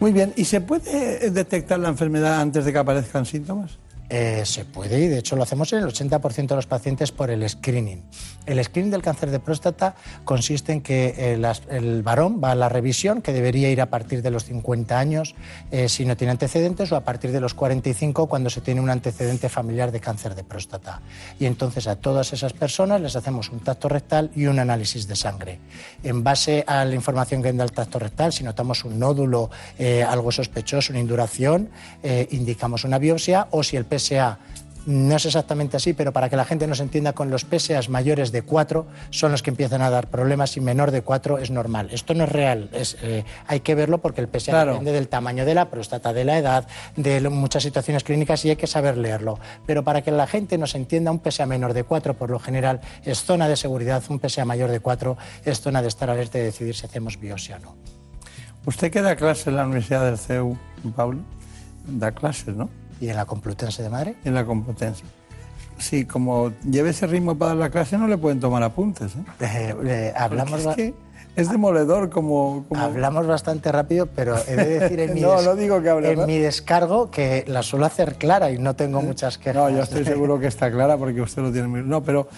Muy bien, ¿y se puede detectar la enfermedad antes de que aparezcan síntomas? Eh, se puede y de hecho lo hacemos en el 80% de los pacientes por el screening. El screening del cáncer de próstata consiste en que eh, las- el varón va a la revisión, que debería ir a partir de los 50 años eh, si no tiene antecedentes o a partir de los 45 cuando se tiene un antecedente familiar de cáncer de próstata. Y entonces a todas esas personas les hacemos un tacto rectal y un análisis de sangre. En base a la información que da el tacto rectal, si notamos un nódulo, eh, algo sospechoso, una induración, eh, indicamos una biopsia o si el PSA no es exactamente así, pero para que la gente nos entienda, con los PSAs mayores de 4 son los que empiezan a dar problemas y menor de 4 es normal. Esto no es real, es, eh, hay que verlo porque el PSA Claro. depende del tamaño de la próstata, de la edad, de muchas situaciones clínicas y hay que saber leerlo. Pero para que la gente nos entienda, un PSA menor de 4 por lo general es zona de seguridad, un PSA mayor de 4 es zona de estar alerta y decidir si hacemos biopsia o no. Usted que da clase en la Universidad del CEU, Pablo, da clases, ¿no? ¿Y en la Complutense de Madrid? En la Complutense. Sí, como lleve ese ritmo para dar la clase, no le pueden tomar apuntes. ¿eh? Eh, eh, hablamos es, que es demoledor como, como- Hablamos bastante rápido, pero he de decir en mi, No, no digo que hable en mi descargo que la suelo hacer clara y no tengo muchas quejas. No, yo estoy seguro que está clara porque usted lo tiene muy... No, pero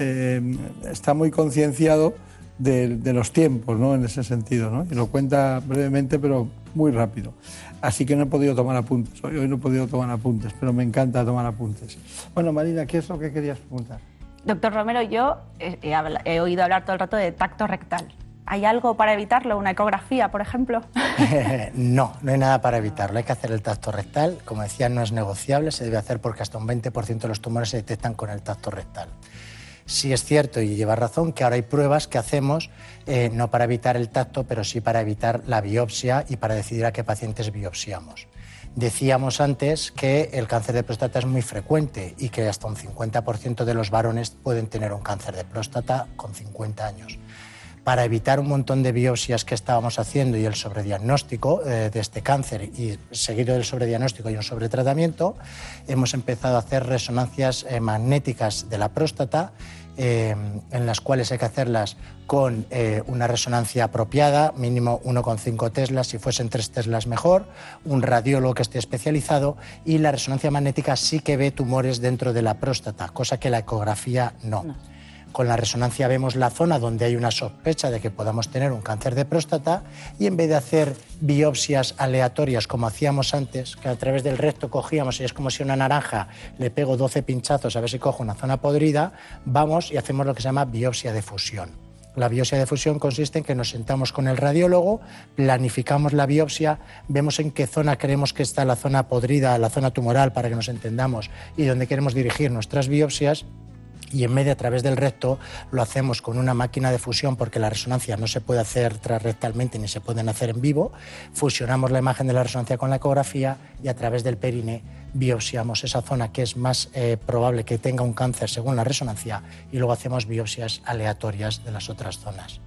eh, está muy concienciado de, de los tiempos, ¿no? En ese sentido, ¿no? Y lo cuenta brevemente, pero muy rápido. Así que no he podido tomar apuntes. Hoy, hoy no he podido tomar apuntes, pero me encanta tomar apuntes. Bueno, Marina, ¿qué es lo que querías preguntar? Doctor Romero, yo he, he habla- he oído hablar todo el rato de tacto rectal. ¿Hay algo para evitarlo? ¿Una ecografía, por ejemplo? no, no hay nada para evitarlo. Hay que hacer el tacto rectal. Como decía, no es negociable, se debe hacer porque hasta un 20% de los tumores se detectan con el tacto rectal. Sí es cierto y lleva razón que ahora hay pruebas que hacemos eh, no para evitar el tacto, pero sí para evitar la biopsia y para decidir a qué pacientes biopsiamos. Decíamos antes que el cáncer de próstata es muy frecuente y que hasta un 50% de los varones pueden tener un cáncer de próstata con 50 años para evitar un montón de biopsias que estábamos haciendo y el sobrediagnóstico eh, de este cáncer y seguido del sobrediagnóstico y un sobretratamiento, hemos empezado a hacer resonancias eh, magnéticas de la próstata eh, en las cuales hay que hacerlas con una resonancia apropiada, mínimo 1,5 teslas, si fuesen 3 teslas mejor, un radiólogo que esté especializado y la resonancia magnética sí que ve tumores dentro de la próstata, cosa que la ecografía no. Con la resonancia vemos la zona donde hay una sospecha de que podamos tener un cáncer de próstata y en vez de hacer biopsias aleatorias como hacíamos antes, que a través del recto cogíamos y es como si una naranja le pego 12 pinchazos a ver si cojo una zona podrida, vamos y hacemos lo que se llama biopsia de fusión. La biopsia de fusión consiste en que nos sentamos con el radiólogo, planificamos la biopsia, vemos en qué zona queremos que está la zona podrida, la zona tumoral, para que nos entendamos, y dónde queremos dirigir nuestras biopsias y en medio a través del recto lo hacemos con una máquina de fusión porque la resonancia no se puede hacer transrectalmente ni se pueden hacer en vivo. Fusionamos la imagen de la resonancia con la ecografía y a través del perine biopsiamos esa zona que es más eh, probable que tenga un cáncer según la resonancia y luego hacemos biopsias aleatorias de las otras zonas.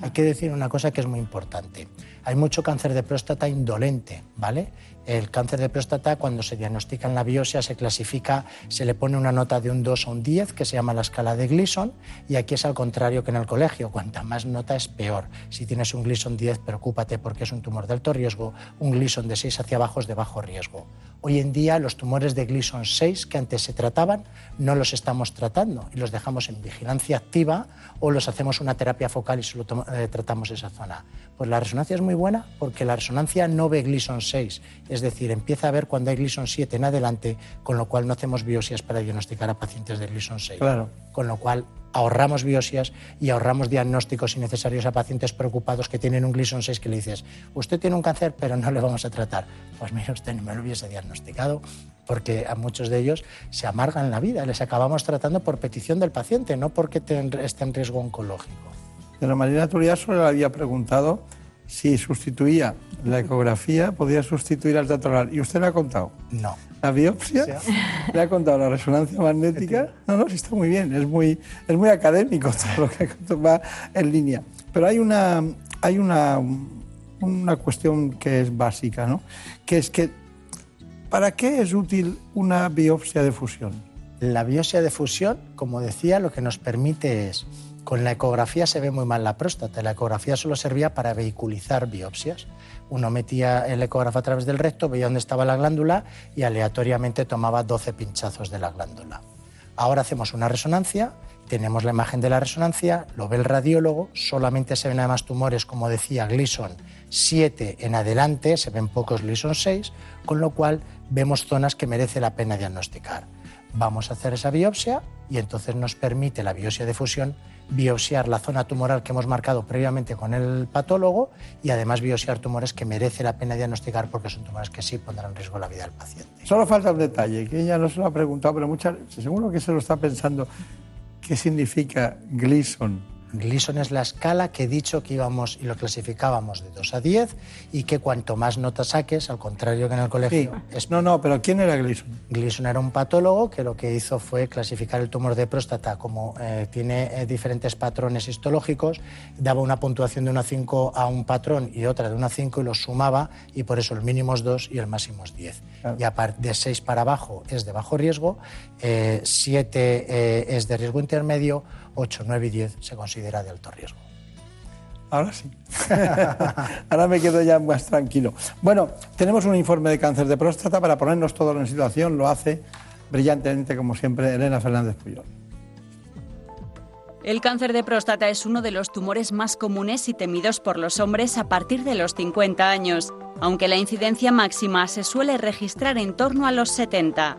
Hay que decir una cosa que es muy importante. Hay mucho cáncer de próstata indolente, ¿vale? El cáncer de próstata, cuando se diagnostica en la biopsia, se clasifica, se le pone una nota de un 2 o un 10, que se llama la escala de Gleason, y aquí es al contrario que en el colegio. Cuanta más nota es peor. Si tienes un Gleason 10, preocúpate porque es un tumor de alto riesgo. Un Gleason de 6 hacia abajo es de bajo riesgo. Hoy en día, los tumores de Gleason 6 que antes se trataban, no los estamos tratando y los dejamos en vigilancia activa o los hacemos una terapia focal y solo eh, tratamos esa zona. Pues la resonancia es muy buena porque la resonancia no ve Gleason 6, es decir, empieza a ver cuando hay Gleason 7 en adelante, con lo cual no hacemos biopsias para diagnosticar a pacientes de Gleason 6. Claro. Con lo cual ahorramos biopsias y ahorramos diagnósticos innecesarios a pacientes preocupados que tienen un Gleason 6 que le dices, usted tiene un cáncer, pero no le vamos a tratar. Pues mire, usted no me lo hubiese diagnosticado, porque a muchos de ellos se amargan la vida. Les acabamos tratando por petición del paciente, no porque esté en riesgo oncológico. De la manera natural solo le había preguntado si sustituía la ecografía, podía sustituir al dato oral. ¿Y usted le ha contado? No. ¿La biopsia? ¿Le ha contado la resonancia magnética? No, no, sí está muy bien, es muy, es muy académico todo lo que va en línea. Pero hay una, hay una, una cuestión que es básica, ¿no? Que es que, ¿para qué es útil una biopsia de fusión? La biopsia de fusión, como decía, lo que nos permite es con la ecografía se ve muy mal la próstata. La ecografía solo servía para vehiculizar biopsias. Uno metía el ecógrafo a través del recto, veía dónde estaba la glándula y aleatoriamente tomaba 12 pinchazos de la glándula. Ahora hacemos una resonancia, tenemos la imagen de la resonancia, lo ve el radiólogo, solamente se ven además tumores, como decía Gleason 7 en adelante, se ven pocos Gleason 6, con lo cual vemos zonas que merece la pena diagnosticar. Vamos a hacer esa biopsia y entonces nos permite la biopsia de fusión biopsiar la zona tumoral que hemos marcado previamente con el patólogo y además biopsiar tumores que merece la pena diagnosticar porque son tumores que sí pondrán en riesgo la vida del paciente. Solo falta un detalle, que ella no se lo ha preguntado, pero muchas, seguro que se lo está pensando. ¿Qué significa Gleason? Gleason es la escala que he dicho que íbamos y lo clasificábamos de 2 a 10 y que cuanto más notas saques, al contrario que en el colegio... Sí. Es... No, no, pero ¿quién era Gleason? Gleason era un patólogo que lo que hizo fue clasificar el tumor de próstata como eh, tiene eh, diferentes patrones histológicos, daba una puntuación de 1 a 5 a un patrón y otra de 1 a 5 y los sumaba y por eso el mínimo es 2 y el máximo es 10. Claro. Y a partir de 6 para abajo es de bajo riesgo, 7 eh, es de riesgo intermedio, 8, 9 y 10 se considera de alto riesgo. Ahora sí. Ahora me quedo ya más tranquilo. Bueno, tenemos un informe de cáncer de próstata para ponernos todo en situación. Lo hace brillantemente, como siempre, Elena Fernández Puyol. El cáncer de próstata es uno de los tumores más comunes y temidos por los hombres a partir de los 50 años, aunque la incidencia máxima se suele registrar en torno a los 70.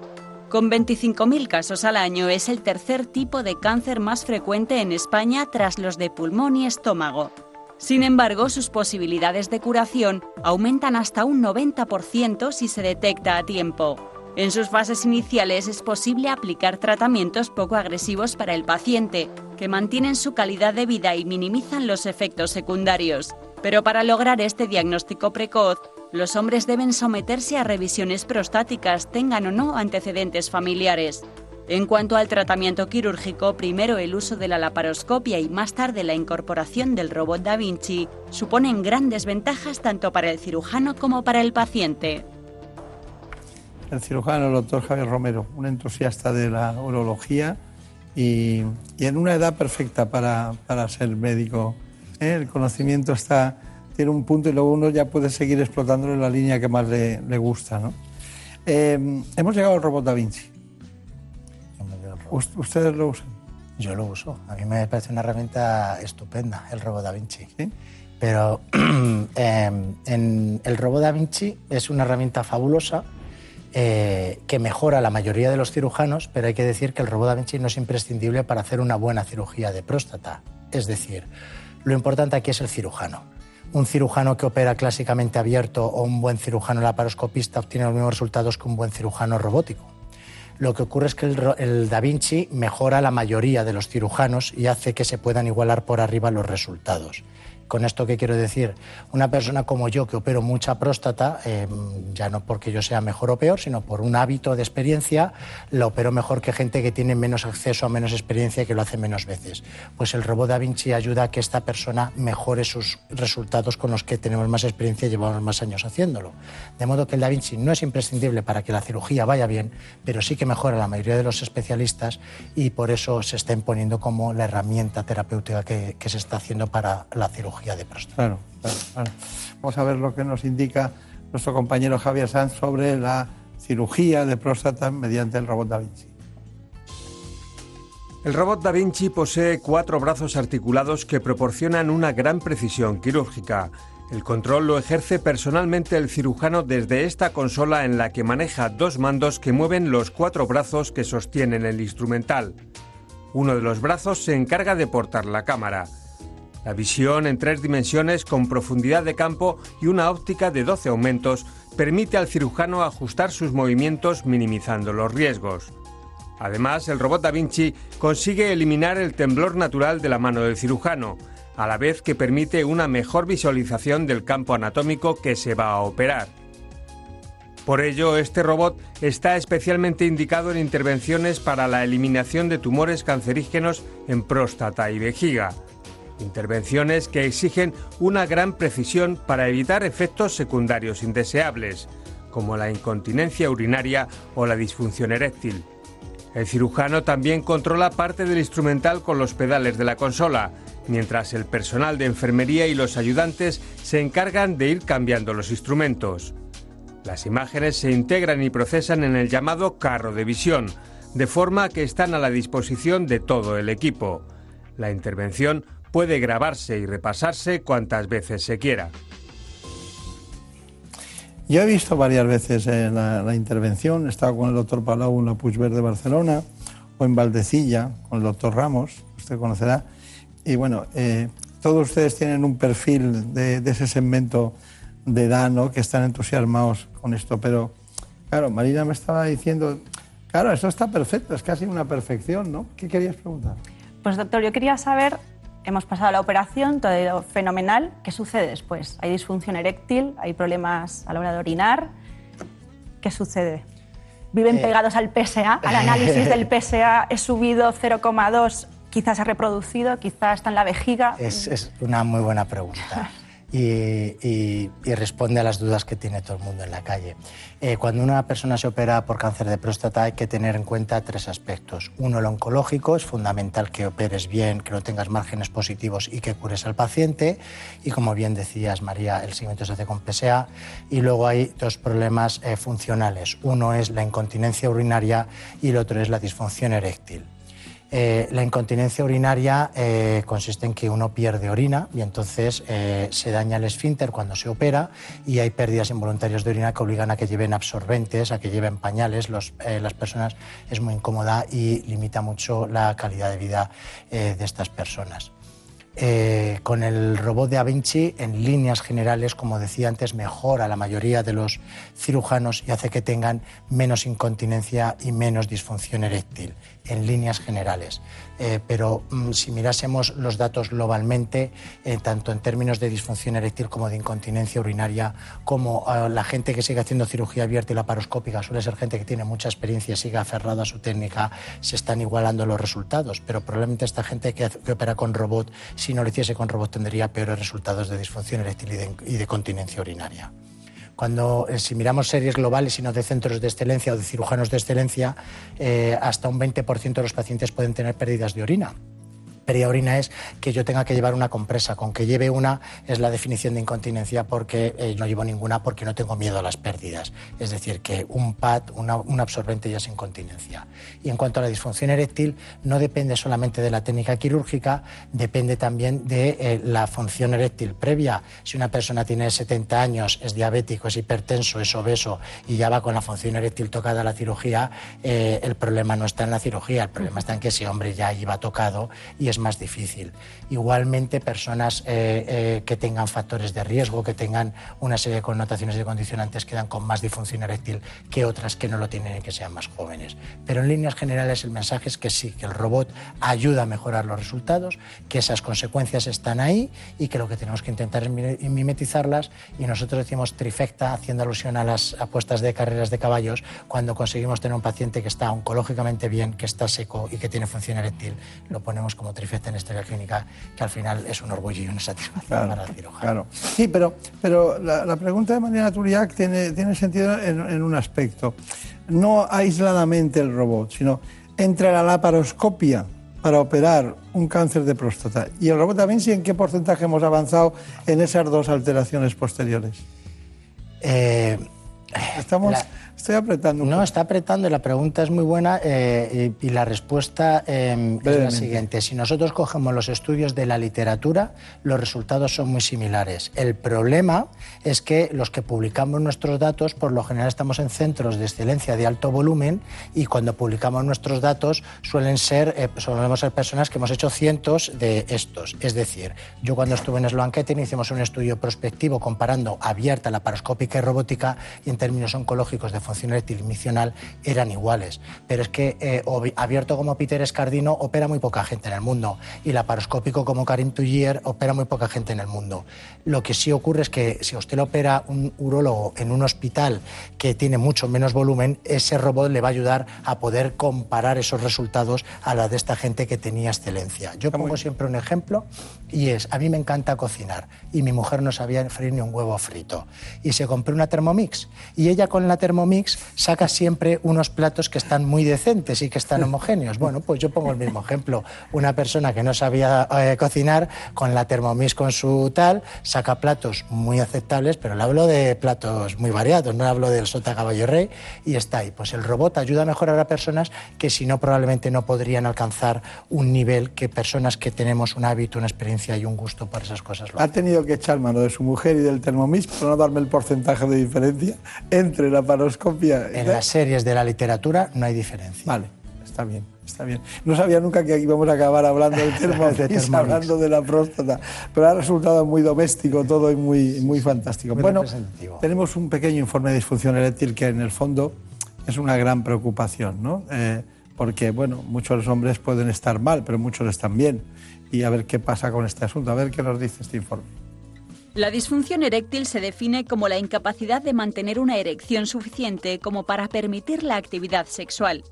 Con 25.000 casos al año es el tercer tipo de cáncer más frecuente en España tras los de pulmón y estómago. Sin embargo, sus posibilidades de curación aumentan hasta un 90% si se detecta a tiempo. En sus fases iniciales es posible aplicar tratamientos poco agresivos para el paciente, que mantienen su calidad de vida y minimizan los efectos secundarios. Pero para lograr este diagnóstico precoz, los hombres deben someterse a revisiones prostáticas, tengan o no antecedentes familiares. En cuanto al tratamiento quirúrgico, primero el uso de la laparoscopia y más tarde la incorporación del robot Da Vinci suponen grandes ventajas tanto para el cirujano como para el paciente. El cirujano, el doctor Javier Romero, un entusiasta de la urología y, en una edad perfecta para, para ser médico. El conocimiento está, tiene un punto y luego uno ya puede seguir explotándolo en la línea que más le, le gusta. ¿no? Eh, hemos llegado al robot Da Vinci. ¿Ustedes lo usan? Yo lo uso. A mí me parece una herramienta estupenda, el robot Da Vinci. Pero eh, en el robot Da Vinci es una herramienta fabulosa eh, que mejora la mayoría de los cirujanos, pero hay que decir que el robot Da Vinci no es imprescindible para hacer una buena cirugía de próstata. Es decir, lo importante aquí es el cirujano. Un cirujano que opera clásicamente abierto o un buen cirujano laparoscopista obtiene los mismos resultados que un buen cirujano robótico. Lo que ocurre es que el, el Da Vinci mejora la mayoría de los cirujanos y hace que se puedan igualar por arriba los resultados. Con esto, ¿qué quiero decir? Una persona como yo que opero mucha próstata, eh, ya no porque yo sea mejor o peor, sino por un hábito de experiencia, la opero mejor que gente que tiene menos acceso a menos experiencia y que lo hace menos veces. Pues el robot Da Vinci ayuda a que esta persona mejore sus resultados con los que tenemos más experiencia y llevamos más años haciéndolo. De modo que el Da Vinci no es imprescindible para que la cirugía vaya bien, pero sí que mejora la mayoría de los especialistas y por eso se está imponiendo como la herramienta terapéutica que, que se está haciendo para la cirugía de próstata. Claro, claro, claro. Vamos a ver lo que nos indica nuestro compañero Javier Sanz sobre la cirugía de próstata mediante el robot Da Vinci. El robot Da Vinci posee cuatro brazos articulados que proporcionan una gran precisión quirúrgica. El control lo ejerce personalmente el cirujano desde esta consola en la que maneja dos mandos que mueven los cuatro brazos que sostienen el instrumental. Uno de los brazos se encarga de portar la cámara. La visión en tres dimensiones con profundidad de campo y una óptica de 12 aumentos permite al cirujano ajustar sus movimientos minimizando los riesgos. Además, el robot Da Vinci consigue eliminar el temblor natural de la mano del cirujano, a la vez que permite una mejor visualización del campo anatómico que se va a operar. Por ello, este robot está especialmente indicado en intervenciones para la eliminación de tumores cancerígenos en próstata y vejiga. Intervenciones que exigen una gran precisión para evitar efectos secundarios indeseables, como la incontinencia urinaria o la disfunción eréctil. El cirujano también controla parte del instrumental con los pedales de la consola, mientras el personal de enfermería y los ayudantes se encargan de ir cambiando los instrumentos. Las imágenes se integran y procesan en el llamado carro de visión, de forma que están a la disposición de todo el equipo. La intervención puede grabarse y repasarse cuantas veces se quiera. Yo he visto varias veces eh, la, la intervención, he estado con el doctor Palau en la Puigverd de Barcelona o en Valdecilla con el doctor Ramos, usted conocerá. Y bueno, eh, todos ustedes tienen un perfil de, de ese segmento de edad ¿no? que están entusiasmados con esto, pero claro, Marina me estaba diciendo, claro, eso está perfecto, es casi una perfección, ¿no? ¿Qué querías preguntar? Pues doctor, yo quería saber, hemos pasado la operación, todo ha ido fenomenal, ¿qué sucede después? ¿Hay disfunción eréctil? ¿Hay problemas a la hora de orinar? ¿Qué sucede? ¿Viven Eh. pegados al PSA? Al análisis del PSA he subido 0,2, quizás se ha reproducido, quizás está en la vejiga. Es, es una muy buena pregunta. Y, responde a las dudas que tiene todo el mundo en la calle. Eh, cuando una persona se opera por cáncer de próstata hay que tener en cuenta tres aspectos. Uno, el oncológico, es fundamental que operes bien, que no tengas márgenes positivos y que cures al paciente. Y como bien decías, María, el seguimiento se hace con PSA. Y luego hay dos problemas eh, funcionales. Uno es la incontinencia urinaria y el otro es la disfunción eréctil. Eh, la incontinencia urinaria eh, consiste en que uno pierde orina y entonces eh, se daña el esfínter cuando se opera y hay pérdidas involuntarias de orina que obligan a que lleven absorbentes, a que lleven pañales. Las personas es muy incómoda y limita mucho la calidad de vida de estas personas. Con el robot de Da Vinci, en líneas generales, como decía antes, mejora la mayoría de los cirujanos y hace que tengan menos incontinencia y menos disfunción eréctil, en líneas generales. Eh, pero mm, si mirásemos los datos globalmente, eh, tanto en términos de disfunción eréctil como de incontinencia urinaria, como eh, la gente que sigue haciendo cirugía abierta y laparoscópica suele ser gente que tiene mucha experiencia sigue aferrada a su técnica, se están igualando los resultados. Pero probablemente esta gente que, que opera con robot, si no lo hiciese con robot, tendría peores resultados de disfunción eréctil y de, y de continencia urinaria. Cuando, eh, si miramos series globales y no de centros de excelencia o de cirujanos de excelencia, eh, hasta un 20% de los pacientes pueden tener pérdidas de orina. Pérdida de orina es que yo tenga que llevar una compresa. Con que lleve una es la definición de incontinencia porque eh, no llevo ninguna porque no tengo miedo a las pérdidas. Es decir, que un pad, un absorbente ya es incontinencia. Y en cuanto a la disfunción eréctil, no depende solamente de la técnica quirúrgica, depende también de eh, la función eréctil previa. Si una persona tiene 70 años, es diabético, es hipertenso, es obeso y ya va con la función eréctil tocada a la cirugía, eh, el problema no está en la cirugía, el problema está en que ese hombre ya iba tocado y es más difícil. Igualmente, personas eh, eh, que tengan factores de riesgo, que tengan una serie de connotaciones de condicionantes, quedan con más disfunción eréctil que otras que no lo tienen y que sean más jóvenes. Pero en líneas generales el mensaje es que sí, que el robot ayuda a mejorar los resultados, que esas consecuencias están ahí y que lo que tenemos que intentar es mi- mimetizarlas y nosotros decimos trifecta haciendo alusión a las apuestas de carreras de caballos cuando conseguimos tener un paciente que está oncológicamente bien, que está seco y que tiene función eréctil, lo ponemos como trifecta en historia clínica, que al final es un orgullo y una satisfacción Claro, para el cirujano. claro. Sí, pero, pero la, la pregunta de Mariana Turiac tiene, tiene sentido en, en un aspecto. No aisladamente el robot, sino entre la laparoscopia para operar un cáncer de próstata y el robot Da Vinci, ¿en qué porcentaje hemos avanzado en esas dos alteraciones posteriores? Eh, Estamos, estoy apretando. No, está apretando y la pregunta es muy buena eh, y, y la respuesta eh, es la siguiente. Si nosotros cogemos los estudios de la literatura, los resultados son muy similares. El problema es que los que publicamos nuestros datos, por lo general estamos en centros de excelencia de alto volumen y cuando publicamos nuestros datos suelen ser, eh, solemos ser personas que hemos hecho cientos de estos. Es decir, yo cuando estuve en Sloan Kettering hicimos un estudio prospectivo comparando abierta, laparoscópica y robótica y en términos oncológicos de y misional eran iguales. Pero es que eh, abierto como Peter Escardino opera muy poca gente en el mundo y laparoscópico como Karim Tullier opera muy poca gente en el mundo. Lo que sí ocurre es que si a usted le opera un urólogo en un hospital que tiene mucho menos volumen, ese robot le va a ayudar a poder comparar esos resultados a la de esta gente que tenía excelencia. Yo pongo siempre un ejemplo y es, a mí me encanta cocinar y mi mujer no sabía freír ni un huevo frito y se compró una Thermomix y ella con la Thermomix saca siempre unos platos que están muy decentes y que están homogéneos. Bueno, pues yo pongo el mismo ejemplo. Una persona que no sabía eh, cocinar con la Thermomix con su tal saca platos muy aceptables, pero le hablo de platos muy variados, no hablo del sota caballo rey y está ahí. Pues el robot ayuda a mejorar a personas que si no probablemente no podrían alcanzar un nivel que personas que tenemos un hábito, una experiencia y un gusto por esas cosas lo Ha tenido que echar mano de su mujer y del Thermomix para no darme el porcentaje de diferencia entre la En las series de la literatura no hay diferencia. Vale, está bien, está bien. No sabía nunca que íbamos a acabar hablando De Thermomix. hablando de la próstata, pero ha resultado muy doméstico todo y muy, muy fantástico. Muy bueno, tenemos un pequeño informe de disfunción eréctil que en el fondo es una gran preocupación, ¿no? Eh, porque, bueno, muchos hombres pueden estar mal, pero muchos están bien. Y a ver qué pasa con este asunto, a ver qué nos dice este informe. La disfunción eréctil se define como la incapacidad de mantener una erección suficiente como para permitir la actividad sexual.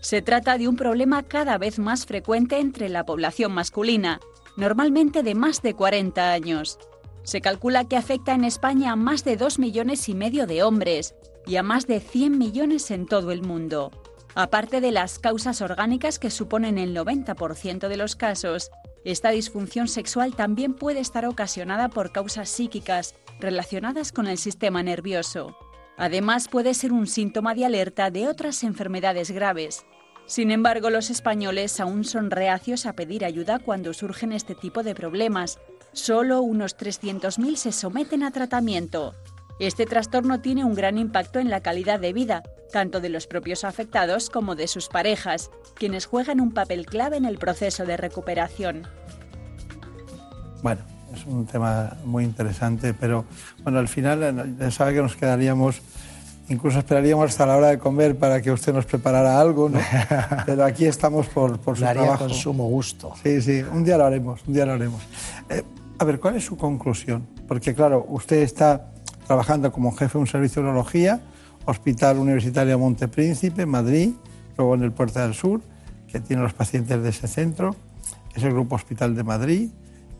Se trata de un problema cada vez más frecuente entre la población masculina, normalmente de más de 40 años. Se calcula que afecta en España a más de 2 millones y medio de hombres y a más de 100 millones en todo el mundo. Aparte de las causas orgánicas que suponen el 90% de los casos, esta disfunción sexual también puede estar ocasionada por causas psíquicas relacionadas con el sistema nervioso. Además, puede ser un síntoma de alerta de otras enfermedades graves. Sin embargo, los españoles aún son reacios a pedir ayuda cuando surgen este tipo de problemas. Solo unos 300.000 se someten a tratamiento. Este trastorno tiene un gran impacto en la calidad de vida, tanto de los propios afectados como de sus parejas, quienes juegan un papel clave en el proceso de recuperación. Bueno, es un tema muy interesante, pero bueno, al final ya sabe que nos quedaríamos, incluso esperaríamos hasta la hora de comer para que usted nos preparara algo, ¿no? Pero aquí estamos por, por su Lo haría trabajo. con sumo gusto. Sí, sí, un día lo haremos, un día lo haremos. Eh, a ver, ¿cuál es su conclusión? Porque claro, usted está trabajando como jefe de un servicio de urología, Hospital Universitario Montepríncipe, Madrid, luego en el Puerta del Sur, que tiene los pacientes de ese centro, es el Grupo Hospital de Madrid,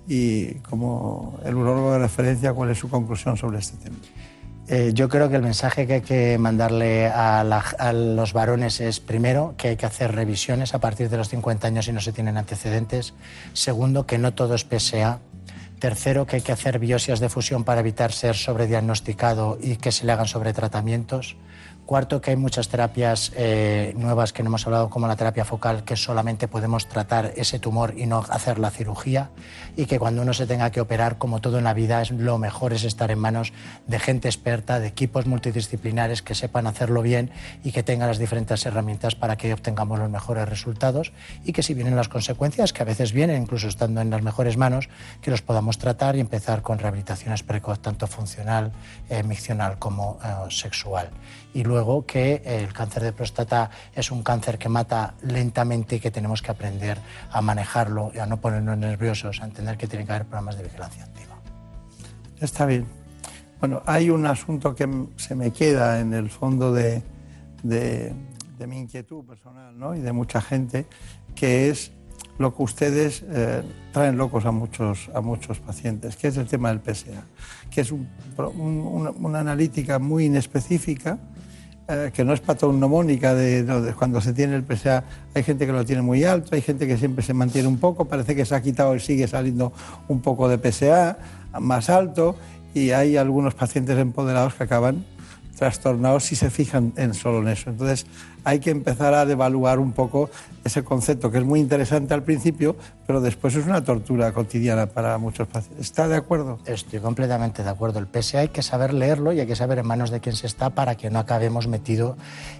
y como el urólogo de referencia, ¿cuál es su conclusión sobre este tema? Eh, yo creo que el mensaje que hay que mandarle a, a los varones es, primero, que hay que hacer revisiones a partir de los 50 años si no se tienen antecedentes. Segundo, que no todo es PSA. Tercero, que hay que hacer biopsias de fusión para evitar ser sobrediagnosticado y que se le hagan sobretratamientos. Cuarto, que hay muchas terapias eh, nuevas que no hemos hablado, como la terapia focal, que solamente podemos tratar ese tumor y no hacer la cirugía. Y que cuando uno se tenga que operar, como todo en la vida, es, lo mejor es estar en manos de gente experta, de equipos multidisciplinares que sepan hacerlo bien y que tengan las diferentes herramientas para que obtengamos los mejores resultados. Y que si vienen las consecuencias, que a veces vienen, incluso estando en las mejores manos, que los podamos tratar y empezar con rehabilitaciones precoz, tanto funcional, eh, miccional como eh, sexual y luego que el cáncer de próstata es un cáncer que mata lentamente y que tenemos que aprender a manejarlo y a no ponernos nerviosos, a entender que tiene que haber programas de vigilancia activa. Está bien. Bueno, hay un asunto que se me queda en el fondo de, de- mi inquietud personal ¿no? y de mucha gente, que es lo que ustedes eh, traen locos a muchos, a muchos pacientes, que es el tema del PSA, que es una analítica muy inespecífica, eh, que no es patognomónica de, no, de cuando se tiene el PSA. Hay gente que lo tiene muy alto, hay gente que siempre se mantiene un poco, parece que se ha quitado y sigue saliendo un poco de PSA más alto y hay algunos pacientes empoderados que acaban trastornados si se fijan en solo en eso. Entonces hay que empezar a devaluar un poco ese concepto que es muy interesante al principio, pero después es una tortura cotidiana para muchos pacientes. ¿Está de acuerdo? Estoy completamente de acuerdo. El PSA hay que saber leerlo y hay que saber en manos de quién se está para que no acabemos metido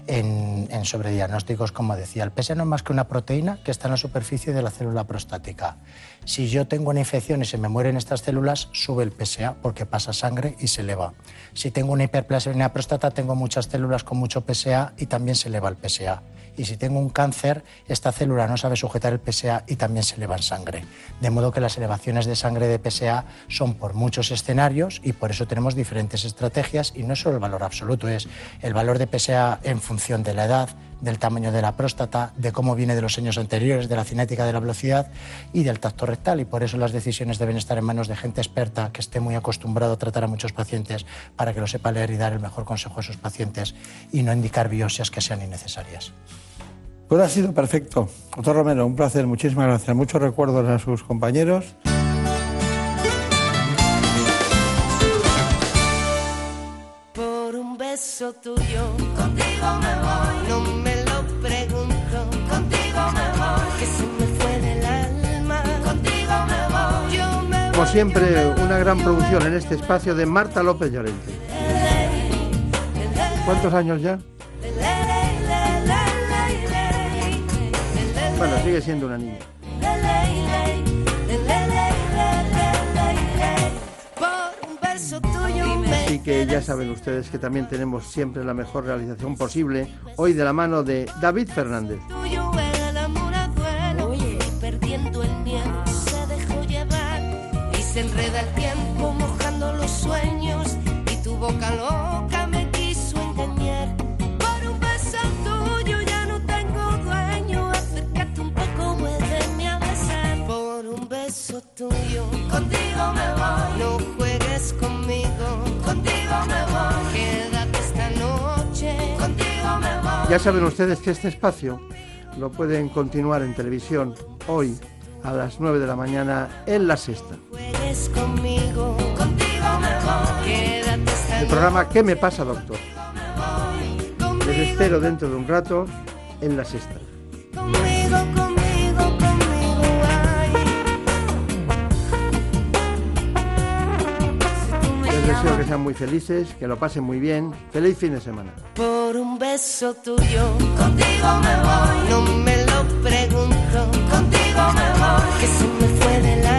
en, en sobrediagnósticos, como decía. El PSA no es más que una proteína que está en la superficie de la célula prostática. Si yo tengo una infección y se me mueren estas células, sube el PSA porque pasa sangre y se eleva. Si tengo una hiperplasia en la próstata, tengo muchas células con mucho PSA y también se eleva el PSA. Y si tengo un cáncer, esta célula no sabe sujetar el PSA y también se eleva en sangre. De modo que las elevaciones de sangre de PSA son por muchos escenarios y por eso tenemos diferentes estrategias y no solo el valor absoluto, es el valor de PSA en función de la edad, del tamaño de la próstata, de cómo viene de los años anteriores, de la cinética de la velocidad y del tacto rectal. Y por eso las decisiones deben estar en manos de gente experta que esté muy acostumbrado a tratar a muchos pacientes para que lo sepa leer y dar el mejor consejo a sus pacientes y no indicar biopsias que sean innecesarias. Pues ha sido perfecto. Doctor Romero, un placer, muchísimas gracias. Muchos recuerdos a sus compañeros. Por un beso tuyo, contigo me voy. No me lo pregunto, contigo me voy. Que se me fue del alma, contigo me voy. Yo me Como siempre, una gran producción en este espacio de Marta López Llorente. ¿Cuántos años ya? Bueno, sigue siendo una niña. Así que ya saben ustedes que también tenemos siempre la mejor realización posible, hoy de la mano de David Fernández. enreda el tiempo mojando los sueños y tu boca contigo me voy. No juegues conmigo. Contigo me voy. Quédate esta noche. Contigo me voy. Ya saben ustedes que este espacio lo pueden continuar en televisión hoy a las 9 de la mañana en la sexta. juegues conmigo, contigo me voy. Quédate esta El programa ¿Qué me pasa, doctor? Les espero dentro de un rato en la sexta. conmigo, conmigo, Les deseo que sean muy felices, que lo pasen muy bien. Feliz fin de semana. Por un beso tuyo, contigo me voy. No me lo pregunto, contigo me voy. Que se me fue del alma,